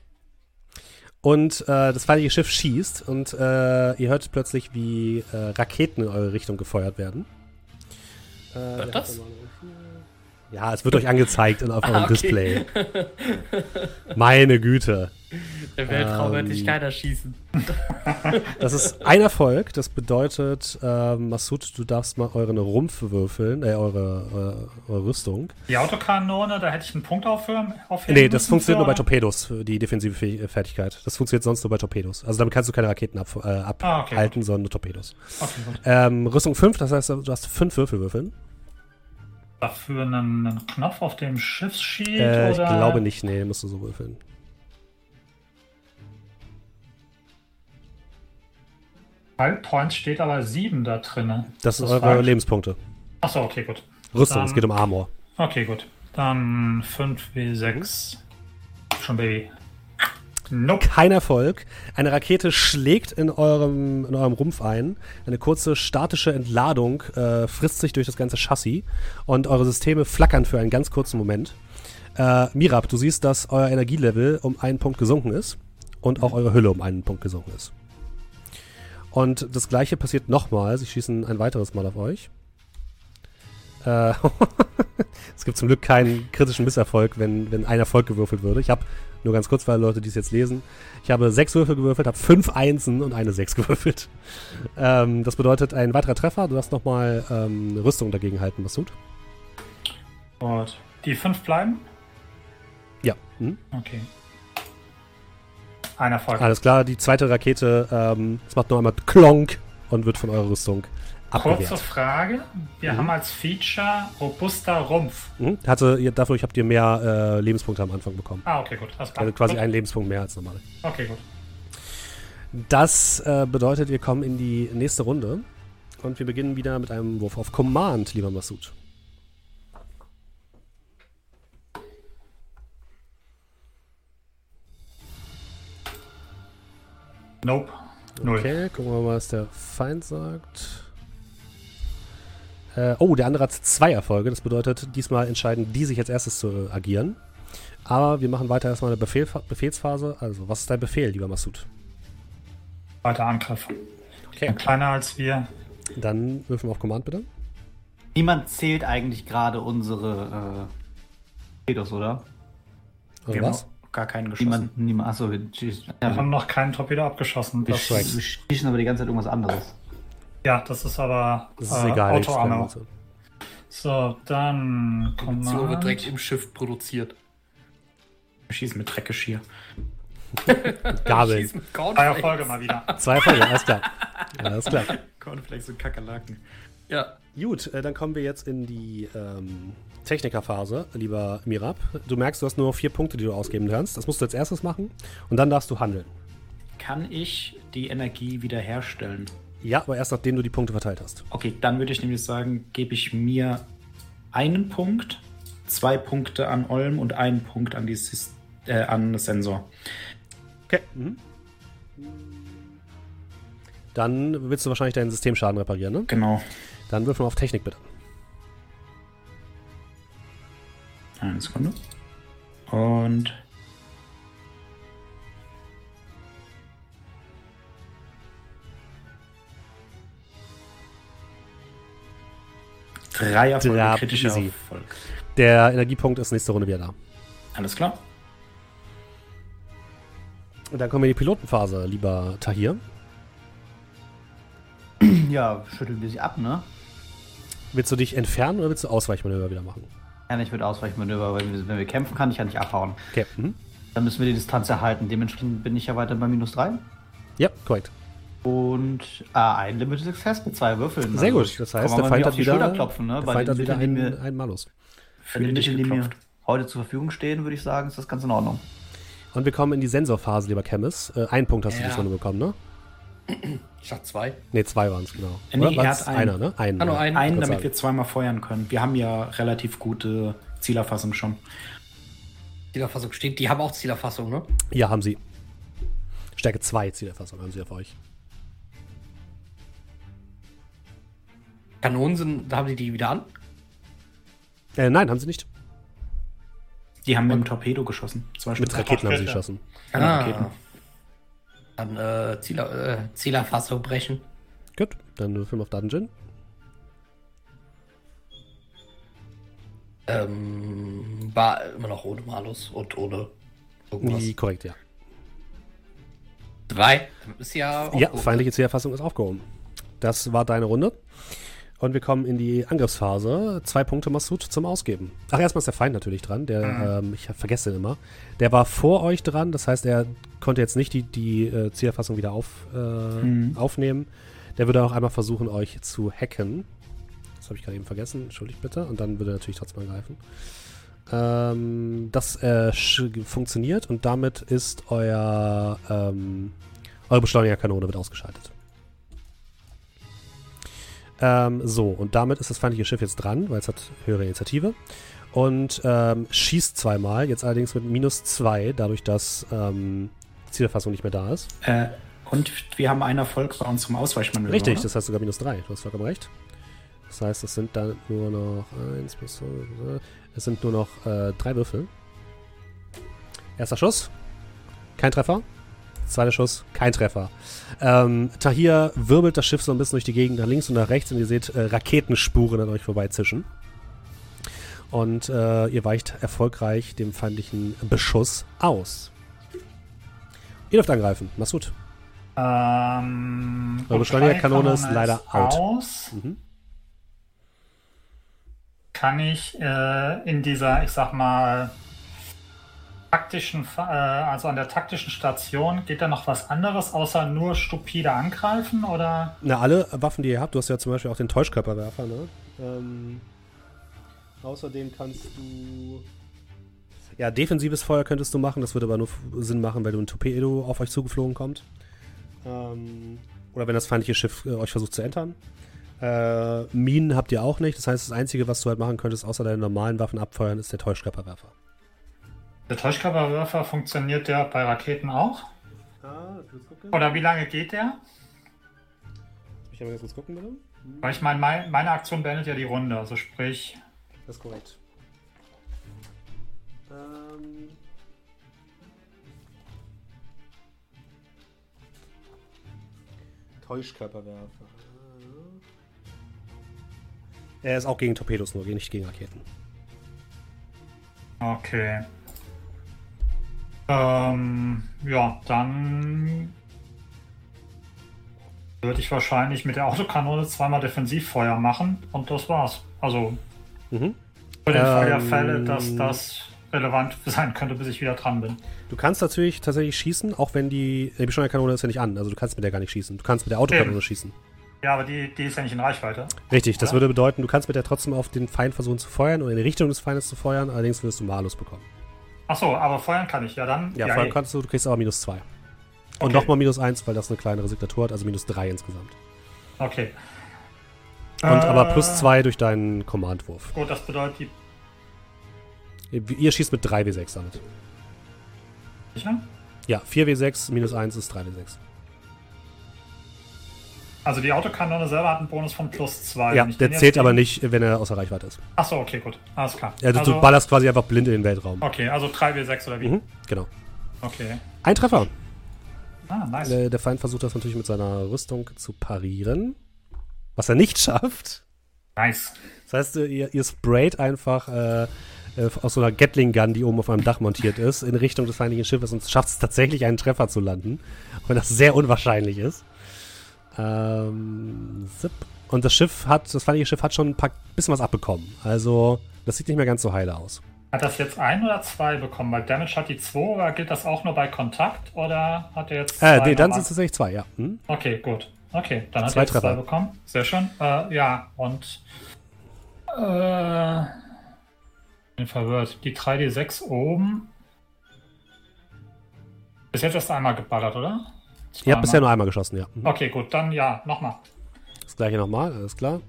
Und äh, das feindliche Schiff schießt und äh, ihr hört plötzlich, wie äh, Raketen in eure Richtung gefeuert werden. Äh, das? Ja, es wird euch angezeigt auf eurem Ah, okay. Display. Meine Güte. Im Weltraum Ähm. wird dich keiner schießen. Das ist ein Erfolg. Das bedeutet, ähm, Masud, du darfst mal euren Rumpf würfeln, äh, eure, äh, eure Rüstung. Die Autokanone, da hätte ich einen Punkt aufhören. aufheben Nee, das funktioniert nur bei für- Torpedos, für die defensive äh, Fertigkeit. Das funktioniert sonst nur bei Torpedos. Also damit kannst du keine Raketen ab, äh, Ah, okay, abhalten, sondern nur Torpedos. Okay. Ähm, Rüstung 5, das heißt, du hast fünf Würfel würfeln. Dafür einen, einen Knopf auf dem Schiffsschild Äh, ich oder? glaube nicht, nee, musst du so würfeln. Halbpoint steht aber 7 da drin. Das sind eure falsch. Lebenspunkte. Achso, okay, gut. Rüstung, Dann- es geht um Armor. Okay, gut. Dann 5 W6. Schon Baby. Nope. Kein Erfolg. Eine Rakete schlägt in eurem, in eurem Rumpf ein. Eine kurze statische Entladung äh, frisst sich durch das ganze Chassis und eure Systeme flackern für einen ganz kurzen Moment. Äh, Mirab, du siehst, dass euer Energielevel um einen Punkt gesunken ist und auch eure Hülle um einen Punkt gesunken ist. Und das gleiche passiert nochmal. Sie schießen ein weiteres Mal auf euch. Äh, es gibt zum Glück keinen kritischen Misserfolg, wenn, wenn ein Erfolg gewürfelt würde. Ich habe nur ganz kurz, weil Leute, die es jetzt lesen, ich habe sechs Würfel gewürfelt, habe fünf Einsen und eine Sechs gewürfelt. Ähm, das bedeutet ein weiterer Treffer. Du darfst nochmal ähm, Rüstung dagegen halten, was tut. Gut. Die 5 bleiben? Ja. Hm? Okay. Ein Erfolg. Alles klar, die zweite Rakete, ähm, es macht nur einmal Klonk und wird von eurer Rüstung Kurze abgewehrt. Frage. Wir Mhm. haben als Feature robuster Rumpf. Mhm. Hatte, ihr, dadurch habt ihr mehr äh, Lebenspunkte am Anfang bekommen. Ah, okay, gut. Klar. Also quasi gut. einen Lebenspunkt mehr als normal. Okay, gut. Das äh, bedeutet, wir kommen in die nächste Runde und wir beginnen wieder mit einem Wurf auf Command, lieber Masud. Nope. Null. Okay, gucken wir mal, was der Feind sagt. Äh, oh, der andere hat zwei Erfolge. Das bedeutet, diesmal entscheiden die sich als erstes zu äh, agieren. Aber wir machen weiter erstmal eine Befehl, Befehlsphase. Also, was ist dein Befehl, lieber Masud? Weiter Angriff. Okay. Kleiner als wir. Dann würfeln wir auf Command, bitte. Niemand zählt eigentlich gerade unsere äh, Pedos, oder? Oder Genau. was? Gar keinen geschossen. Niemand, niemand. Achso, wir schießen, Wir ja, haben noch keinen Torpedo abgeschossen. wir Das, korrekt. schießen aber die ganze Zeit irgendwas anderes. Ja, das ist aber Das ist egal. welches Auto-Ammo. Level so. Dann Munition wird Command. direkt im Schiff produziert. Wir schießen mit Dreckgeschirr. Bei Cornflakes. Erfolge mal wieder. Zwei Folgen, alles klar. Alles klar. Cornflakes und Kakerlaken. Ja. Gut, äh, dann kommen wir jetzt in die ähm, Technikerphase, lieber Mirab. Du merkst, du hast nur vier Punkte, die du ausgeben kannst. Das musst du als erstes machen und dann darfst du handeln. Kann ich die Energie wiederherstellen? Ja, aber erst nachdem du die Punkte verteilt hast. Okay, dann würde ich nämlich sagen, gebe ich mir einen Punkt, zwei Punkte an Olm und einen Punkt an, die Sys äh, an das Sensor. Okay. Mhm. Dann willst du wahrscheinlich deinen Systemschaden reparieren, ne? Genau. Dann wirf mal auf Technik bitte. Eine Sekunde. Und. Drei Erfolge, Drei, kritischer easy. Erfolg. Der Energiepunkt ist nächste Runde wieder da. Alles klar. Und dann kommen wir in die Pilotenphase, lieber Tahir. Ja, schütteln wir sie ab, ne? Willst du dich entfernen oder willst du Ausweichmanöver wieder machen? Ja, nicht mit Ausweichmanöver, weil wir, wenn wir kämpfen, kann ich ja nicht abhauen. Okay. Mhm. Dann müssen wir die Distanz erhalten. Dementsprechend bin ich ja weiter bei minus 3. Ja, korrekt. Und ah, ein Limited Success mit zwei Würfeln. Sehr Also, gut. Das heißt, der Feind mir hat auf die wieder, Schulter klopfen, ne? der Bei Feind den hat wieder die einen, einen Malus. Dich Mitteln, die mir heute zur Verfügung stehen, würde ich sagen, ist das ganz in Ordnung. Und wir kommen in die Sensorphase, lieber Chemis. Äh, einen Punkt hast du Ja. die Runde bekommen, ne? Ich sag zwei. Ne, zwei waren es, genau. Äh, nee, er hat einen. einer, ne? Einen. Ah, nur ja. einen. Einen, damit sagen. wir zweimal feuern können. Wir haben ja relativ gute Zielerfassung schon. Zielerfassung steht. Die haben auch Zielerfassung, ne? Ja, haben sie. Stärke 2 Zielerfassung haben sie ja für euch. Kanonen sind, da haben die die wieder an. Äh, nein, haben sie nicht. Die haben mit dem Torpedo geschossen. Zum Beispiel. Mit Raketen haben sie geschossen. Ja, Raketen. Dann äh, Zieler, äh, Zielerfassung brechen. Gut, dann Film auf Dungeon. Ähm, war immer noch ohne Malus und ohne irgendwas. Die, korrekt, ja. Drei. Ist ja. Ja, feindliche Zielerfassung ist aufgehoben. Das war deine Runde. Und wir kommen in die Angriffsphase. Zwei Punkte Massoud zum Ausgeben. Ach, erstmal ist der Feind natürlich dran. Der, ähm, ich vergesse den immer. Der war vor euch dran. Das heißt, er konnte jetzt nicht die, die äh, Zielerfassung wieder auf, äh, Mhm. aufnehmen. Der würde auch einmal versuchen, euch zu hacken. Das habe ich gerade eben vergessen. Entschuldigt bitte. Und dann würde er natürlich trotzdem angreifen. Ähm, das äh, funktioniert und damit ist euer ähm, eure Beschleunigerkanone wird ausgeschaltet. Ähm, so, und damit ist das feindliche Schiff jetzt dran, weil es hat höhere Initiative. Und ähm, schießt zweimal, jetzt allerdings mit minus zwei, dadurch, dass ähm, die Zielerfassung nicht mehr da ist. Äh, und wir haben einen Erfolg bei unserem Ausweichmanöver. Richtig, oder? das heißt sogar minus drei. Du hast vollkommen recht. Das heißt, es sind dann nur noch eins plus es sind nur noch äh, drei Würfel. Erster Schuss, kein Treffer. Zweiter Schuss, kein Treffer. Ähm, Tahir wirbelt das Schiff so ein bisschen durch die Gegend nach links und nach rechts und ihr seht äh, Raketenspuren an euch vorbeizischen. Und äh, ihr weicht erfolgreich dem feindlichen Beschuss aus. Ihr dürft angreifen. Masud. Ähm, Eure Beschleunigerkanone ist leider out. Aus. Mhm. Kann ich äh, in dieser, ich sag mal, taktischen, äh, also an der taktischen Station, geht da noch was anderes, außer nur stupide angreifen oder? Na, alle Waffen, die ihr habt, du hast ja zum Beispiel auch den Täuschkörperwerfer, ne? Ähm, außerdem kannst du. Ja, defensives Feuer könntest du machen, das würde aber nur Sinn machen, weil du ein Torpedo auf euch zugeflogen kommt. Ähm, oder wenn das feindliche Schiff äh, euch versucht zu entern. Äh, Minen habt ihr auch nicht, das heißt, das Einzige, was du halt machen könntest, außer deinen normalen Waffen abfeuern, ist der Täuschkörperwerfer. Der Täuschkörperwerfer funktioniert der bei Raketen auch? Ah. Oder wie lange geht der? Ich kann mal ganz kurz gucken, bitte. Weil ich meine, mein, meine Aktion beendet ja die Runde, also sprich, Das ist korrekt. Ähm. Täuschkörperwerfer. Er ist auch gegen Torpedos nur, nicht gegen Raketen. okay. Ähm, ja, dann würde ich wahrscheinlich mit der Autokanone zweimal Defensivfeuer machen und das war's. Also Mhm. für den Fall der Ähm, Fälle, dass das relevant sein könnte, bis ich wieder dran bin. Du kannst natürlich tatsächlich schießen, auch wenn die, die Beschleunigerkanone ist ja nicht an. Also du kannst mit der gar nicht schießen. Du kannst mit der Autokanone Eben. schießen. Ja, aber die, die ist ja nicht in Reichweite. Richtig, das würde bedeuten, du kannst mit der trotzdem auf den Feind versuchen zu feuern oder in die Richtung des Feindes zu feuern, allerdings wirst du Malus bekommen. Achso, aber feuern kann ich. Ja, dann. Ja, feuern eh. kannst du, du kriegst aber minus 2. Und Okay. nochmal minus 1, weil das eine kleinere Signatur hat, also minus 3 insgesamt. Okay. Und Äh, aber plus 2 durch deinen Command-Wurf. Gut, das bedeutet die. Ihr, ihr schießt mit 3W6 damit. Sicher? Ja, 4W6 minus 1 ist 3W6. Also die Autokanone selber hat einen Bonus von plus 2. ja, der zählt aber nicht, wenn er außer Reichweite ist. Achso, okay, gut. Alles klar. Also, du ballerst quasi einfach blind in den Weltraum. Okay, also 3W6 oder wie? Mhm, genau. Okay. Ein Treffer. Ah, nice. Äh, Der Feind versucht das natürlich mit seiner Rüstung zu parieren. Was er nicht schafft. Nice. Das heißt, äh, ihr, ihr sprayt einfach äh, äh, aus so einer Gatling-Gun, die oben auf einem Dach montiert ist, in Richtung des feindlichen Schiffes und schafft es tatsächlich, einen Treffer zu landen. Auch wenn das sehr unwahrscheinlich ist. Ähm, zip. Und das Schiff hat, das feindliche Schiff hat schon ein paar, bisschen was abbekommen. Also, das sieht nicht mehr ganz so heile aus. Hat das jetzt ein oder zwei bekommen? Weil Damage hat die 2, oder gilt das auch nur bei Kontakt? Oder hat er jetzt Äh, zwei nee, dann sind es tatsächlich zwei, ja. Hm? Okay, gut. Okay, dann hat Zwei er jetzt zwei Treffer. bekommen. Sehr schön. Äh, ja, und äh, bin verwirrt. Die 3D6 oben. Bis jetzt erst einmal geballert, oder? Ihr habt bisher nur einmal geschossen, ja. Mhm. Okay, gut, dann ja, nochmal. Das gleiche nochmal, alles klar.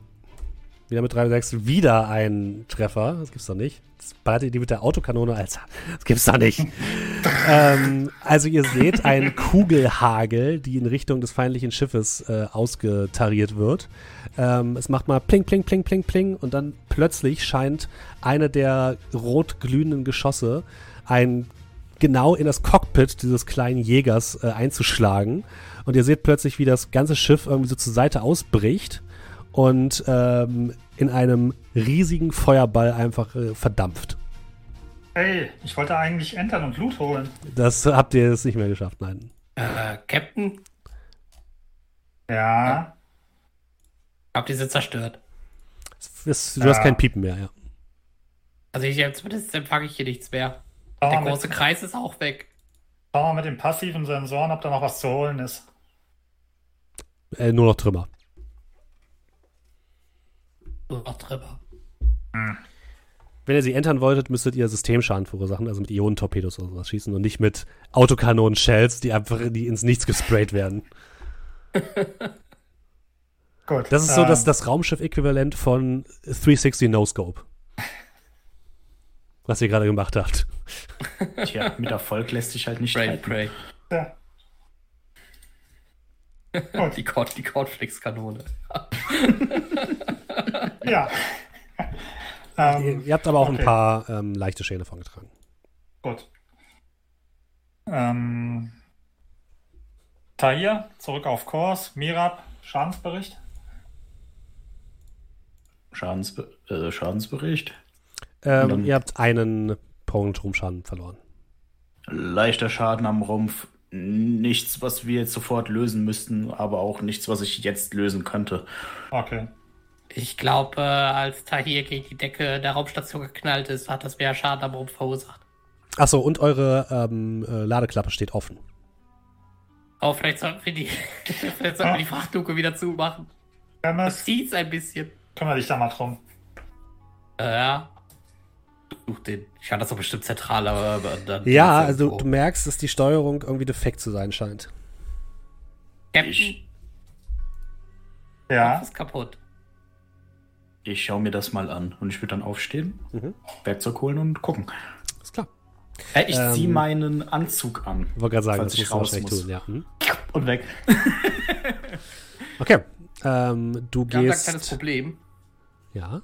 Wieder mit 3,6, wieder ein Treffer. Das gibt's doch nicht. Das ballert ihr die mit der Autokanone, Alter. Das gibt's doch nicht. ähm, also ihr seht einen Kugelhagel, die in Richtung des feindlichen Schiffes äh, ausgetariert wird. Ähm, es macht mal pling, pling, pling, pling, pling und dann plötzlich scheint eine der rot glühenden Geschosse ein genau in das Cockpit dieses kleinen Jägers äh, einzuschlagen. Und ihr seht plötzlich, wie das ganze Schiff irgendwie so zur Seite ausbricht und ähm, in einem riesigen Feuerball einfach äh, verdampft. Hey, ich wollte eigentlich entern und Loot holen. Das habt ihr jetzt nicht mehr geschafft, nein. Äh, Captain, Ja. habt ihr sie zerstört? Es, es, du hast Ja. kein Piepen mehr, ja. Also ich zumindest empfange ich hier nichts mehr. Schau Der große mit, Kreis ist auch weg. schau mal mit den passiven Sensoren, ob da noch was zu holen ist. Äh, nur noch Trümmer. Nur noch drüber. Wenn ihr sie entern wolltet, müsstet ihr Systemschaden verursachen, also mit Ionentorpedos oder sowas schießen und nicht mit Autokanonen-Shells, die einfach die ins Nichts gesprayt werden. Gut. Das ist so ähm, das, das Raumschiff-Äquivalent von 360 No-Scope. Was ihr gerade gemacht habt. Tja, mit Erfolg lässt sich halt nicht streiten. Prey. Ja. Die, Cord, die Cordflix-Kanone. Ja. Ihr, ähm, ihr habt aber auch okay. ein paar ähm, leichte Schäden davongetragen. gut. Ähm, Tahir, zurück auf Kurs. Mirab, Schadensbericht. Schadensbe äh, Schadensbericht. Ähm, ihr habt einen Punkt Ruhmschaden verloren. Leichter Schaden am Rumpf. Nichts, was wir jetzt sofort lösen müssten, aber auch nichts, was ich jetzt lösen könnte. Okay. Ich glaube, äh, als Tahir gegen die Decke der Raumstation geknallt ist, hat das mehr Schaden am Rumpf verursacht. Achso, und eure ähm, äh, Ladeklappe steht offen. Aber vielleicht sollten wir die, vielleicht sollten wir die Frachtluke wieder zumachen. Das zieht's ein bisschen. kümmere dich da mal drum. Äh, ja. Den. Ich kann das doch bestimmt zentral, aber dann. Ja, also du merkst, dass die Steuerung irgendwie defekt zu sein scheint. Captain, Ich- Ja. ist kaputt. Ich schaue mir das mal an und ich würde dann aufstehen, Mhm. Werkzeug holen und gucken. Ist klar. Äh, ich Ähm, ziehe meinen Anzug an Ich wollte gerade sagen, Falls das ich raus muss. tun, ja. Hm? und weg. Okay. Ähm, du Wir haben da ein gehst. kleines Problem. Ja.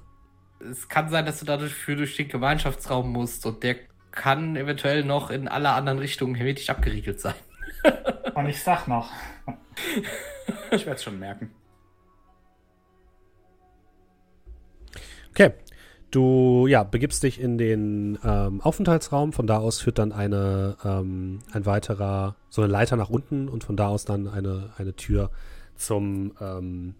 Es kann sein, dass du dadurch für durch den Gemeinschaftsraum musst und der kann eventuell noch in alle anderen Richtungen hermetisch abgeriegelt sein. Und ich sag noch. Ich werde es schon merken. Okay. Du ja, begibst dich in den ähm, Aufenthaltsraum. Von da aus führt dann eine, ähm, ein weiterer, so eine Leiter nach unten und von da aus dann eine, eine Tür zum, ähm,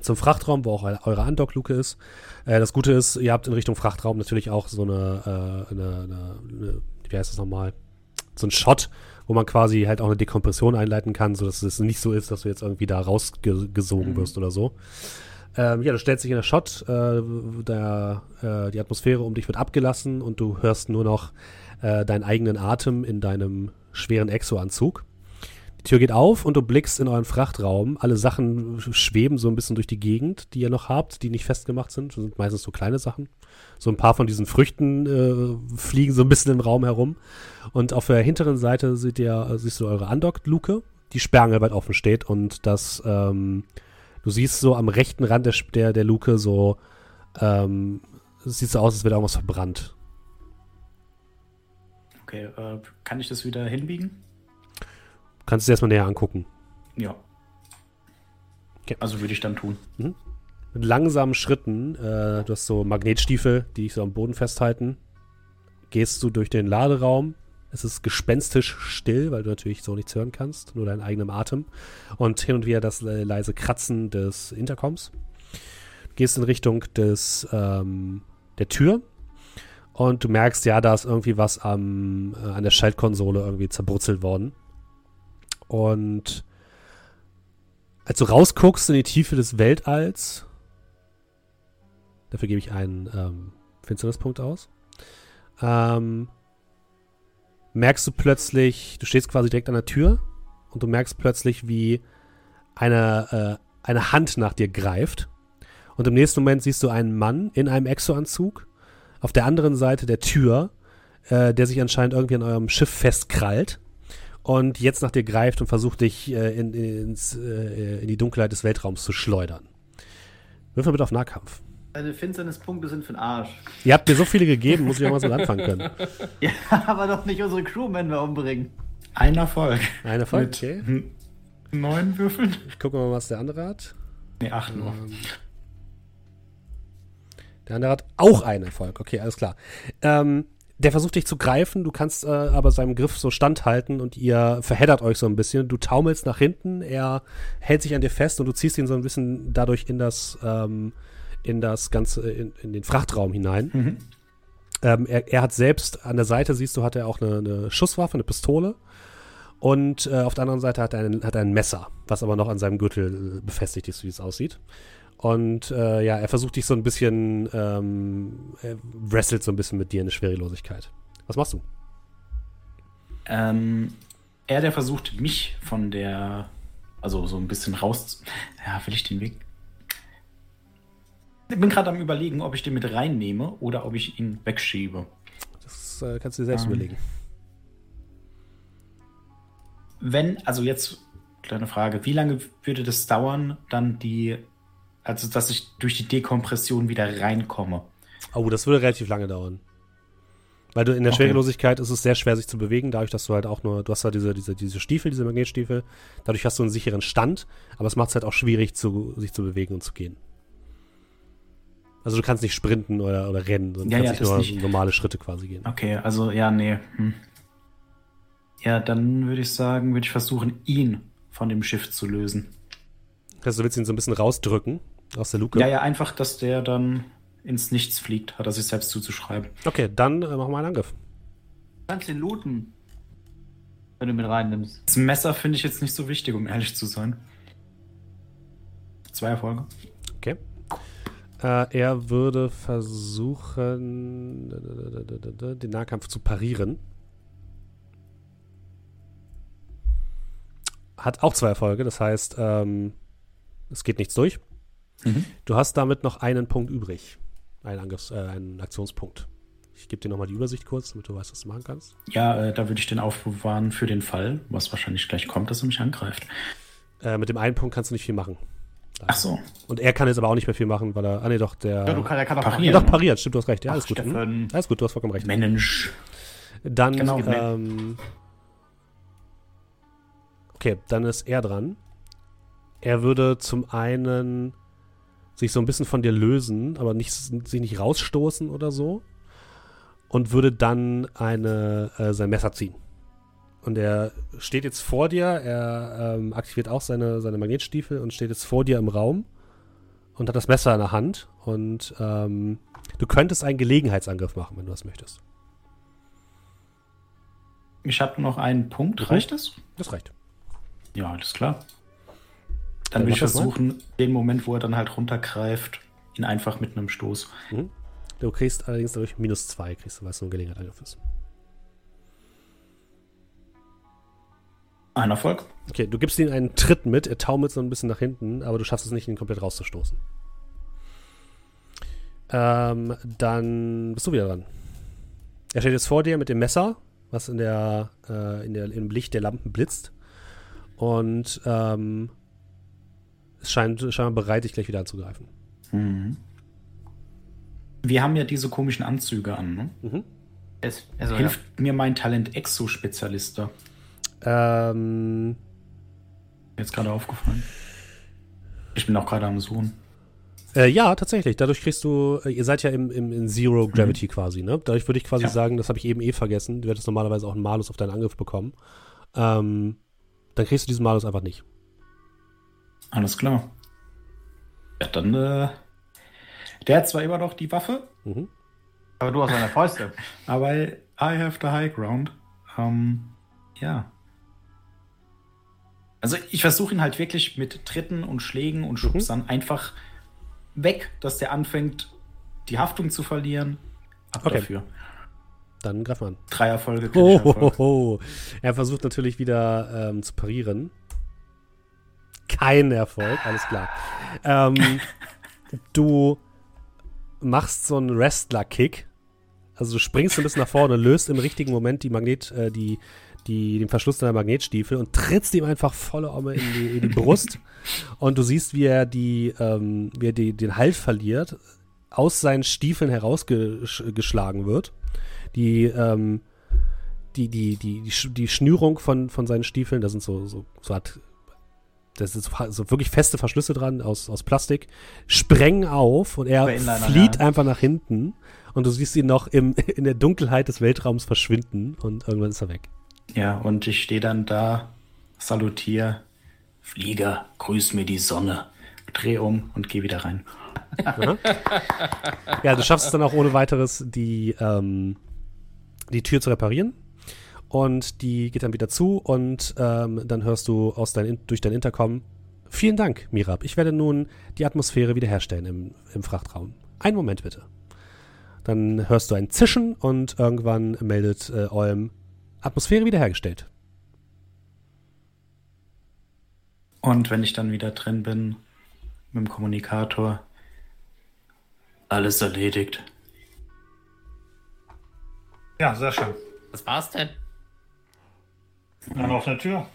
zum Frachtraum, wo auch eure Andock-Luke ist. Äh, das Gute ist, ihr habt in Richtung Frachtraum natürlich auch so eine, äh, eine, eine, eine wie heißt das nochmal? So ein Shot, wo man quasi halt auch eine Dekompression einleiten kann, sodass es nicht so ist, dass du jetzt irgendwie da rausgesogen mhm. wirst oder so. Ähm, ja, du stellst dich in der Shot, äh, der, äh, die Atmosphäre um dich wird abgelassen und du hörst nur noch äh, deinen eigenen Atem in deinem schweren Exo-Anzug. Tür geht auf und du blickst in euren Frachtraum. Alle Sachen schweben so ein bisschen durch die Gegend, die ihr noch habt, die nicht festgemacht sind. Das sind meistens so kleine Sachen. So ein paar von diesen Früchten äh, fliegen so ein bisschen im Raum herum. Und auf der hinteren Seite seht ihr, siehst du eure Undocked-Luke, die sperrangelweit offen steht und das, ähm, du siehst so am rechten Rand der, der, der Luke so, ähm, sieht so aus, als wäre irgendwas verbrannt. Okay, äh, kann ich das wieder hinbiegen? Kannst du dir erstmal näher angucken. Ja. Okay. Also würde ich dann tun. Mhm. Mit langsamen Schritten, äh, du hast so Magnetstiefel, die dich so am Boden festhalten, gehst du durch den Laderaum. Es ist gespenstisch still, weil du natürlich so nichts hören kannst, nur deinen eigenen Atem. Und hin und wieder das leise Kratzen des Intercoms. Du gehst in Richtung des, ähm, der Tür, und du merkst, ja, da ist irgendwie was am, äh, an der Schaltkonsole irgendwie zerbrutzelt worden. Und als du rausguckst in die Tiefe des Weltalls, dafür gebe ich einen ähm, Finsternispunkt aus, ähm, merkst du plötzlich, du stehst quasi direkt an der Tür und du merkst plötzlich, wie eine, äh, eine Hand nach dir greift. Und im nächsten Moment siehst du einen Mann in einem Exoanzug auf der anderen Seite der Tür, äh, der sich anscheinend irgendwie an eurem Schiff festkrallt und jetzt nach dir greift und versucht dich äh, in, ins, äh, in die Dunkelheit des Weltraums zu schleudern. Würfel bitte auf Nahkampf. Deine Finsternispunkte sind für den Arsch. Ihr habt mir so viele gegeben, muss ich auch was mit anfangen können. ja, aber doch nicht unsere Crewmen mehr umbringen. Ein Erfolg. Ein Erfolg, okay. Neun Würfeln. Ich gucke mal, was der andere hat. Ne, acht nur. Ähm, der andere hat auch einen Erfolg. Okay, alles klar. Ähm, der versucht dich zu greifen, du kannst äh, aber seinem Griff so standhalten und ihr verheddert euch so ein bisschen. Du taumelst nach hinten, er hält sich an dir fest und du ziehst ihn so ein bisschen dadurch in das, ähm, in das ganze, in, in den Frachtraum hinein. Mhm. Ähm, er, er, hat selbst an der Seite, siehst du, hat er auch eine, eine Schusswaffe, eine Pistole. Und äh, auf der anderen Seite hat er, ein, hat er ein Messer, was aber noch an seinem Gürtel befestigt ist, wie es aussieht. Und äh, ja, er versucht dich so ein bisschen, ähm, er wrestelt so ein bisschen mit dir in der Schwerelosigkeit. Was machst du? Ähm, er, der versucht, mich von der, also so ein bisschen raus. Ja, will ich den Weg. Ich bin gerade am überlegen, ob ich den mit reinnehme oder ob ich ihn wegschiebe. Das äh, kannst du dir selbst ähm, überlegen. Wenn, also jetzt kleine Frage, wie lange würde das dauern, dann die also, dass ich durch die Dekompression wieder reinkomme. Oh, das würde relativ lange dauern. Weil du in der okay. Schwerelosigkeit ist es sehr schwer, sich zu bewegen, dadurch, dass du halt auch nur, du hast halt diese, diese, diese Stiefel, diese Magnetstiefel, dadurch hast du einen sicheren Stand, aber es macht es halt auch schwierig, zu, sich zu bewegen und zu gehen. Also du kannst nicht sprinten oder, oder rennen, sondern ja, kannst ja, nur nicht. normale Schritte quasi gehen. Okay, also ja, nee. Hm. Ja, dann würde ich sagen, würde ich versuchen, ihn von dem Schiff zu lösen. Also du willst ihn so ein bisschen rausdrücken aus der Luke? Ja, ja, einfach, dass der dann ins Nichts fliegt, hat er sich selbst zuzuschreiben. Okay, dann äh, machen wir einen Angriff. Du kannst ihn looten, wenn du mit reinnimmst. Das Messer finde ich jetzt nicht so wichtig, um ehrlich zu sein. Zwei Erfolge. Okay. Äh, er würde versuchen, den Nahkampf zu parieren. Hat auch zwei Erfolge, das heißt, ähm, es geht nichts durch. Mhm. Du hast damit noch einen Punkt übrig. Einen, Angriffs-, äh, einen Aktionspunkt. Ich gebe dir nochmal die Übersicht kurz, damit du weißt, was du machen kannst. Ja, äh, da würde ich den aufbewahren für den Fall, was wahrscheinlich gleich kommt, dass er mich angreift. Äh, mit dem einen Punkt kannst du nicht viel machen. Ach so. Und er kann jetzt aber auch nicht mehr viel machen, weil er. Ah, nee, doch, der. Ja, du kann, er kann auch parieren. Ja, doch, pariert, stimmt, du hast recht. Ja, Ach, alles gut. Hm? Alles gut, du hast vollkommen recht. Mensch. Dann, genau, ähm, Okay, dann ist er dran. Er würde zum einen sich so ein bisschen von dir lösen, aber nicht, sich nicht rausstoßen oder so. Und würde dann eine, äh, sein Messer ziehen. Und er steht jetzt vor dir, er ähm, aktiviert auch seine, seine Magnetstiefel und steht jetzt vor dir im Raum und hat das Messer in der Hand. Und ähm, du könntest einen Gelegenheitsangriff machen, wenn du das möchtest. Ich habe noch einen Punkt. Reicht das? Das reicht. Ja, alles klar. Dann Dann will ich das mal. versuchen, den Moment, wo er dann halt runtergreift, ihn einfach mit einem Stoß. Du kriegst allerdings dadurch minus zwei, kriegst du, weil es nur ein Gelegenheitsangriff ist. Ein Erfolg. Okay, du gibst ihm einen Tritt mit, er taumelt so ein bisschen nach hinten, aber du schaffst es nicht, ihn komplett rauszustoßen. Ähm, dann bist du wieder dran. Er steht jetzt vor dir mit dem Messer, was in der, äh, in der, im Licht der Lampen blitzt. Und ähm, scheint scheinbar bereit, dich gleich wieder anzugreifen. Mhm. Wir haben ja diese komischen Anzüge an. Ne? Mhm. Es, also, Hilft mir mein Talent Exo-Spezialist da? Ähm, Jetzt gerade aufgefallen. Ich bin auch gerade am Suchen. Äh, ja, tatsächlich. Dadurch kriegst du, äh, ihr seid ja im, im, in Zero Gravity quasi, ne? Dadurch würde ich quasi Ja. sagen, das habe ich eben eh vergessen. Du hättest normalerweise auch einen Malus auf deinen Angriff bekommen. Ähm, dann kriegst du diesen Malus einfach nicht. Alles klar. Ja, dann, äh, der hat zwar immer noch die Waffe, Mhm. aber du hast eine Fäuste. aber I have the high ground. Ähm, ja. Also ich versuche ihn halt wirklich mit Tritten und Schlägen und Schubsern einfach weg, dass der anfängt, die Haftung zu verlieren. Ab Okay. dafür. Dann greif mal an. Drei Erfolge. Oh, ho, ho. Er versucht natürlich wieder ähm, zu parieren. Kein Erfolg, alles klar. Ähm, du machst so einen Wrestler-Kick. Also du springst ein bisschen nach vorne, löst im richtigen Moment die Magnet, äh, die, die, den Verschluss deiner Magnetstiefel und trittst ihm einfach volle Omme in die, in die Brust. Und du siehst, wie er, die, ähm, wie er die, den Halt verliert, aus seinen Stiefeln herausgeschlagen wird. Die, ähm, die, die, die, die, Sch- die Schnürung von, von seinen Stiefeln, da sind so, so, so hat, das ist so- wirklich feste Verschlüsse dran aus, aus Plastik, sprengen auf und er flieht ja. einfach nach hinten und du siehst ihn noch im, in der Dunkelheit des Weltraums verschwinden und irgendwann ist er weg. Ja, und ich stehe dann da, salutiere. Flieger, grüß mir die Sonne. Dreh um und geh wieder rein. Ja, du schaffst es dann auch ohne weiteres, die, ähm, die Tür zu reparieren. Und die geht dann wieder zu und ähm, dann hörst du aus dein, durch dein Intercom, vielen Dank, Mirab. Ich werde nun die Atmosphäre wiederherstellen im, im Frachtraum. Einen Moment bitte. Dann hörst du ein Zischen und irgendwann meldet äh, Olm, Atmosphäre wiederhergestellt. Und wenn ich dann wieder drin bin, mit dem Kommunikator, alles erledigt. Ja, sehr schön. Was war's denn? Eine offene Tür.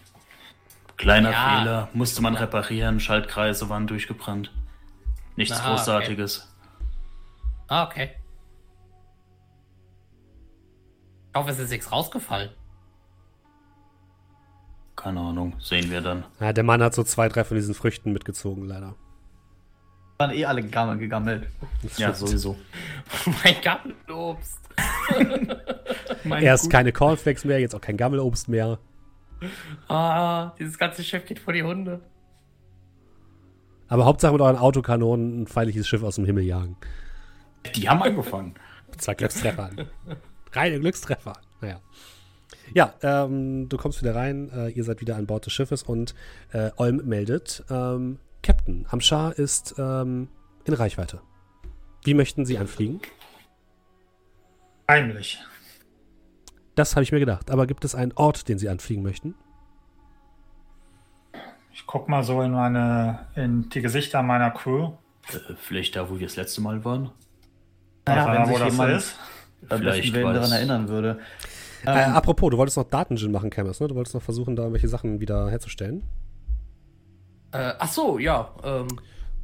Kleiner Ja. Fehler, musste man reparieren, Schaltkreise waren durchgebrannt. Nichts Ah, okay. Großartiges. Ah, okay. Ich hoffe, es ist nichts rausgefallen. Keine Ahnung, sehen wir dann. Ja, der Mann hat so zwei, drei von diesen Früchten mitgezogen, leider. Waren eh alle gegammelt. gegammelt. Ja, sowieso. mein Gartenobst. Erst keine Cornflakes mehr, jetzt auch kein Gammelobst mehr. Ah, dieses ganze Schiff geht vor die Hunde. Aber Hauptsache mit euren Autokanonen ein feindliches Schiff aus dem Himmel jagen. Die haben angefangen. Zwei Glückstreffer. Reine Glückstreffer. Naja. Ja, ähm, du kommst wieder rein, äh, ihr seid wieder an Bord des Schiffes und äh, Olm meldet, ähm, Captain, Amshar ist ähm, in Reichweite. Wie möchten Sie anfliegen? Heimlich. Das habe ich mir gedacht. Aber gibt es einen Ort, den Sie anfliegen möchten? Ich guck mal so in meine, in die Gesichter meiner Crew. Äh, vielleicht da, wo wir das letzte Mal waren? Naja, Weiß wenn wo sich das jemand ist. Vielleicht daran erinnern würde. äh, Ähm, apropos, du wolltest noch Datengin machen, Camus, ne? Du wolltest noch versuchen, da irgendwelche Sachen wieder herzustellen. Äh, ach so, ja. Ähm,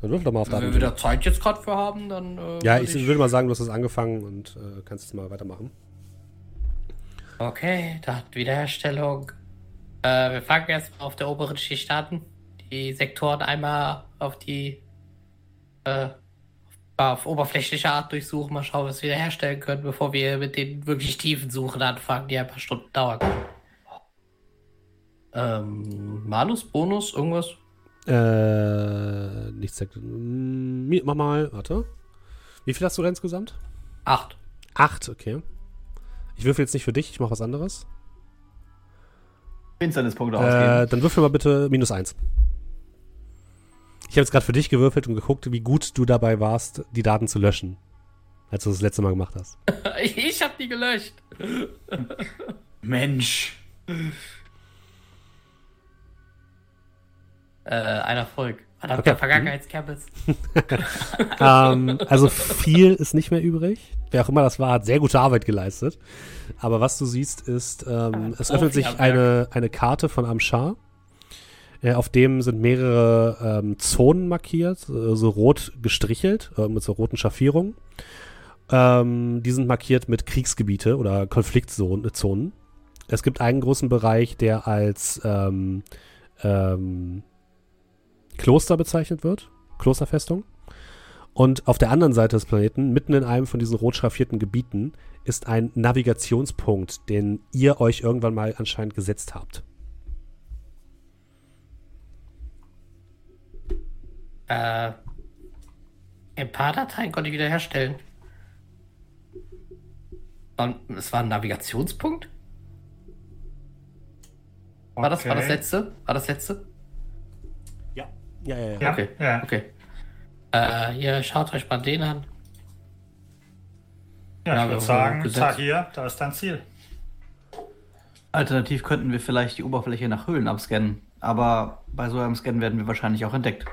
Dann würfel doch mal auf wenn wir wieder Zeit jetzt gerade für haben, dann. Äh, Ja, würd ich würde mal sagen, du hast es angefangen und äh, kannst jetzt mal weitermachen. Okay, da hat Wiederherstellung. Äh, wir fangen erstmal auf der oberen Schicht an. Die Sektoren einmal auf die. Äh, auf oberflächliche Art durchsuchen, mal schauen, was wir wiederherstellen können, bevor wir mit den wirklich tiefen Suchen anfangen, die ein paar Stunden dauern können. Ähm, Malus, Bonus, irgendwas? Äh, nichts. Mach mal, warte. Wie viel hast du denn insgesamt? Acht. Acht, okay. Ich würfel jetzt nicht für dich, ich mache was anderes. Finsternispunkte Äh, ausgeben. dann würfel mal bitte minus eins. Ich habe jetzt gerade für dich gewürfelt und geguckt, wie gut du dabei warst, die Daten zu löschen. Als du das letzte Mal gemacht hast. Ich hab die gelöscht. Mensch. Äh, ein Erfolg. Verdammt, Okay. Vergangenheitscampus. ähm, also viel ist nicht mehr übrig. Wer auch immer das war, hat sehr gute Arbeit geleistet. Aber was du siehst, ist, ähm, es öffnet sich eine, eine Karte von Amshar. Äh, auf dem sind mehrere ähm, Zonen markiert, äh, so rot gestrichelt, äh, mit so roten Schaffierungen. Ähm, die sind markiert mit Kriegsgebiete oder Konfliktzonen. Zonen. Es gibt einen großen Bereich, der als ähm, ähm, Kloster bezeichnet wird, Klosterfestung. Und auf der anderen Seite des Planeten, mitten in einem von diesen rot schraffierten Gebieten, ist ein Navigationspunkt, den ihr euch irgendwann mal anscheinend gesetzt habt. Äh, ein paar Dateien konnte ich wiederherstellen. Es war ein Navigationspunkt? War das, war das Okay. letzte? War das letzte? Ja. Ja, ja, Okay. ja. Okay. Äh, hier, schaut euch mal den an. Ja, Ja, ich würde sagen, gesetzt. da hier, da ist dein Ziel. Alternativ könnten wir vielleicht die Oberfläche nach Höhlen abscannen. Aber bei so einem Scan werden wir wahrscheinlich auch entdeckt.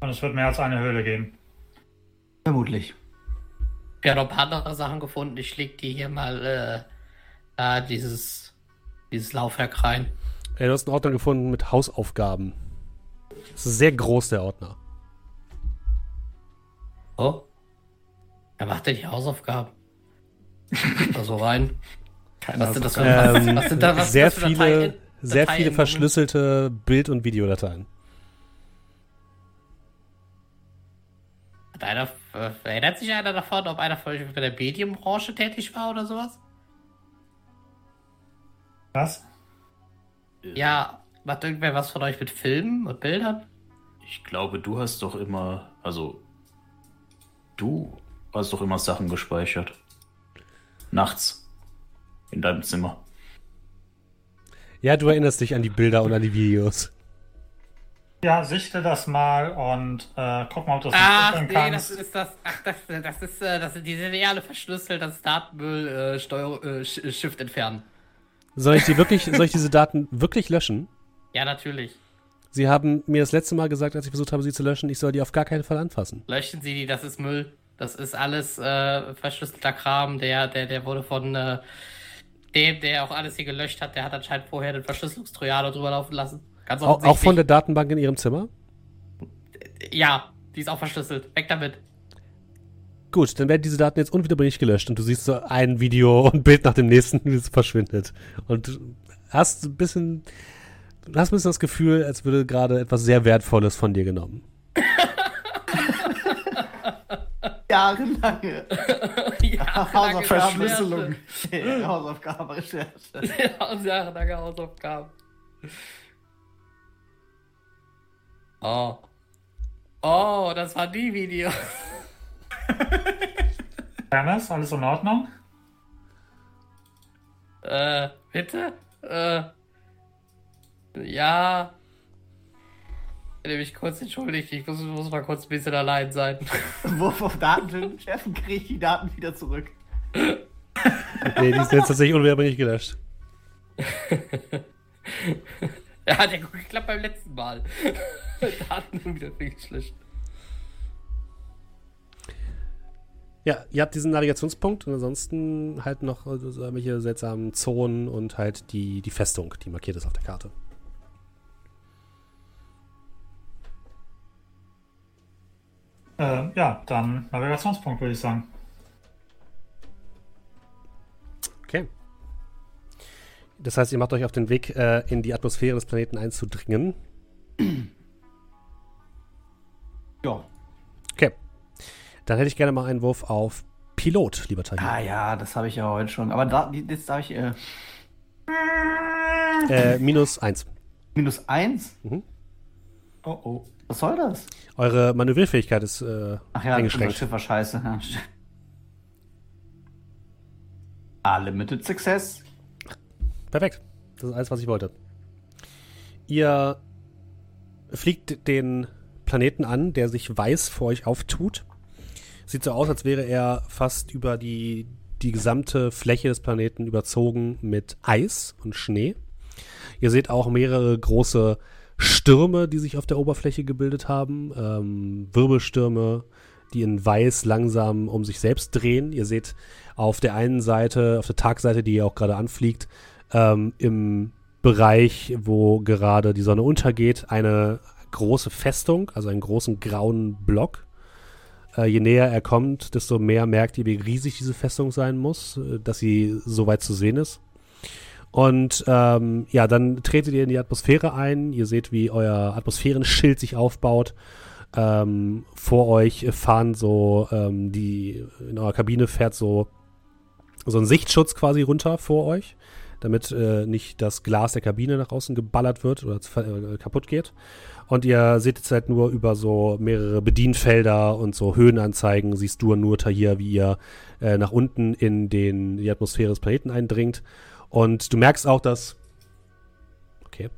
Und es wird mehr als eine Höhle geben. Vermutlich. Wir haben noch ein paar andere Sachen gefunden. Ich leg die hier mal, äh, da dieses, dieses Laufwerk rein. Ey, du hast einen Ordner gefunden mit Hausaufgaben. Das ist sehr groß, der Ordner. Oh. Wer macht denn die Hausaufgaben? da so rein. Keine Was sind das für. Ähm, was, sind da, was sehr was für viele, Dateien- sehr viele verschlüsselte Bild- und Videodateien. Hat einer, äh, erinnert sich einer davon, ob einer von euch bei der Medienbranche tätig war oder sowas? Was? Ja, macht irgendwer was von euch mit Filmen und Bildern? Ich glaube, du hast doch immer, also du hast doch immer Sachen gespeichert. Nachts. In deinem Zimmer. Ja, du erinnerst dich an die Bilder und an die Videos. Ja, sichte das mal und äh, guck mal, ob du das Ach, entwickeln nee, das ist das. Ach, das, das ist, äh, das sind die alle verschlüsselt, das Datenmüll, äh, Steuer, äh, Shift entfernen. Soll ich die wirklich, soll ich diese Daten wirklich löschen? Ja, natürlich. Sie haben mir das letzte Mal gesagt, als ich versucht habe, sie zu löschen, ich soll die auf gar keinen Fall anfassen. Löschen Sie die, das ist Müll. Das ist alles äh, verschlüsselter Kram. Der, der, der wurde von äh, dem, der auch alles hier gelöscht hat, der hat anscheinend vorher den Verschlüsselungstrojaner drüber laufen lassen. Ganz Auch, auch von der Datenbank in ihrem Zimmer? Ja, die ist auch verschlüsselt. Weg damit. Gut, dann werden diese Daten jetzt unwiederbringlich gelöscht und du siehst so ein Video und Bild nach dem nächsten, wie es verschwindet. Und du hast ein bisschen, du hast ein bisschen das Gefühl, als würde gerade etwas sehr Wertvolles von dir genommen. Jahrelange ja, Hausaufgaben. Hausaufgaben, Recherche. Jahrelange Hausaufgaben. Oh. Oh, das war die Video. Dennis, alles in Ordnung? Äh, bitte? Äh. Ja. Ich will mich kurz entschuldigt. Ich muss, muss mal kurz ein bisschen allein sein. Wurf auf Daten schärfen, kriege ich die Daten wieder zurück. Nee, die ist jetzt tatsächlich unwiederbringlich gelöscht. ja, hat ja gut geklappt beim letzten Mal. Daten wieder schlecht. Ja, ihr habt diesen Navigationspunkt und ansonsten halt noch äh, so irgendwelche seltsamen Zonen und halt die, die Festung, die markiert ist auf der Karte. Äh, ja, dann Navigationspunkt, würde ich sagen. Okay. Das heißt, ihr macht euch auf den Weg, äh, in die Atmosphäre des Planeten einzudringen. Ja. Okay. Dann hätte ich gerne mal einen Wurf auf Pilot, lieber Tahir. Ah ja, das habe ich ja heute schon. Aber da, jetzt darf ich. Äh, Äh, minus eins. Minus eins? Oh oh. Was soll das? Eure Manövrierfähigkeit ist äh, Ach ja, eingeschränkt. Schiff war scheiße. Ja. Ah, Limited Success. Perfekt. Das ist alles, was ich wollte. Ihr fliegt den Planeten an, der sich weiß vor euch auftut. Sieht so aus, als wäre er fast über die, die gesamte Fläche des Planeten überzogen mit Eis und Schnee. Ihr seht auch mehrere große Stürme, die sich auf der Oberfläche gebildet haben. Ähm, Wirbelstürme, die in Weiß langsam um sich selbst drehen. Ihr seht auf der einen Seite, auf der Tagseite, die ihr auch gerade anfliegt, ähm, im Bereich, wo gerade die Sonne untergeht, eine große Festung, also einen großen grauen Block. Äh, je näher er kommt, desto mehr merkt ihr, wie riesig diese Festung sein muss, äh, dass sie so weit zu sehen ist. Und ähm, ja, dann tretet ihr in die Atmosphäre ein. Ihr seht, wie euer Atmosphärenschild sich aufbaut. Ähm, vor euch fahren so ähm, die in eurer Kabine fährt so so ein Sichtschutz quasi runter vor euch, damit äh, nicht das Glas der Kabine nach außen geballert wird oder äh, kaputt geht. Und ihr seht jetzt halt nur über so mehrere Bedienfelder und so Höhenanzeigen, siehst du nur hier, wie ihr äh, nach unten in den, die Atmosphäre des Planeten eindringt. Und du merkst auch, dass. Okay.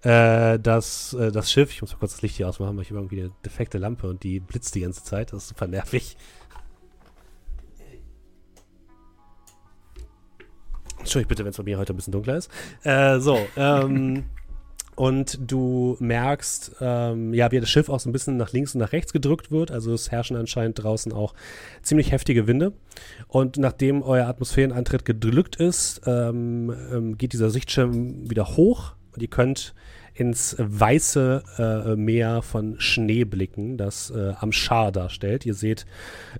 Äh, dass äh, das Schiff, ich muss mal kurz das Licht hier ausmachen, weil ich habe irgendwie eine defekte Lampe und die blitzt die ganze Zeit. Das ist super nervig. Entschuldigt bitte, wenn es bei mir heute ein bisschen dunkler ist. Äh, so, ähm. Und du merkst, ähm, ja, wie das Schiff auch so ein bisschen nach links und nach rechts gedrückt wird. Also es herrschen anscheinend draußen auch ziemlich heftige Winde. Und nachdem euer Atmosphäreneintritt gedrückt ist, ähm, ähm, geht dieser Sichtschirm wieder hoch und ihr könnt ins weiße äh, Meer von Schnee blicken, das äh, am Schar darstellt. Ihr seht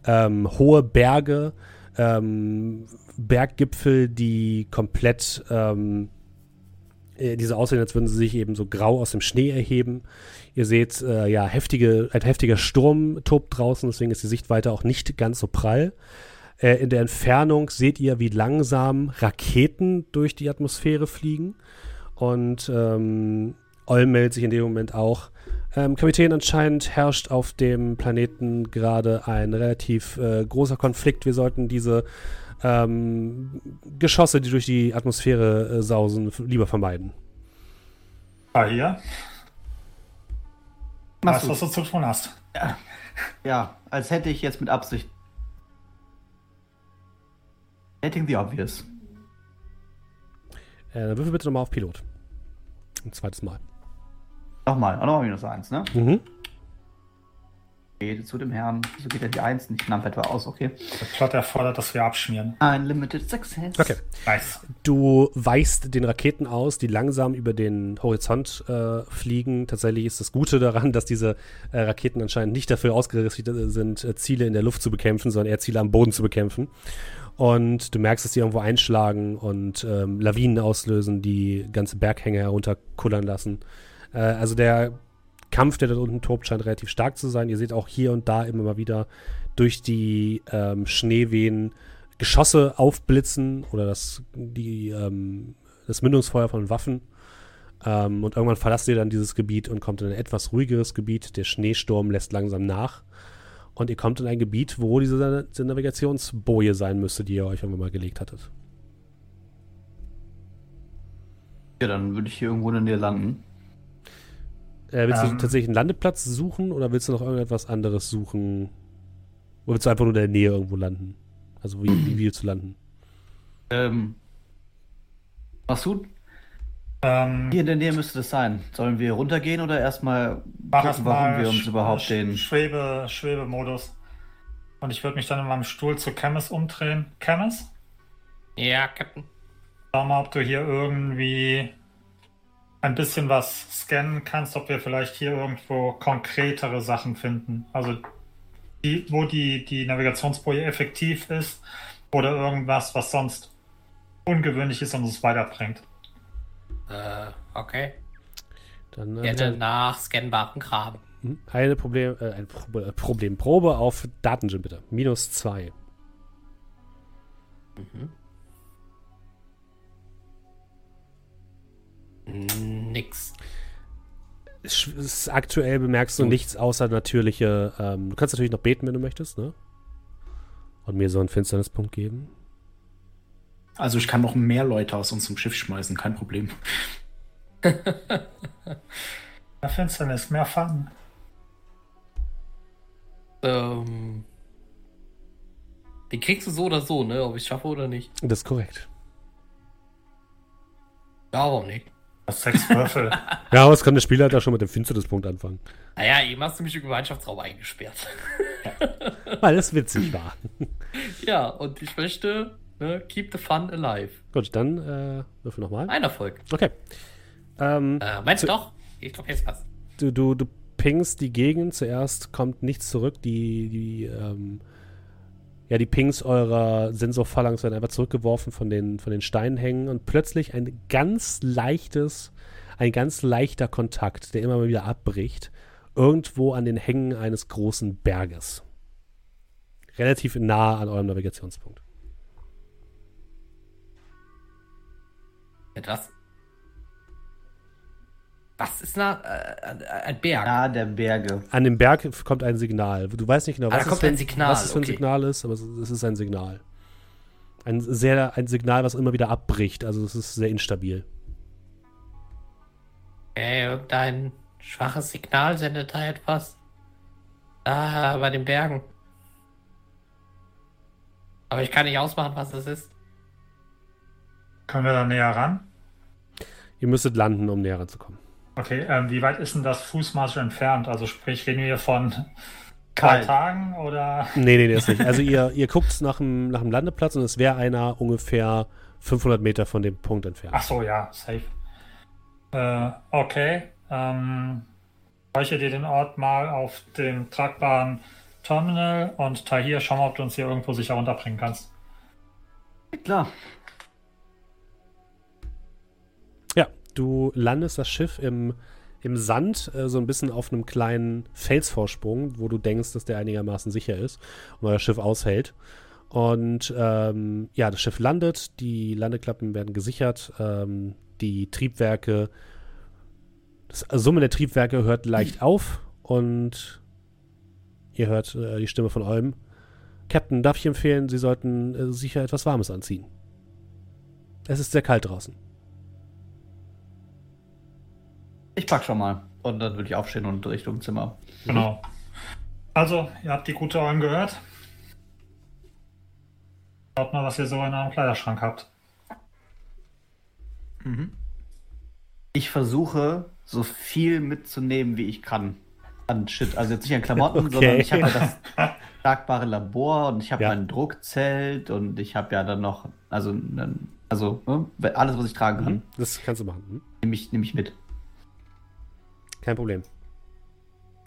ähm, hohe Berge, ähm, Berggipfel, die komplett ähm, äh, diese aussehen, als würden sie sich eben so grau aus dem Schnee erheben. Ihr seht, äh, ja, heftige, ein heftiger Sturm tobt draußen, deswegen ist die Sichtweite auch nicht ganz so prall. Äh, in der Entfernung seht ihr, wie langsam Raketen durch die Atmosphäre fliegen. Und ähm, Oll meldet sich in dem Moment auch. Ähm, Kapitän, anscheinend herrscht auf dem Planeten gerade ein relativ äh, großer Konflikt. Wir sollten diese ähm, Geschosse, die durch die Atmosphäre äh, sausen, lieber vermeiden. Ah, hier. Machst Weißt, was du zu tun hast. Ja, als hätte ich jetzt mit Absicht. Stating the obvious. Äh, dann würfel bitte nochmal auf Pilot. Ein zweites Mal. Nochmal, auch nochmal minus eins, ne? Mhm. Rede zu dem Herrn. So geht ja die Eins nicht knapp etwa aus, okay. Der Plot erfordert, dass wir abschmieren. Unlimited Success. Okay. Nice. Du weichst den Raketen aus, die langsam über den Horizont äh, fliegen. Tatsächlich ist das Gute daran, dass diese äh, Raketen anscheinend nicht dafür ausgerüstet sind, äh, Ziele in der Luft zu bekämpfen, sondern eher Ziele am Boden zu bekämpfen. Und du merkst, dass die irgendwo einschlagen und ähm, Lawinen auslösen, die ganze Berghänge herunterkullern lassen. Äh, also der Kampf, der da unten tobt, scheint relativ stark zu sein. Ihr seht auch hier und da immer mal wieder durch die ähm, Schneewehen Geschosse aufblitzen oder das, die, ähm, das Mündungsfeuer von Waffen. Ähm, und irgendwann verlasst ihr dann dieses Gebiet und kommt in ein etwas ruhigeres Gebiet. Der Schneesturm lässt langsam nach. Und ihr kommt in ein Gebiet, wo diese, diese Navigationsboje sein müsste, die ihr euch irgendwann mal gelegt hattet. Ja, dann würde ich hier irgendwo in der Nähe landen. Äh, willst du Ähm. tatsächlich einen Landeplatz suchen oder willst du noch irgendetwas anderes suchen? Oder willst du einfach nur in der Nähe irgendwo landen? Also wie, wie willst du landen? Ähm. Masud, Ähm, hier in der Nähe müsste das sein. Sollen wir runtergehen oder erstmal gucken, erst warum wir uns überhaupt Sch- den. Schwebe, Schwebemodus. Und ich würde mich dann in meinem Stuhl zu Chemis umdrehen. Chemis? Ja, Captain. Schau mal, ob du hier irgendwie ein bisschen was scannen kannst, ob wir vielleicht hier irgendwo konkretere Sachen finden. Also die, wo die, die Navigationsboje effektiv ist oder irgendwas, was sonst ungewöhnlich ist und uns weiterbringt. Äh, okay. Dann äh, Gerne nach scannbaren Graben. Mhm. Eine Problem, äh, ein Pro äh, Problemprobe auf Datengym bitte. Minus zwei. Nix. ist aktuell bemerkst du nichts außer natürliche. Ähm, du kannst natürlich noch beten, wenn du möchtest, ne? Und mir so einen Finsternispunkt geben. Also ich kann noch mehr Leute aus unserem Schiff schmeißen, kein Problem. Ja, Finsternis, mehr Fun. Ähm, den kriegst du so oder so, ne? Ob ich es schaffe oder nicht. Das ist korrekt. Ja, warum nicht? Sechs Würfel. Ja, was kann der Spielleiter schon mit dem Finsternispunkt anfangen? Naja, eben hast du mich im Gemeinschaftsraum eingesperrt. Weil es witzig war. ja, und ich möchte ne, keep the fun alive. Gut, dann äh, würfel nochmal. Ein Erfolg. Okay. Ähm, Äh, meinst du doch? Ich glaube, jetzt passt. du, du, du pingst die Gegend. Zuerst kommt nichts zurück. Die, die, ähm, ja, die Pings eurer Sensorphalanx werden einfach zurückgeworfen von den, von den Steinhängen und plötzlich ein ganz leichtes, ein ganz leichter Kontakt, der immer mal wieder abbricht, irgendwo an den Hängen eines großen Berges. Relativ nah an eurem Navigationspunkt. Etwas. Was ist da? Äh, ein Berg. Ja, der Berge. An dem Berg kommt ein Signal. Du weißt nicht genau, Ah, was, da es kommt für ein Signal, was es für ein okay. Signal ist, aber es, ist ein Signal. Ein sehr, ein Signal, was immer wieder abbricht. Also es ist sehr instabil. Äh, irgendein schwaches Signal sendet da etwas. Da bei den Bergen. Aber ich kann nicht ausmachen, was es ist. Können wir da näher ran? Ihr müsstet landen, um näher ranzukommen. Okay, ähm, wie weit ist denn das Fußmarsch entfernt? Also sprich, reden wir hier von drei Kalt. Tagen oder? Nee, nee, nee, ist nicht. Also ihr, ihr guckt nach dem, nach dem Landeplatz und es wäre einer ungefähr 500 Meter von dem Punkt entfernt. Ach so, ja, safe. Äh, okay. Ähm, speichere dir den Ort mal auf dem tragbaren Terminal und Tahir, schau mal, ob du uns hier irgendwo sicher runterbringen kannst. Klar. Du landest das Schiff im, im Sand, äh, so ein bisschen auf einem kleinen Felsvorsprung, wo du denkst, dass der einigermaßen sicher ist und euer Schiff aushält. Und ähm, ja, das Schiff landet, die Landeklappen werden gesichert, ähm, die Triebwerke, das Summen der Triebwerke hört leicht auf und ihr hört äh, die Stimme von Olm. Captain, darf ich empfehlen, Sie sollten äh, sicher etwas Warmes anziehen. Es ist sehr kalt draußen. Ich pack schon mal. Und dann würde ich aufstehen und Richtung Zimmer. Genau. Also, ihr habt die gute Olm gehört. Schaut mal, was ihr so in eurem Kleiderschrank habt. Ich versuche, so viel mitzunehmen, wie ich kann. An Shit. Also jetzt nicht an Klamotten, Okay. sondern ich habe ja das tragbare Labor und ich habe Ja. mein Druckzelt und ich habe ja dann noch, also, also ne, alles, was ich tragen kann, Mhm. Das kannst du machen. Mhm. nehme ich, nehm ich mit. Kein Problem.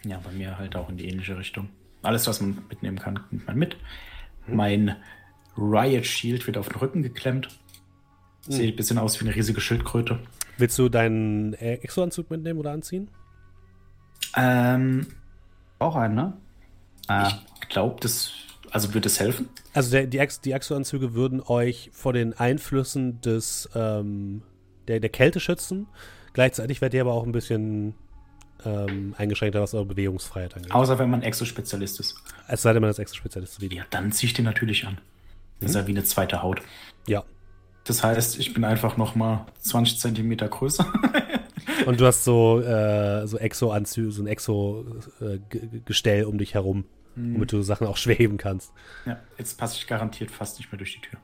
Ja, bei mir halt auch in die ähnliche Richtung. Alles, was man mitnehmen kann, nimmt man mit. Mein Riot Shield wird auf den Rücken geklemmt. Sieht ein bisschen aus wie eine riesige Schildkröte. Willst du deinen äh, Exoanzug mitnehmen oder anziehen? Ähm, Auch einen, ne? Ah, ich glaube, das, also wird es helfen? Also der, die, Ex, die Exoanzüge würden euch vor den Einflüssen des ähm, der, der Kälte schützen. Gleichzeitig werdet ihr aber auch ein bisschen ähm, eingeschränkter, was eure Bewegungsfreiheit angeht. Außer wenn man Exo-Spezialist ist. Es sei denn, man ist Exo-Spezialist wie. Ja, dann ziehe ich den natürlich an. Das ist ja wie eine zweite Haut. Ja. Das heißt, ich bin einfach noch mal 20 Zentimeter größer. Und du hast so, äh, so Exo-Anzüge, so ein Exo-Gestell um dich herum, womit du Sachen auch schwer heben kannst. ja, jetzt passe ich garantiert fast nicht mehr durch die Tür.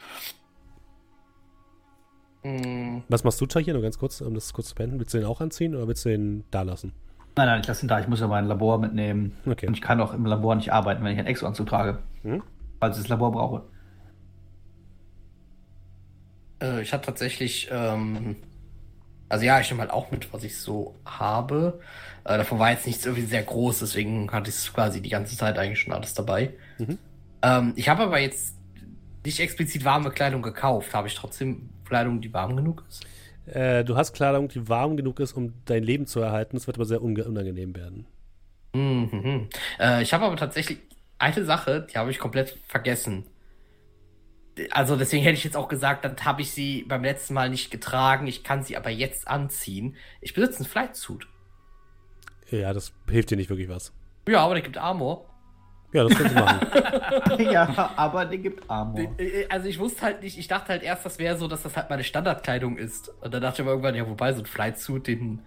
Hm, Was machst du, Tahir, nur ganz kurz, um das kurz zu beenden? Willst du den auch anziehen oder willst du den da lassen? Nein, nein, ich lasse ihn da. Ich muss ja mein Labor mitnehmen. Okay. Und ich kann auch im Labor nicht arbeiten, wenn ich einen Exo-Anzug trage. Mhm. Falls ich das Labor brauche. äh, ich hatte tatsächlich, ähm, also ja, ich nehme halt auch mit, was ich so habe. Äh, davon war jetzt nichts irgendwie sehr groß, deswegen hatte ich es quasi die ganze Zeit eigentlich schon alles dabei. Mhm. Ähm, ich habe aber jetzt nicht explizit warme Kleidung gekauft. Habe ich trotzdem Kleidung, die warm genug ist? Äh, du hast Kleidung, die warm genug ist, um dein Leben zu erhalten. Es wird aber sehr unangenehm werden. Mhm. Äh, ich habe aber tatsächlich eine Sache, die habe ich komplett vergessen. Also deswegen hätte ich jetzt auch gesagt, dann habe ich sie beim letzten Mal nicht getragen. Ich kann sie aber jetzt anziehen. Ich besitze einen Flight Suit. Ja, das hilft dir nicht wirklich was. Ja, aber der gibt Armor. Ja, das kannst du machen. ja, aber der gibt Armor. Äh, Also ich wusste halt nicht, ich dachte halt erst, das wäre so, dass das halt meine Standardkleidung ist. Und dann dachte ich aber irgendwann, ja, wobei, so ein Flightsuit, den.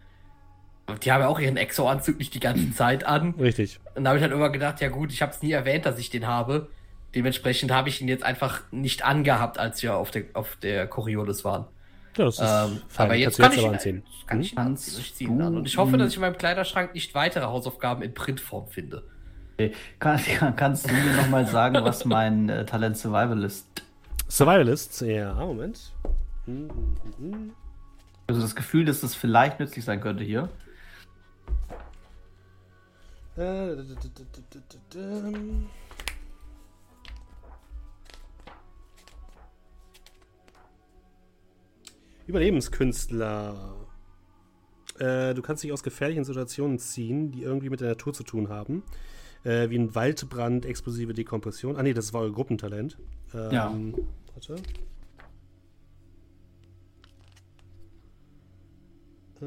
Die haben ja auch ihren Exo-Anzug nicht die ganze Zeit an. Richtig. Und da habe ich halt irgendwann gedacht, ja gut, ich habe es nie erwähnt, dass ich den habe. Dementsprechend habe ich ihn jetzt einfach nicht angehabt, als wir auf der, auf der Coriolis waren. Ja, das ist Ähm, fein. aber jetzt kann ich aber ihn, anziehen. jetzt kann ich ihn Kannst anziehen. Ich ziehe ihn du an. Und ich hoffe, dass ich in meinem Kleiderschrank nicht weitere Hausaufgaben in Printform finde. Kann, kann, kannst du mir nochmal sagen, was mein äh, Talent Survival ist? Survivalists, ja, Moment. Hm, hm, hm. Also das Gefühl, dass das vielleicht nützlich sein könnte hier. Äh. Überlebenskünstler. Äh, du kannst dich aus gefährlichen Situationen ziehen, die irgendwie mit der Natur zu tun haben. Äh, wie ein Waldbrand, explosive Dekompression. Ah, nee, das war euer Gruppentalent. Ähm, Ja. Warte. Äh.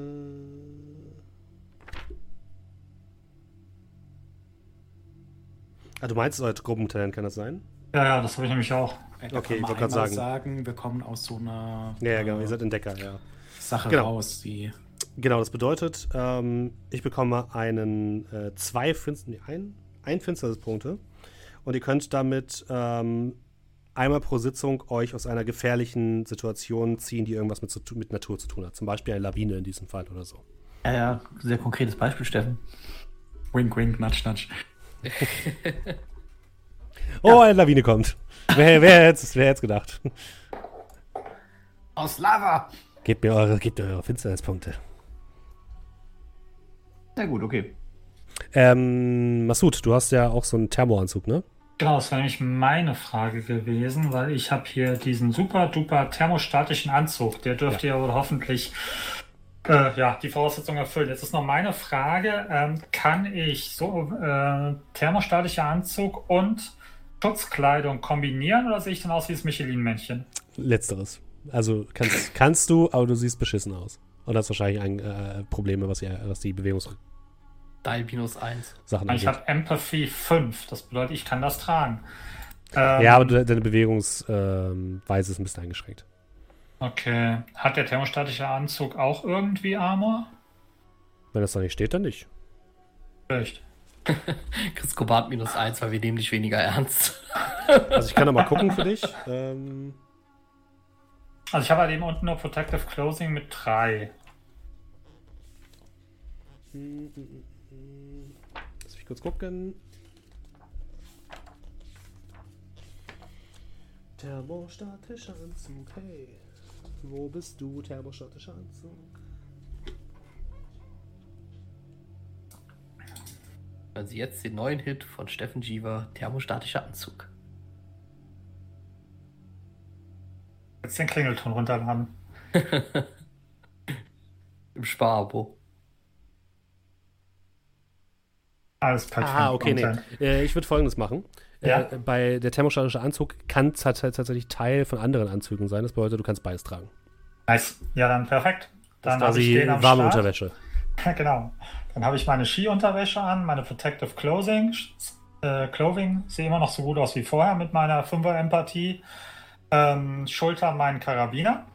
Ah, du meinst euer Gruppentalent, kann das sein? Ja, ja, das habe ich nämlich auch. Da Okay, kann ich wollte einmal sagen. sagen, wir kommen aus so einer Ja, ja, genau, äh, ihr seid Entdecker, ja. Sache Genau. raus, die Genau, das bedeutet, ähm, ich bekomme einen äh, zwei Finster, nee, ein, ein Finsternispunkte und ihr könnt damit ähm, einmal pro Sitzung euch aus einer gefährlichen Situation ziehen, die irgendwas mit, zu, mit Natur zu tun hat. Zum Beispiel eine Lawine in diesem Fall oder so. Ja, ja, sehr konkretes Beispiel, Steffen. Wink, wink, natsch, natsch. Oh, eine Lawine kommt. wer, wer hätte es wer gedacht? Aus Lava! Gebt mir eure, gebt mir eure Finsternispunkte. Na gut, okay. Ähm, Masud, du hast ja auch so einen Thermoanzug, ne? Genau, das wäre nämlich meine Frage gewesen, weil ich habe hier diesen super duper thermostatischen Anzug. Der dürfte ja, ja wohl hoffentlich äh, ja, die Voraussetzungen erfüllen. Jetzt ist noch meine Frage, ähm, kann ich so äh, thermostatischer Anzug und Schutzkleidung kombinieren oder sehe ich dann aus wie das Michelin-Männchen? Letzteres. Also kannst, kannst du, aber du siehst beschissen aus. Und das ist wahrscheinlich ein äh, Problem, was, ihr, was die Bewegungs 3 minus 1. Sachen ich habe Empathy 5, das bedeutet, ich kann das tragen. Ähm, ja, aber deine Bewegungsweise ähm, ist ein bisschen eingeschränkt. Okay. Hat der thermostatische Anzug auch irgendwie Armor? Wenn das da nicht steht, dann nicht. Echt? Chris Kobat minus 1, weil wir nehmen dich weniger ernst. also ich kann da mal gucken für dich. Ähm... Also ich habe halt eben unten nur Protective Closing mit 3. Mm. Hm, hm, hm kurz gucken. Thermostatischer Anzug, hey. Wo bist du, thermostatischer Anzug? Also jetzt den neuen Hit von Steffen Jeever, thermostatischer Anzug. Jetzt den Klingelton runterladen. Im Sparabo. Alles Patreon. Ah, okay, nee. Content. Äh, ich würde folgendes machen. Ja. Äh, bei der thermostatische Anzug kann tatsächlich Teil von anderen Anzügen sein. Das bedeutet, du kannst beides tragen. Nice. Ja, dann perfekt. Dann Das habe ich quasi warme Start. Unterwäsche. genau. Dann habe ich meine Skiunterwäsche an, meine Protective Clothing. Äh, Clothing sehe immer noch so gut aus wie vorher mit meiner 5er Empathie. Ähm, Schulter meinen Karabiner.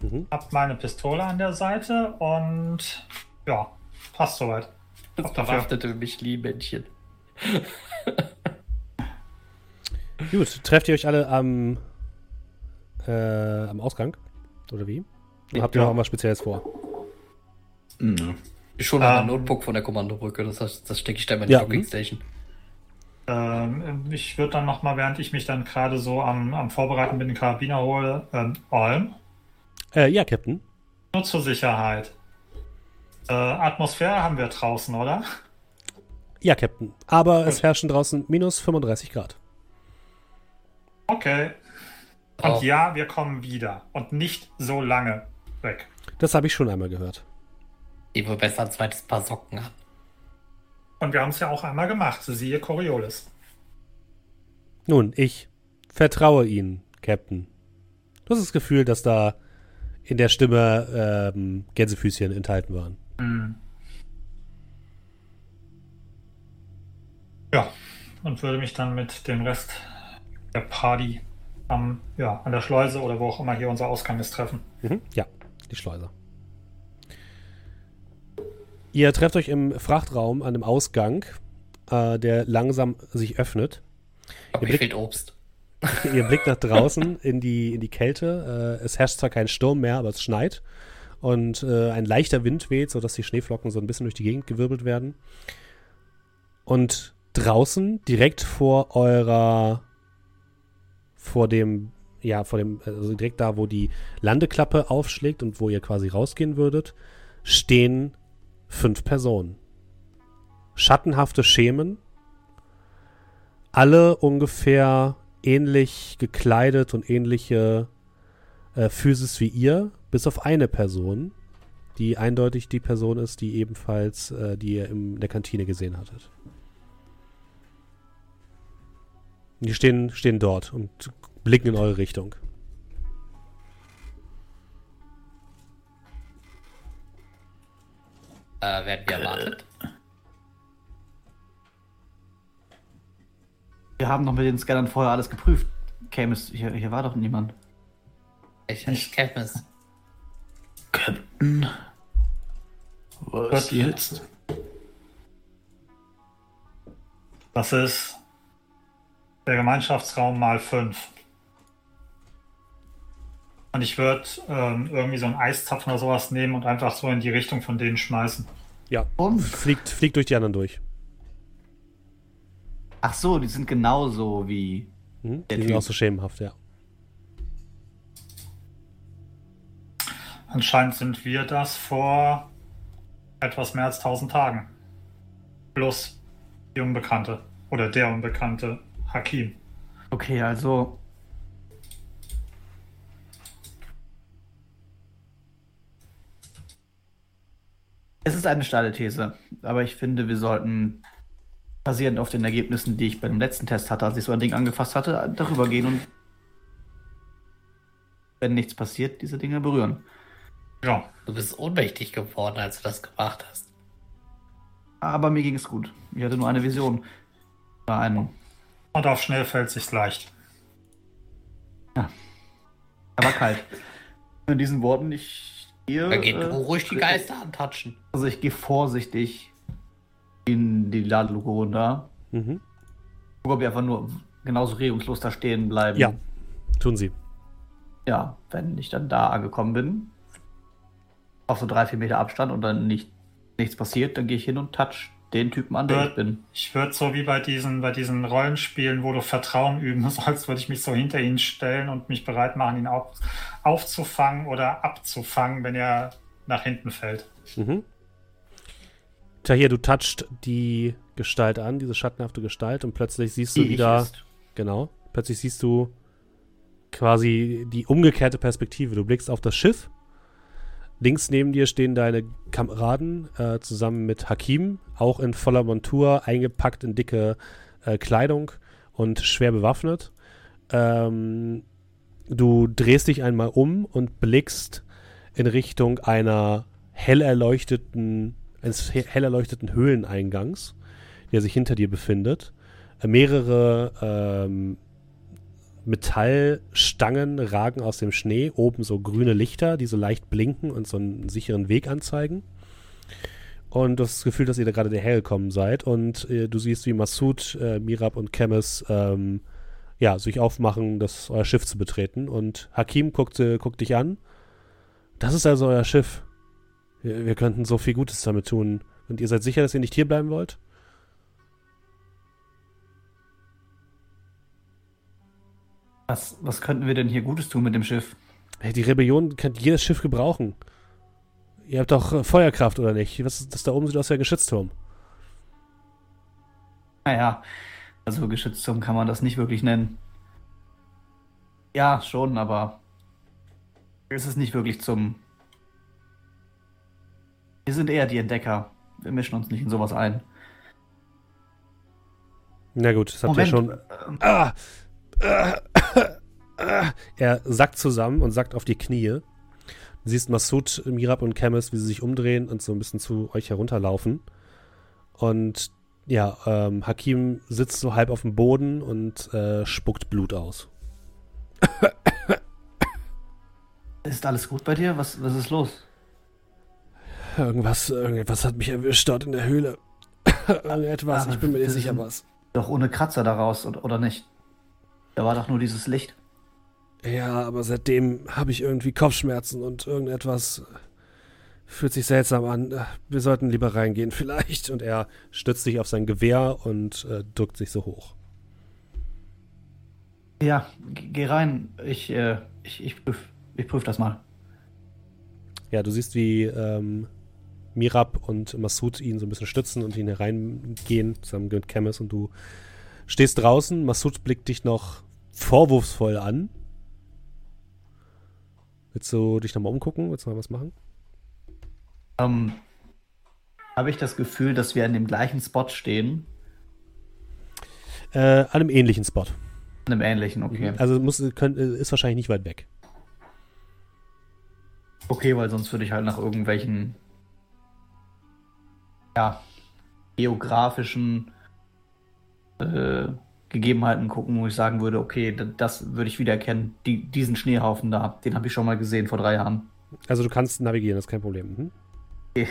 Mhm. Hab meine Pistole an der Seite und ja, passt soweit. Das Ab dafür. bewaffnete Michelin-Männchen. Gut, trefft ihr euch alle am, äh, am Ausgang? Oder wie? Oder habt ihr Ja. noch irgendwas Spezielles vor? Nö. Schon Ähm. ein Notebook von der Kommandobrücke, das, heißt, das stecke ich da in meine Ja. Docking Station. Ähm, ich würde dann nochmal, während ich mich dann gerade so am, am Vorbereiten bin, den Karabiner hole, ähm, Olm. Äh, ja, Captain. Nur zur Sicherheit. Äh, Atmosphäre haben wir draußen, oder? Ja, Captain. Aber es Gut. herrschen draußen minus 35 Grad. Okay. Und Oh. ja, wir kommen wieder. Und nicht so lange weg. Das habe ich schon einmal gehört. Ich wohl besser ein zweites Paar Socken an. Und wir haben es ja auch einmal gemacht. Siehe Coriolis. Nun, ich vertraue Ihnen, Captain. Du hast das Gefühl, dass da in der Stimme ähm, Gänsefüßchen enthalten waren. Mhm. Ja, und würde mich dann mit dem Rest der Party am, ja, an der Schleuse oder wo auch immer hier unser Ausgang ist treffen. Mhm. Ja, die Schleuse. Ihr trefft euch im Frachtraum an einem Ausgang, äh, der langsam sich öffnet. Aber ihr blickt, Obst. ihr blickt nach draußen in die, in die Kälte. Äh, es herrscht zwar kein Sturm mehr, aber es schneit. Und äh, ein leichter Wind weht, sodass die Schneeflocken so ein bisschen durch die Gegend gewirbelt werden. Und draußen, direkt vor eurer, vor dem, ja, vor dem, also direkt da, wo die Landeklappe aufschlägt und wo ihr quasi rausgehen würdet, stehen fünf Personen. Schattenhafte Schemen, alle ungefähr ähnlich gekleidet und ähnliche äh, Physis wie ihr, bis auf eine Person, die eindeutig die Person ist, die ebenfalls, äh, die ihr in der Kantine gesehen hattet. Die stehen, stehen dort und blicken in eure Richtung. Äh, werden wir erwartet? Wir haben doch mit den Scannern vorher alles geprüft. Camus, hier, hier war doch niemand. Ich heiße Camus. Captain. Was jetzt? Das ist der Gemeinschaftsraum mal 5. Und ich würde ähm, irgendwie so einen Eiszapfen oder sowas nehmen und einfach so in die Richtung von denen schmeißen. Ja, fliegt, fliegt durch die anderen durch. Ach so, die sind genauso wie Mhm. Der Die sind auch so schemenhaft, ja. Anscheinend sind wir das vor etwas mehr als 1000 Tagen. Plus die Unbekannte. Oder der Unbekannte Hakim. Okay, also. Es ist eine steile These, aber ich finde, wir sollten basierend auf den Ergebnissen, die ich bei dem letzten Test hatte, als ich so ein Ding angefasst hatte, darüber gehen und wenn nichts passiert, diese Dinge berühren. Ja, Du bist ohnmächtig geworden, als du das gemacht hast. Aber mir ging es gut. Ich hatte nur eine Vision. War ein. und auf schnell fällt sich's leicht. Er war kalt. In diesen Worten, ich gehe. Dann geht äh, du ruhig die Geister antatschen. Also ich gehe vorsichtig in die Ladeluke runter. Mhm. Guck, ob wir einfach nur genauso regungslos da stehen bleiben. Ja, tun sie. Ja, wenn ich dann da angekommen bin, auf so drei, vier Meter Abstand und dann nicht, nichts passiert, dann gehe ich hin und touch den Typen an, der ich bin. Ich würde so wie bei diesen, bei diesen Rollenspielen, wo du Vertrauen üben sollst, würde ich mich so hinter ihn stellen und mich bereit machen, ihn auf, aufzufangen oder abzufangen, wenn er nach hinten fällt. Mhm. Tahir, du touchst die Gestalt an, diese schattenhafte Gestalt, und plötzlich siehst du Die wieder, genau, plötzlich siehst du quasi die umgekehrte Perspektive. Du blickst auf das Schiff. Links neben dir stehen deine Kameraden äh, zusammen mit Hakim, auch in voller Montur, eingepackt in dicke äh, Kleidung und schwer bewaffnet. Ähm, du drehst dich einmal um und blickst in Richtung einer hell erleuchteten, eines he- hell erleuchteten Höhleneingangs, der sich hinter dir befindet. Äh, mehrere ähm, Metallstangen ragen aus dem Schnee, oben so grüne Lichter, die so leicht blinken und so einen sicheren Weg anzeigen. Und du hast das Gefühl, dass ihr da gerade hergekommen seid und äh, du siehst, wie Massoud, äh, Mirab und Kemes ähm, ja, sich aufmachen, das euer Schiff zu betreten. Und Hakim guckt, äh, guckt dich an. Das ist also euer Schiff. Wir, wir könnten so viel Gutes damit tun. Und ihr seid sicher, dass ihr nicht hier bleiben wollt? Was, was könnten wir denn hier Gutes tun mit dem Schiff? Hey, die Rebellion kann jedes Schiff gebrauchen. Ihr habt doch äh, Feuerkraft, oder nicht? Was ist das da oben sieht aus wie ein Geschützturm. Naja, also Geschützturm kann man das nicht wirklich nennen. Ja, schon, aber es ist nicht wirklich zum. Wir sind eher die Entdecker. Wir mischen uns nicht in sowas ein. Na gut, das habt ihr schon. ähm, Ah! Ah! Ah! Er sackt zusammen und sackt auf die Knie. Du siehst Massoud, Mirab und Kemes, wie sie sich umdrehen und so ein bisschen zu euch herunterlaufen. Und ja, ähm, Hakim sitzt so halb auf dem Boden und äh, spuckt Blut aus. Ist alles gut bei dir? Was, was ist los? Irgendwas, irgendetwas hat mich erwischt dort in der Höhle. irgendetwas, Aber ich bin mir nicht sicher was. Doch ohne Kratzer daraus, oder nicht? Da war doch nur dieses Licht. Ja, aber seitdem habe ich irgendwie Kopfschmerzen und irgendetwas fühlt sich seltsam an. Wir sollten lieber reingehen vielleicht. Und er stützt sich auf sein Gewehr und äh, drückt sich so hoch. Ja, geh rein. Ich, äh, ich, ich prüf, ich prüf das mal. Ja, du siehst, wie ähm, Mirab und Massoud ihn so ein bisschen stützen und ihn hereingehen, zusammen mit Kemes und du stehst draußen. Massoud blickt dich noch vorwurfsvoll an. Willst du dich nochmal umgucken? Willst du mal was machen? Ähm, habe ich das Gefühl, dass wir an dem gleichen Spot stehen? Äh, an einem ähnlichen Spot. An einem ähnlichen, okay. Also muss, könnt, ist wahrscheinlich nicht weit weg. Okay, weil sonst würde ich halt nach irgendwelchen, ja, geografischen äh, Gegebenheiten gucken, wo ich sagen würde, okay, das würde ich wiedererkennen. Die, diesen Schneehaufen da, den habe ich schon mal gesehen vor drei Jahren. Also du kannst navigieren, das ist kein Problem. Mhm. Okay.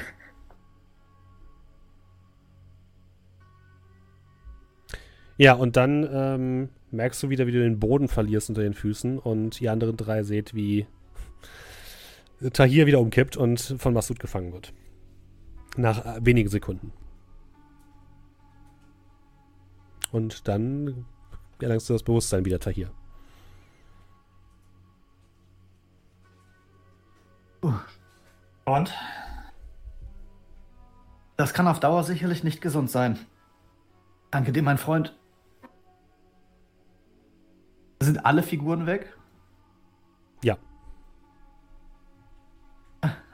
Ja, und dann ähm, merkst du wieder, wie du den Boden verlierst unter den Füßen und die anderen drei seht, wie Tahir wieder umkippt und von Massoud gefangen wird. Nach äh, wenigen Sekunden. Und dann erlangst du das Bewusstsein wieder, Tahir. Und? Das kann auf Dauer sicherlich nicht gesund sein. Danke dir, mein Freund. Sind alle Figuren weg? Ja.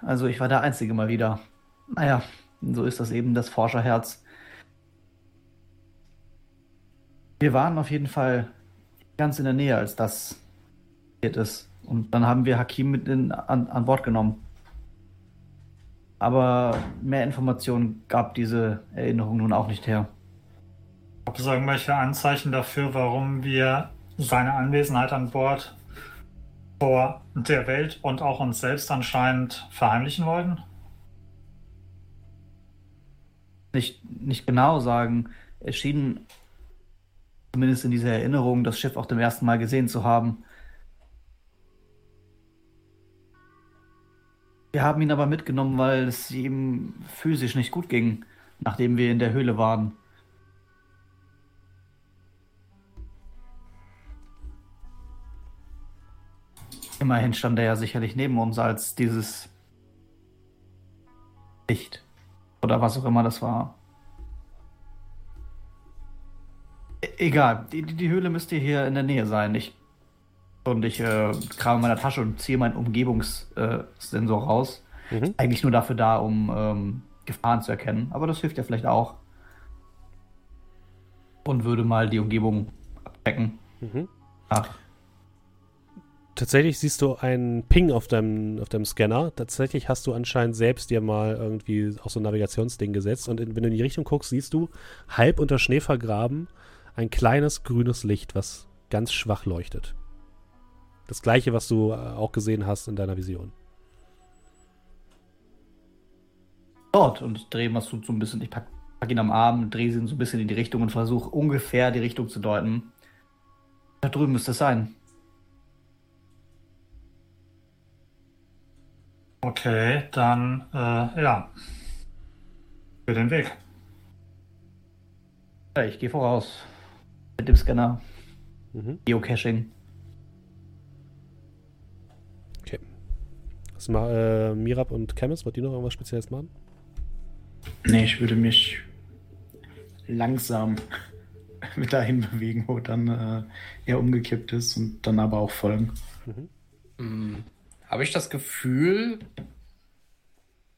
Also ich war der Einzige mal wieder. Naja, so ist das eben das Forscherherz. Wir waren auf jeden Fall ganz in der Nähe, als das passiert ist. Und dann haben wir Hakim mit in, an, an Bord genommen. Aber mehr Informationen gab diese Erinnerung nun auch nicht her. Ob es irgendwelche Anzeichen dafür, warum wir seine Anwesenheit an Bord vor der Welt und auch uns selbst anscheinend verheimlichen wollten? Nicht, nicht genau sagen. Es schien, zumindest in dieser Erinnerung, das Schiff auch zum ersten Mal gesehen zu haben. Wir haben ihn aber mitgenommen, weil es ihm physisch nicht gut ging, nachdem wir in der Höhle waren. Immerhin stand er ja sicherlich neben uns als dieses Licht. Oder was auch immer das war. Egal, die, die Höhle müsste hier in der Nähe sein. Ich, und ich äh, krame in meiner Tasche und ziehe meinen Umgebungssensor Sensor raus. Mhm. Eigentlich nur dafür da, um ähm, Gefahren zu erkennen. Aber das hilft ja vielleicht auch. Und würde mal die Umgebung abchecken. Mhm. Ach, Tatsächlich siehst du einen Ping auf deinem, auf deinem Scanner. Tatsächlich hast du anscheinend selbst dir mal irgendwie auch so ein Navigationsding gesetzt. Und in, wenn du in die Richtung guckst, siehst du halb unter Schnee vergraben ein kleines grünes Licht, was ganz schwach leuchtet. Das gleiche, was du äh, auch gesehen hast in deiner Vision. dort und drehe Masud so ein bisschen. Ich pack, pack ihn am Arm, drehe ihn so ein bisschen in die Richtung und versuche ungefähr die Richtung zu deuten. Da drüben müsste es sein. Okay, dann, äh, ja. Für den Weg. Ich gehe voraus. Mit dem Scanner. Mhm. Geocaching. Okay. Was ma äh, Mirab und Chemis, wollt ihr noch irgendwas Spezielles machen? Nee, ich würde mich langsam mit dahin bewegen, wo dann äh, er umgekippt ist und dann aber auch folgen. Hm, Habe ich das Gefühl,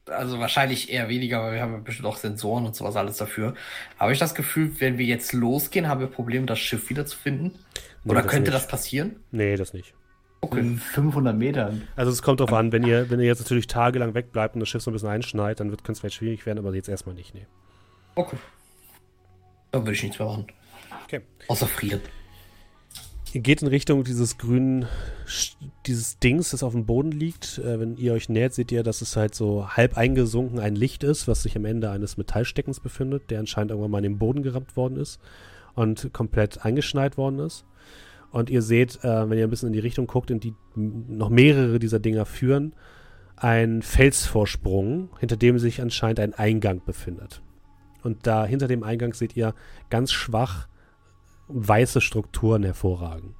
also wahrscheinlich eher weniger, weil wir haben ja bestimmt auch Sensoren und sowas alles dafür. Habe ich das Gefühl, wenn wir jetzt losgehen, haben wir Probleme, das Schiff wiederzufinden? Nee, Oder das könnte nicht. das passieren? Nee, das nicht. Okay. In 500 Metern. Also es kommt drauf an, wenn ihr, wenn ihr jetzt natürlich tagelang wegbleibt und das Schiff so ein bisschen einschneit, dann könnte es vielleicht schwierig werden, aber jetzt erstmal nicht, nee. Okay. Da würde ich nichts mehr machen. Okay. Außer frieren. Ihr geht in Richtung dieses grünen, dieses Dings, das auf dem Boden liegt. Äh, wenn ihr euch nähert, seht ihr, dass es halt so halb eingesunken ein Licht ist, was sich am Ende eines Metallsteckens befindet, der anscheinend irgendwann mal in den Boden gerammt worden ist und komplett eingeschneit worden ist. Und ihr seht, äh, wenn ihr ein bisschen in die Richtung guckt, in die noch mehrere dieser Dinger führen, ein Felsvorsprung, hinter dem sich anscheinend ein Eingang befindet. Und da hinter dem Eingang seht ihr ganz schwach weiße Strukturen hervorragen.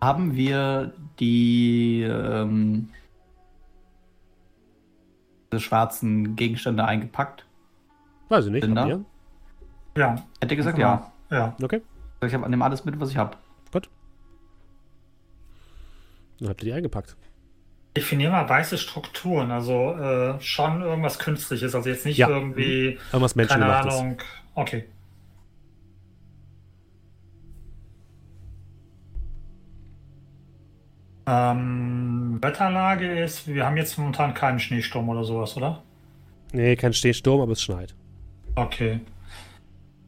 Haben wir die ähm, schwarzen Gegenstände eingepackt? Weiß ich nicht. Ihr? Ja, Hätte gesagt, ja. ja. Okay, Ich habe nehme alles mit, was ich habe. gut. Dann habt ihr die eingepackt. Definier mal weiße Strukturen, also äh, schon irgendwas Künstliches, also jetzt nicht Ja. irgendwie, Irgendwas keine. Ahnung. Okay. Ähm, Wetterlage ist, wir haben jetzt momentan keinen Schneesturm oder sowas, oder? Nee, kein Schneesturm, aber es schneit. Okay.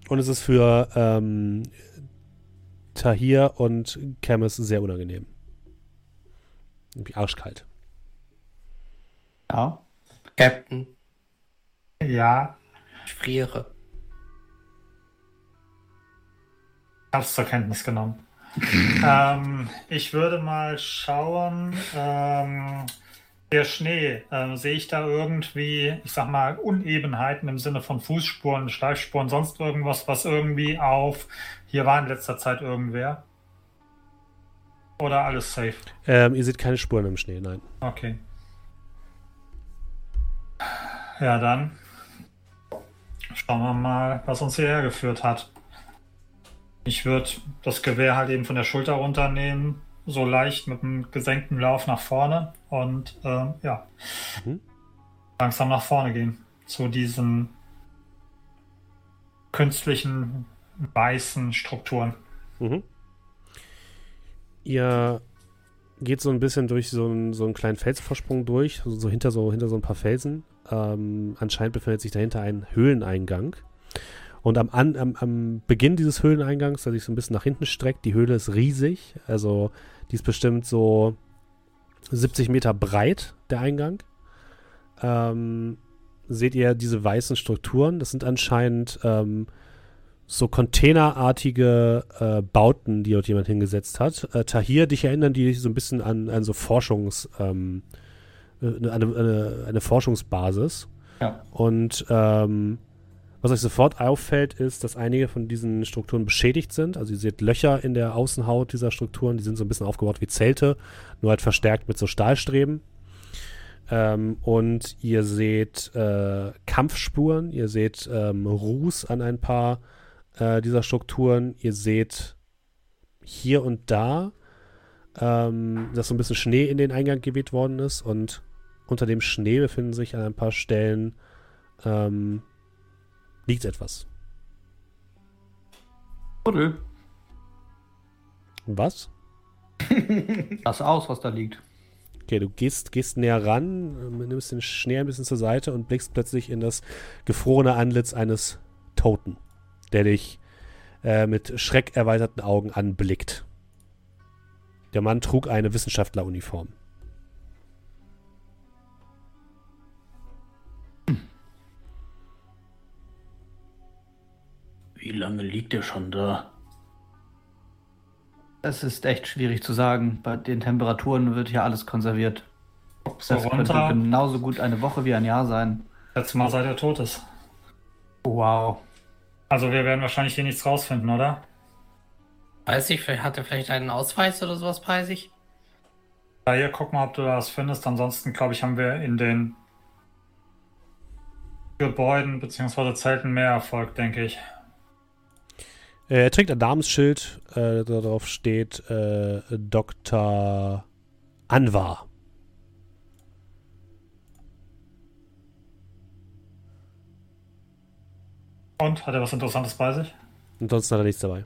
Und es ist für ähm, Tahir und Camus sehr unangenehm. Irgendwie arschkalt. Ja. Captain, Ja, ich friere. ich hab's zur Kenntnis genommen. ähm, ich würde mal schauen, ähm, der Schnee, ähm, sehe ich da irgendwie, ich sag mal, Unebenheiten im Sinne von Fußspuren, Schleifspuren, sonst irgendwas, was irgendwie auf, hier war in letzter Zeit irgendwer? Oder alles safe? Ähm, ihr seht keine Spuren im Schnee, nein. Okay. Ja, dann schauen wir mal, was uns hierher geführt hat. Ich würde das Gewehr halt eben von der Schulter runternehmen, so leicht mit einem gesenkten Lauf nach vorne und ähm, ja, Mhm. langsam nach vorne gehen zu diesen künstlichen weißen Strukturen. Mhm. Ihr geht so ein bisschen durch so einen, so einen kleinen Felsvorsprung durch, so, so hinter so hinter so ein paar Felsen. Ähm, anscheinend befindet sich dahinter ein Höhleneingang. Und am, am, am Beginn dieses Höhleneingangs, der sich so ein bisschen nach hinten streckt, die Höhle ist riesig. Also die ist bestimmt so 70 Meter breit, der Eingang. Ähm, seht ihr diese weißen Strukturen? Das sind anscheinend ähm, so containerartige äh, Bauten, die dort jemand hingesetzt hat. Äh, Tahir, dich erinnern die so ein bisschen an, an so Forschungs, ähm, äh, eine, eine, eine Forschungsbasis. Ja. Und ähm, was euch sofort auffällt, ist, dass einige von diesen Strukturen beschädigt sind. Also ihr seht Löcher in der Außenhaut dieser Strukturen, die sind so ein bisschen aufgebaut wie Zelte, nur halt verstärkt mit so Stahlstreben. Ähm, und ihr seht äh, Kampfspuren, ihr seht ähm, Ruß an ein paar äh, dieser Strukturen. Ihr seht hier und da, ähm, dass so ein bisschen Schnee in den Eingang geweht worden ist und unter dem Schnee befinden sich an ein paar Stellen ähm, liegt etwas. Buddel. Was? Lass aus, was da liegt. Okay, du gehst, gehst näher ran, ähm, nimmst den Schnee ein bisschen zur Seite und blickst plötzlich in das gefrorene Antlitz eines Toten, der dich äh, mit schreckerweiterten Augen anblickt. Der Mann trug eine Wissenschaftleruniform. Wie lange liegt er schon da? Es ist echt schwierig zu sagen. Bei den Temperaturen wird hier alles konserviert. So Das könnte runter. genauso gut eine Woche wie ein Jahr sein. Letztes Mal seit er tot ist. Wow. Also wir werden wahrscheinlich hier nichts rausfinden, oder? Weiß ich, vielleicht hat er vielleicht einen Ausweis oder sowas bei sich? Ja, hier, guck mal, ob du da was findest. Ansonsten, glaube ich, haben wir in den Gebäuden bzw. Zelten mehr Erfolg, denke ich. Äh, er trägt ein Namensschild, äh, darauf steht äh, Dr. Anwar. Und, hat er was Interessantes bei sich? Ansonsten hat er nichts dabei.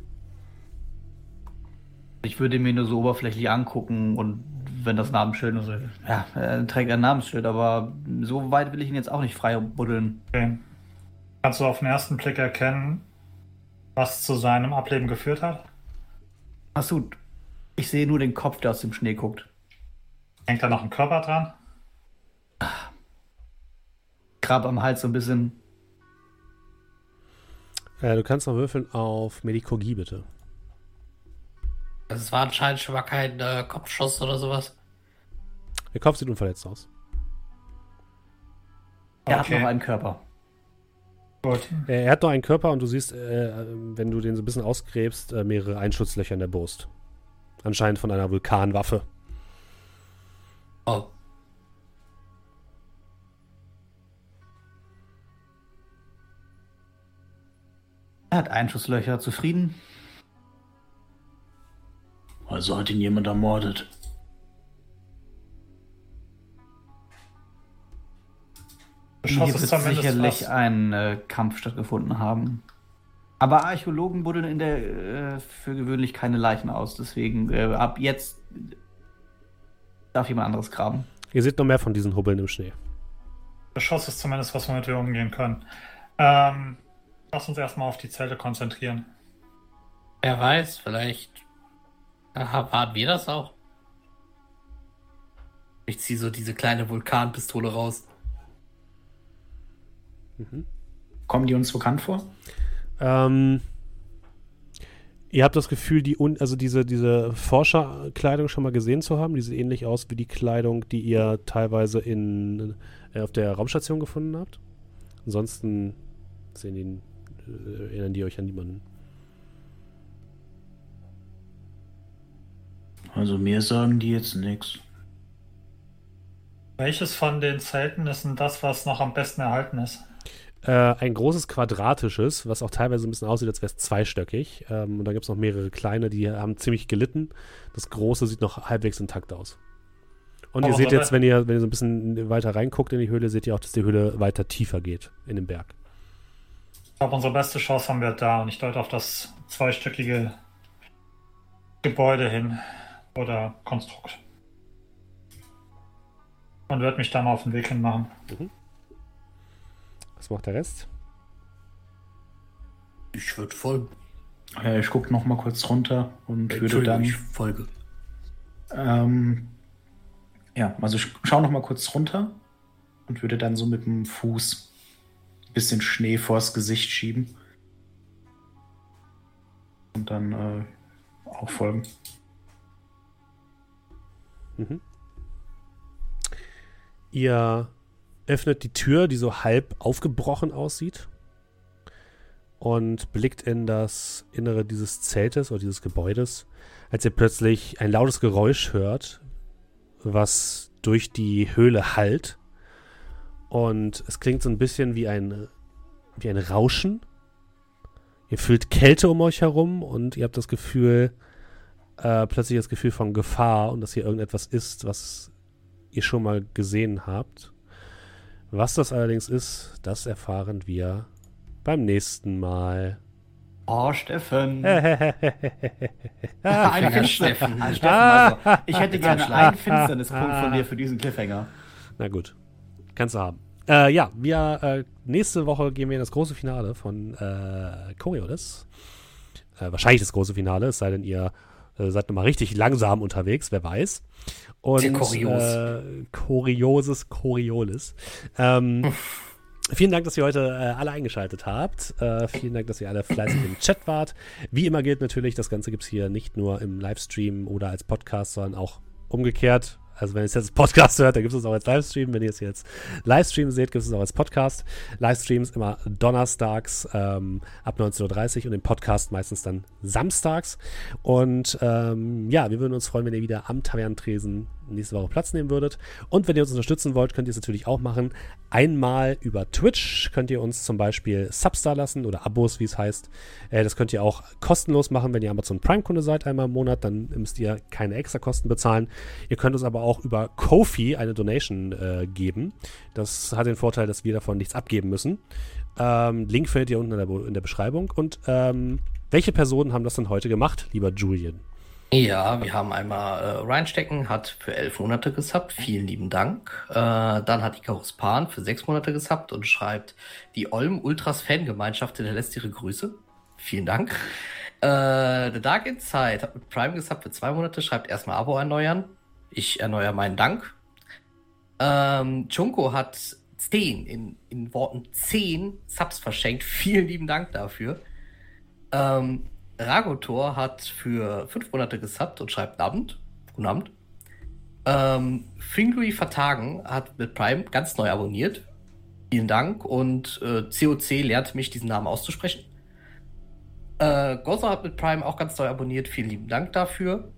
Ich würde mir nur so oberflächlich angucken und wenn das Namensschild ist. Ja, er trägt ein Namensschild, aber so weit will ich ihn jetzt auch nicht frei buddeln. Okay. Kannst du auf den ersten Blick erkennen, was zu seinem Ableben geführt hat? Achso, ich sehe nur den Kopf, der aus dem Schnee guckt. Hängt da noch ein Körper dran? Grab am Hals so ein bisschen. Äh, du kannst noch würfeln auf Medikogie, bitte. Das war anscheinend schon mal kein äh, Kopfschuss oder sowas. Der Kopf sieht unverletzt aus. Er Okay. hat noch einen Körper. Gut. Äh, Er hat noch einen Körper und du siehst, äh, wenn du den so ein bisschen ausgräbst, äh, mehrere Einschusslöcher in der Brust. Anscheinend von einer Vulkanwaffe. Oh. Er hat Einschusslöcher. Zufrieden? Also hat ihn jemand ermordet. Geschoss Hier ist wird zumindest sicherlich was. ein äh, Kampf stattgefunden haben. Aber Archäologen buddeln in der äh, für gewöhnlich keine Leichen aus. Deswegen äh, ab jetzt darf jemand anderes graben. Ihr seht noch mehr von diesen Hubbeln im Schnee. Geschoss ist zumindest was, womit wir umgehen können. Ähm, lass uns erstmal auf die Zelte konzentrieren. Wer weiß, vielleicht aha, waren wir das auch. Ich ziehe so diese kleine Vulkanpistole raus. Kommen die uns bekannt vor? Ähm, ihr habt das Gefühl, die un also diese, diese Forscherkleidung schon mal gesehen zu haben. Die sieht ähnlich aus wie die Kleidung, die ihr teilweise in, äh, auf der Raumstation gefunden habt. Ansonsten sehen die, äh, erinnern die euch an niemanden. Also mir sagen die jetzt nichts. Welches von den Zelten ist denn das, was noch am besten erhalten ist? Äh, ein großes quadratisches, was auch teilweise ein bisschen aussieht, als wäre es zweistöckig. Ähm, und dann gibt es noch mehrere kleine, die haben ziemlich gelitten. Das große sieht noch halbwegs intakt aus. Und ihr Aber seht jetzt, wenn ihr, wenn ihr so ein bisschen weiter reinguckt in die Höhle, seht ihr auch, dass die Höhle weiter tiefer geht in den Berg. Ich glaube, unsere beste Chance haben wir da und ich deute auf das zweistöckige Gebäude hin oder Konstrukt. Und werde mich da mal auf den Weg hin machen. Was macht der Rest? Ich würde folgen. Äh, ich gucke noch mal kurz runter und würde Entschuldigung, dann... ich folge. Ähm, ja, also ich schaue noch mal kurz runter und würde dann so mit dem Fuß ein bisschen Schnee vors Gesicht schieben. Und dann äh, auch folgen. Ihr öffnet die Tür, die so halb aufgebrochen aussieht und blickt in das Innere dieses Zeltes oder dieses Gebäudes, als ihr plötzlich ein lautes Geräusch hört, was durch die Höhle hallt. Und es klingt so ein bisschen wie ein, wie ein Rauschen. Ihr fühlt Kälte um euch herum und ihr habt das Gefühl, äh, plötzlich das Gefühl von Gefahr und dass hier irgendetwas ist, was ihr schon mal gesehen habt. Was das allerdings ist, das erfahren wir beim nächsten Mal. Oh, Steffen. Äh. ein Steffen. Ah, Steffen also, ich hätte gerne einen Finsternispunkt von dir für diesen Cliffhanger. Na gut, kannst du haben. Äh, ja, wir äh, nächste Woche gehen wir in das große Finale von äh, Coriolis. Äh, wahrscheinlich das große Finale, es sei denn, ihr äh, seid nochmal richtig langsam unterwegs, wer weiß. Und Sehr kurios. Äh, Kurioses Coriolis. Ähm, Vielen Dank, dass ihr heute äh, alle eingeschaltet habt. Äh, vielen Dank, dass ihr alle fleißig im Chat wart. Wie immer gilt natürlich, das Ganze gibt es hier nicht nur im Livestream oder als Podcast, sondern auch umgekehrt. Also wenn ihr es jetzt als Podcast hört, dann gibt es es auch als Livestream. Wenn ihr es jetzt Livestream seht, gibt es es auch als Podcast. Livestreams immer donnerstags ähm, ab 19.30 Uhr und den Podcast meistens dann samstags. Und ähm, ja, wir würden uns freuen, wenn ihr wieder am Tavernentresen nächste Woche Platz nehmen würdet. Und wenn ihr uns unterstützen wollt, könnt ihr es natürlich auch machen. Einmal über Twitch könnt ihr uns zum Beispiel Subs da lassen oder Abos, wie es heißt. Äh, das könnt ihr auch kostenlos machen, wenn ihr Amazon Prime-Kunde seid, einmal im Monat. Dann müsst ihr keine extra Kosten bezahlen. Ihr könnt uns aber auch über Kofi eine Donation äh, geben. Das hat den Vorteil, dass wir davon nichts abgeben müssen. Ähm, Link findet ihr unten in der, Be- in der Beschreibung. Und ähm, welche Personen haben das denn heute gemacht, lieber Julian? Ja, wir haben einmal äh, Reinstecken, hat für elf Monate gesubbt. Vielen lieben Dank. Äh, dann hat Icarus Pan für sechs Monate gesubbt und schreibt, die Olm Ultras Fangemeinschaft hinterlässt ihre Grüße. Vielen Dank. Äh, The Dark Inside hat mit Prime gesubbt für zwei Monate, schreibt erstmal Abo erneuern. Ich erneuere meinen Dank. Ähm, Chunko hat zehn, in, in Worten zehn Subs verschenkt. Vielen lieben Dank dafür. Ähm, Ragotor hat für fünf Monate gesubbt und schreibt Abend. Guten Abend. Ähm, Fingui Vertagen hat mit Prime ganz neu abonniert. Vielen Dank. Und äh, COC lehrt mich, diesen Namen auszusprechen. Äh, Gozo hat mit Prime auch ganz neu abonniert. Vielen lieben Dank dafür.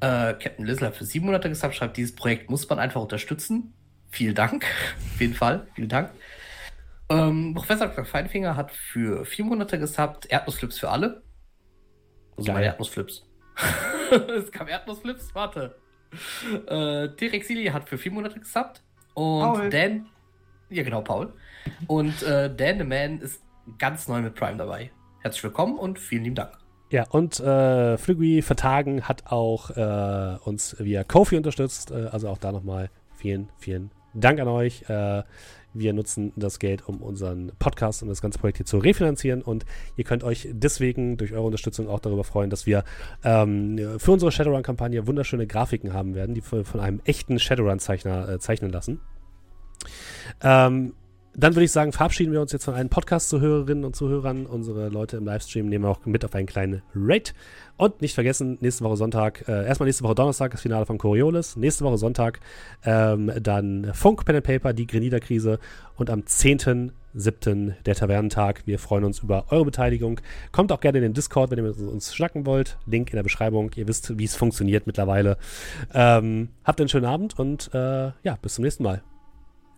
Äh, Captain Lizzle hat für sieben Monate gesubbt, schreibt, dieses Projekt muss man einfach unterstützen. Vielen Dank. Auf jeden Fall. Vielen Dank. Ähm, Professor Dr. Feinfinger hat für vier Monate gesubbt. Erdnussflips für alle. Also Geil. meine Erdnussflips. es kam Erdnussflips, warte. Äh, T-Rexili hat für vier Monate gesubbt. Und Paul. Dan. Ja, genau, Paul. Und äh, Dan the Man ist ganz neu mit Prime dabei. Herzlich willkommen und vielen lieben Dank. Ja, und äh, Flügui Vertagen hat auch äh, uns via Kofi unterstützt. Äh, also auch da nochmal vielen, vielen Dank an euch. Wir nutzen das Geld, um unseren Podcast und das ganze Projekt hier zu refinanzieren. Und ihr könnt euch deswegen durch eure Unterstützung auch darüber freuen, dass wir ähm, für unsere Shadowrun-Kampagne wunderschöne Grafiken haben werden, die von von einem echten Shadowrun-Zeichner äh, zeichnen lassen. Ähm, dann würde ich sagen, verabschieden wir uns jetzt von allen Podcast-Zuhörerinnen und Zuhörern. Unsere Leute im Livestream nehmen auch mit auf einen kleinen Raid. Und nicht vergessen, nächste Woche Sonntag, äh, erstmal nächste Woche Donnerstag das Finale von Coriolis. Nächste Woche Sonntag ähm, dann Funk Pen and Paper, die Grenida-Krise. Und am 10.7. der Tavernentag. Wir freuen uns über eure Beteiligung. Kommt auch gerne in den Discord, wenn ihr mit uns schnacken wollt. Link in der Beschreibung. Ihr wisst, wie es funktioniert mittlerweile. Ähm, habt einen schönen Abend und äh, ja, bis zum nächsten Mal.